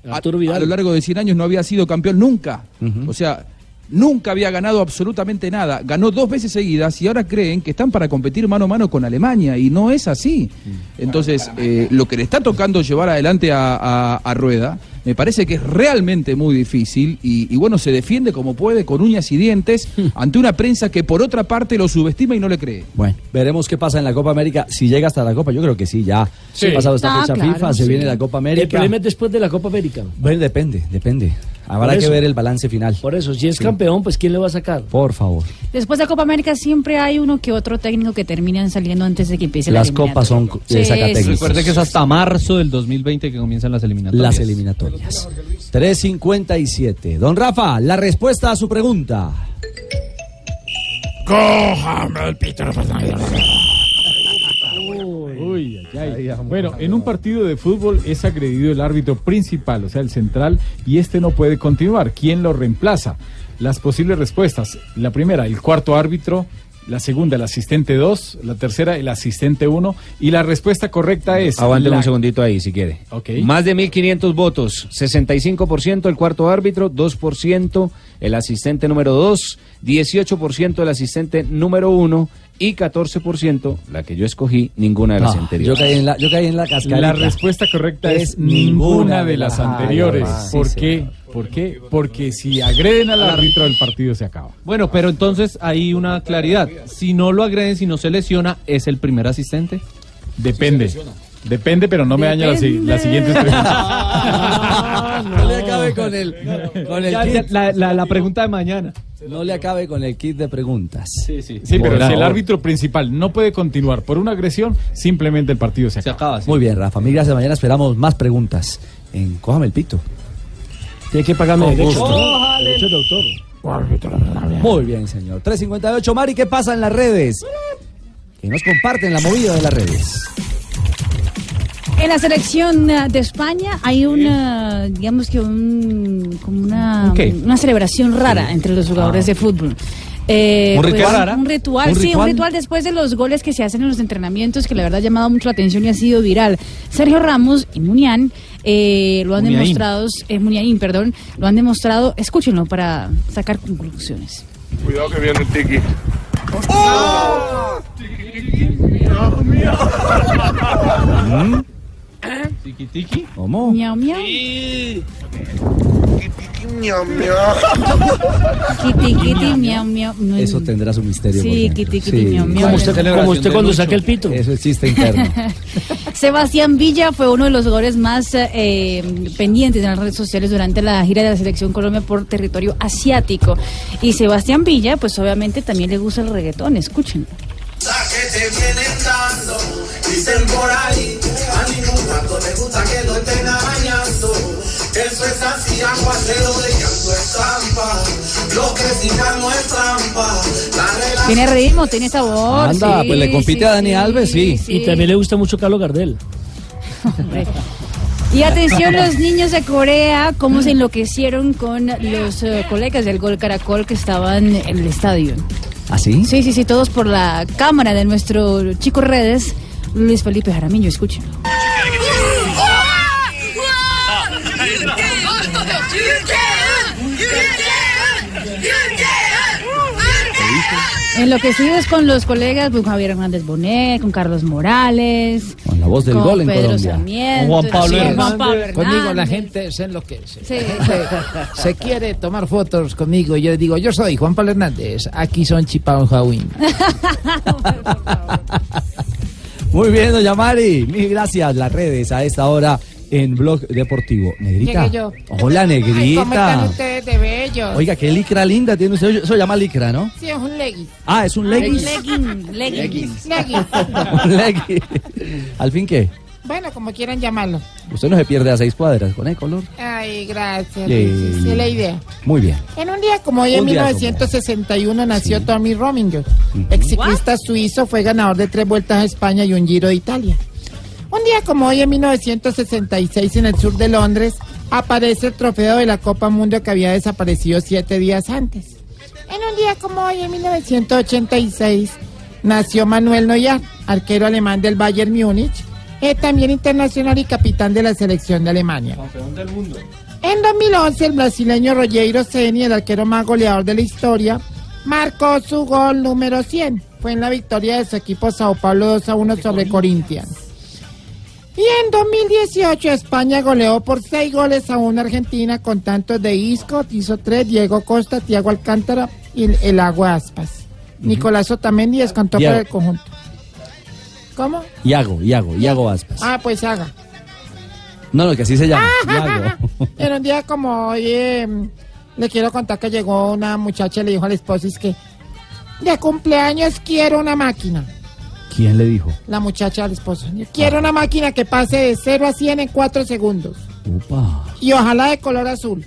a, lo largo de 100 años no había sido campeón nunca. O sea, nunca había ganado absolutamente nada. Ganó dos veces seguidas y ahora creen que están para competir mano a mano con Alemania y no es así. Entonces, eh, lo que le está tocando llevar adelante a, a- a Rueda me parece que es realmente muy difícil y, y bueno, se defiende como puede con uñas y dientes ante una prensa que por otra parte lo subestima y no le cree. Bueno, veremos qué pasa en la Copa América. Si llega hasta la Copa, yo creo que sí, ya. Sí. Ha pasado esta Ah, fecha claro, FIFA, se viene la Copa El América. problema es después de la Copa América. Bueno, depende, depende. Habrá que ver el balance final. Por eso, si es Sí. campeón, pues ¿quién le va a sacar? Por favor. Después de Copa América siempre hay uno que otro técnico que terminan saliendo antes de que empiece la Las copas son Sí, de sacatécnicos. Recuerde que es hasta marzo del 2020 que comienzan las eliminatorias. Las eliminatorias. 357. Don Rafa, la respuesta a su pregunta. Cójame el pito. Uy, Bueno, en un partido de fútbol es agredido el árbitro principal, o sea, el central, y este no puede continuar. ¿Quién lo reemplaza? Las posibles respuestas. La primera, el cuarto árbitro. La segunda, el asistente 2. La tercera, el asistente 1. Y la respuesta correcta es... Aguánteme la- un segundito ahí, si quiere. Ok. Más de 1.500 votos, 65% el cuarto árbitro, 2% el asistente número 2, 18% el asistente número 1 y 14% la que yo escogí, ninguna de las No, anteriores. yo caí en la- yo caí en la cascarita. La respuesta correcta es, Es ninguna de las Ay, anteriores. ah, sí, ¿Por señor. qué? ¿Por qué? Porque si agreden al árbitro, el partido se acaba. Bueno, pero entonces hay una claridad. Si no lo agreden, si no se lesiona, ¿es el primer asistente? Depende. Depende, pero no me daña las, las siguientes preguntas. No le acabe con el, con el kit. la, la- la pregunta de mañana. No le acabe con el kit de preguntas. Sí, sí. Sí, pero si el árbitro principal no puede continuar por una agresión, simplemente el partido se acaba. Muy bien, Rafa. Mil gracias. Mañana esperamos más preguntas en Cójame el Pito. Tiene que pagarme gusto. ¿no? Derecho de autor. Muy bien, señor. 358, Mari, ¿qué pasa en las redes? Que nos comparten la movida de las redes. En la selección eh, de España hay una, digamos que un, como una, una celebración rara entre los jugadores de fútbol. Eh, ¿Un ritual rara? Un ritual, ¿Un sí, ritual? un ritual después de los goles que se hacen en los entrenamientos que la verdad ha llamado mucho la atención y ha sido viral. Sergio Ramos y Munián eh, lo han Muniain. demostrado, eh, Muniain, perdón, lo han demostrado, escúchenlo para sacar conclusiones. Cuidado que viene el tiki. Tiki tiki. ¿Cómo? Miau, miau. Miau, miau. Kiti, kiti, miau, miau. Eso tendrá su misterio. Sí, por dentro. kiti, kiti, miau, miau. Como usted, como usted cuando saque el pito. Eso es chiste interno. [laughs] Sebastián Villa fue uno de los jugadores más eh, pendientes en las redes sociales durante la gira de la selección Colombia por territorio asiático. Y Sebastián Villa, pues obviamente también le gusta el reggaetón, escuchen. que te vienen dando. Dicen por ahí, a ningún que lo estén arañando. Eso es así, aguacero de llanto es trampa. Lo que no es trampa. La Tiene ritmo, tiene sabor. Anda, sí, pues le compite sí, a Dani sí, Alves, sí. sí. Y también le gusta mucho Carlos Gardel. Y atención los niños de Corea, cómo se enloquecieron con los eh, colegas del Gol Caracol que estaban en el estadio. ¿Ah, sí? Sí, sí, sí, todos por la cámara de nuestro chico redes, Luis Felipe Jaramillo, escuchen. Enloquecidos con los colegas, con Javier Hernández Bonet, con Carlos Morales, Con la voz del con gol en Pedro Colombia. Sarmiento, Juan Pablo sí, Hernández. Juan Pablo Conmigo la gente se enloquece. Sí. [laughs] Se, se quiere tomar fotos conmigo. y Yo le digo, yo soy Juan Pablo Hernández. Aquí son Chipao Jawin. [laughs] Muy bien, doña Mari. Mil gracias. Las redes a esta hora en Blog Deportivo. Negrita. Llegué yo. Hola, Ay, ¿Cómo están negrita. ustedes de bellos? Oiga, qué licra linda tiene usted. Eso se llama licra, ¿no? Sí, es un legging. Ah, es un leggings. Legging, leggings. Legging. [laughs] Un leggings. ¿Al fin qué? Bueno, como quieran llamarlo. Usted no se pierde a seis cuadras con el color. Ay, gracias. Sí. Luis, es la idea. Muy bien. En un día como hoy, en Un día 1961, nació Tommy Rominger. Ex ciclista suizo, fue ganador de tres vueltas a España y un giro de Italia. Un día como hoy, en 1966, en el sur de Londres, aparece el trofeo de la Copa Mundo que había desaparecido siete días antes. En un día como hoy, en 1986, nació Manuel Neuer, arquero alemán del Bayern Múnich, eh, también internacional y capitán de la selección de Alemania. Campeón del mundo. En 2011, el brasileño Rogério Ceni, el arquero más goleador de la historia, marcó su gol número 100. Fue en la victoria de su equipo Sao Paulo 2 a 1 sobre Corinthians. Y en 2018, España goleó por 6 goles a una Argentina con tantos de Isco, hizo 3, Diego Costa, Tiago Alcántara y el, el Agua Aspas. Nicolás Otamendi descontó Diego. por el conjunto. ¿Cómo? Iago, Iago, Iago Aspas. Ah, pues haga. No, no, que así se llama. Iago. En un día como hoy, eh, le quiero contar que llegó una muchacha y le dijo al esposo, es que de cumpleaños quiero una máquina. ¿Quién le dijo? La muchacha al esposo, "Yo quiero una máquina que pase de 0 a 100 en 4 segundos. Upa. Y ojalá de color azul.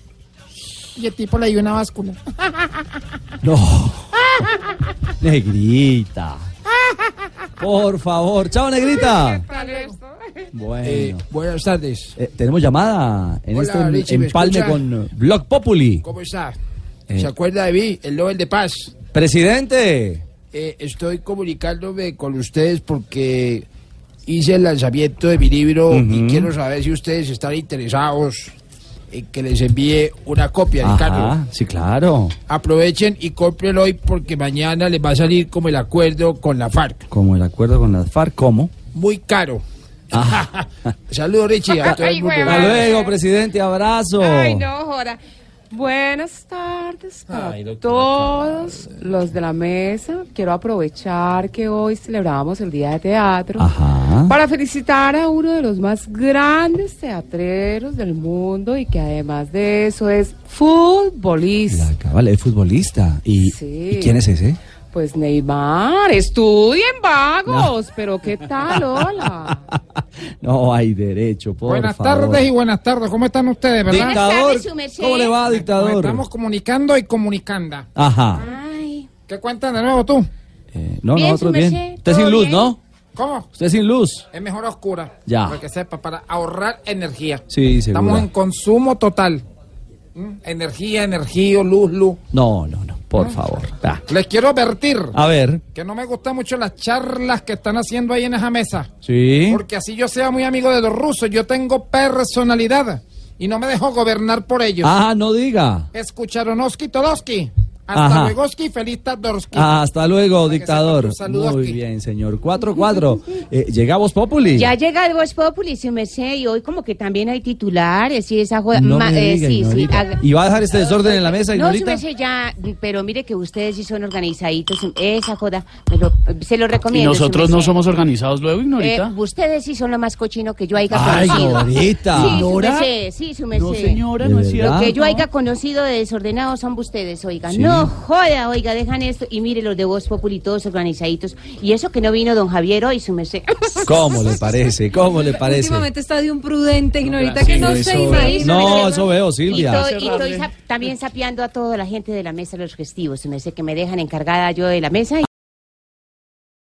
Y el tipo le dio una báscula. [laughs] No. Negrita. Por favor. Chao, negrita. Luego. Bueno. Eh, buenas tardes. Eh, tenemos llamada en Hola, este Richie, ¿me empalme escucha? con Blog Populi. ¿Cómo está? Eh. ¿Se acuerda de mí, el Nobel de Paz? Presidente. Eh, estoy comunicándome con ustedes porque hice el lanzamiento de mi libro y quiero saber si ustedes están interesados en que les envíe una copia del carro. Ajá, sí, claro. Aprovechen y cómprenlo hoy porque mañana les va a salir como el acuerdo con la FARC. Como el acuerdo con las FARC, ¿cómo? Muy caro. Ah. [laughs] Saludos, Richie. A todo el Ay, mundo. hueva. Hasta luego, presidente, abrazo. Ay, no, joda. Buenas tardes para Ay, todos los de la mesa. Quiero aprovechar que hoy celebramos el Día de Teatro Ajá. para felicitar a uno de los más grandes teatreros del mundo y que además de eso es futbolista. Vale, es futbolista. ¿Y, Sí. ¿y quién es ese? Pues Neymar, estudien vagos, pero ¿qué tal? Hola. [laughs] No hay derecho, por buenas favor. tardes y buenas tardes. ¿Cómo están ustedes, verdad? Dictador, ¿cómo le va, dictador? Nos estamos comunicando y comunicando. Ajá. ¿Qué cuentan de nuevo tú? Eh, no, Bien, nosotros bien. Usted sin luz, bien. ¿no? ¿Cómo? Usted sin luz. Es mejor a oscura. Ya. Para que sepa, para ahorrar energía. Sí, seguro. Estamos en consumo total. ¿Mm? Energía, energía, luz, luz. No, no, no, por favor. Va. Les quiero advertir A ver. que no me gustan mucho las charlas que están haciendo ahí en esa mesa. Sí. Porque así yo sea muy amigo de los rusos, yo tengo personalidad y no me dejo gobernar por ellos. Ah, no diga. Escucharonoski Todowski. Hasta Ajá. luego, feliz Tadorsky. Ah, hasta luego, dictador. sepa tu saludo Muy aquí. bien, señor. 4-4. [laughs] Eh, llegamos, Populi. Ya llega el Voz Populi, merced, y hoy como que también hay titulares y esa joda. No ma- me eh, diga, sí, sí, haga- ¿Y va a dejar este desorden en la mesa, No, su Ignorita? merced ya, pero mire que ustedes sí son organizaditos, esa joda, me lo- se lo recomiendo. ¿Y nosotros no somos organizados luego, Ignorita? Eh, ustedes sí son lo más cochino que yo haya Ay, conocido. Ignorita. Sí, merced, sí. No, señora, no es Lo cierto. que yo No. haya conocido de desordenados son ustedes, oiga. Sí. No joda, oiga, dejan esto. Y mire los de Voz Populi todos organizaditos. Y eso que no vino don Javier hoy, su merced. [laughs] ¿Cómo le parece? ¿Cómo le parece? Últimamente está de un prudente, ignorita, que no se imagina. No, eso veo, Silvia. y estoy también sapeando a toda la gente de la mesa los festivos. Se me sé que me dejan encargada yo de la mesa. y-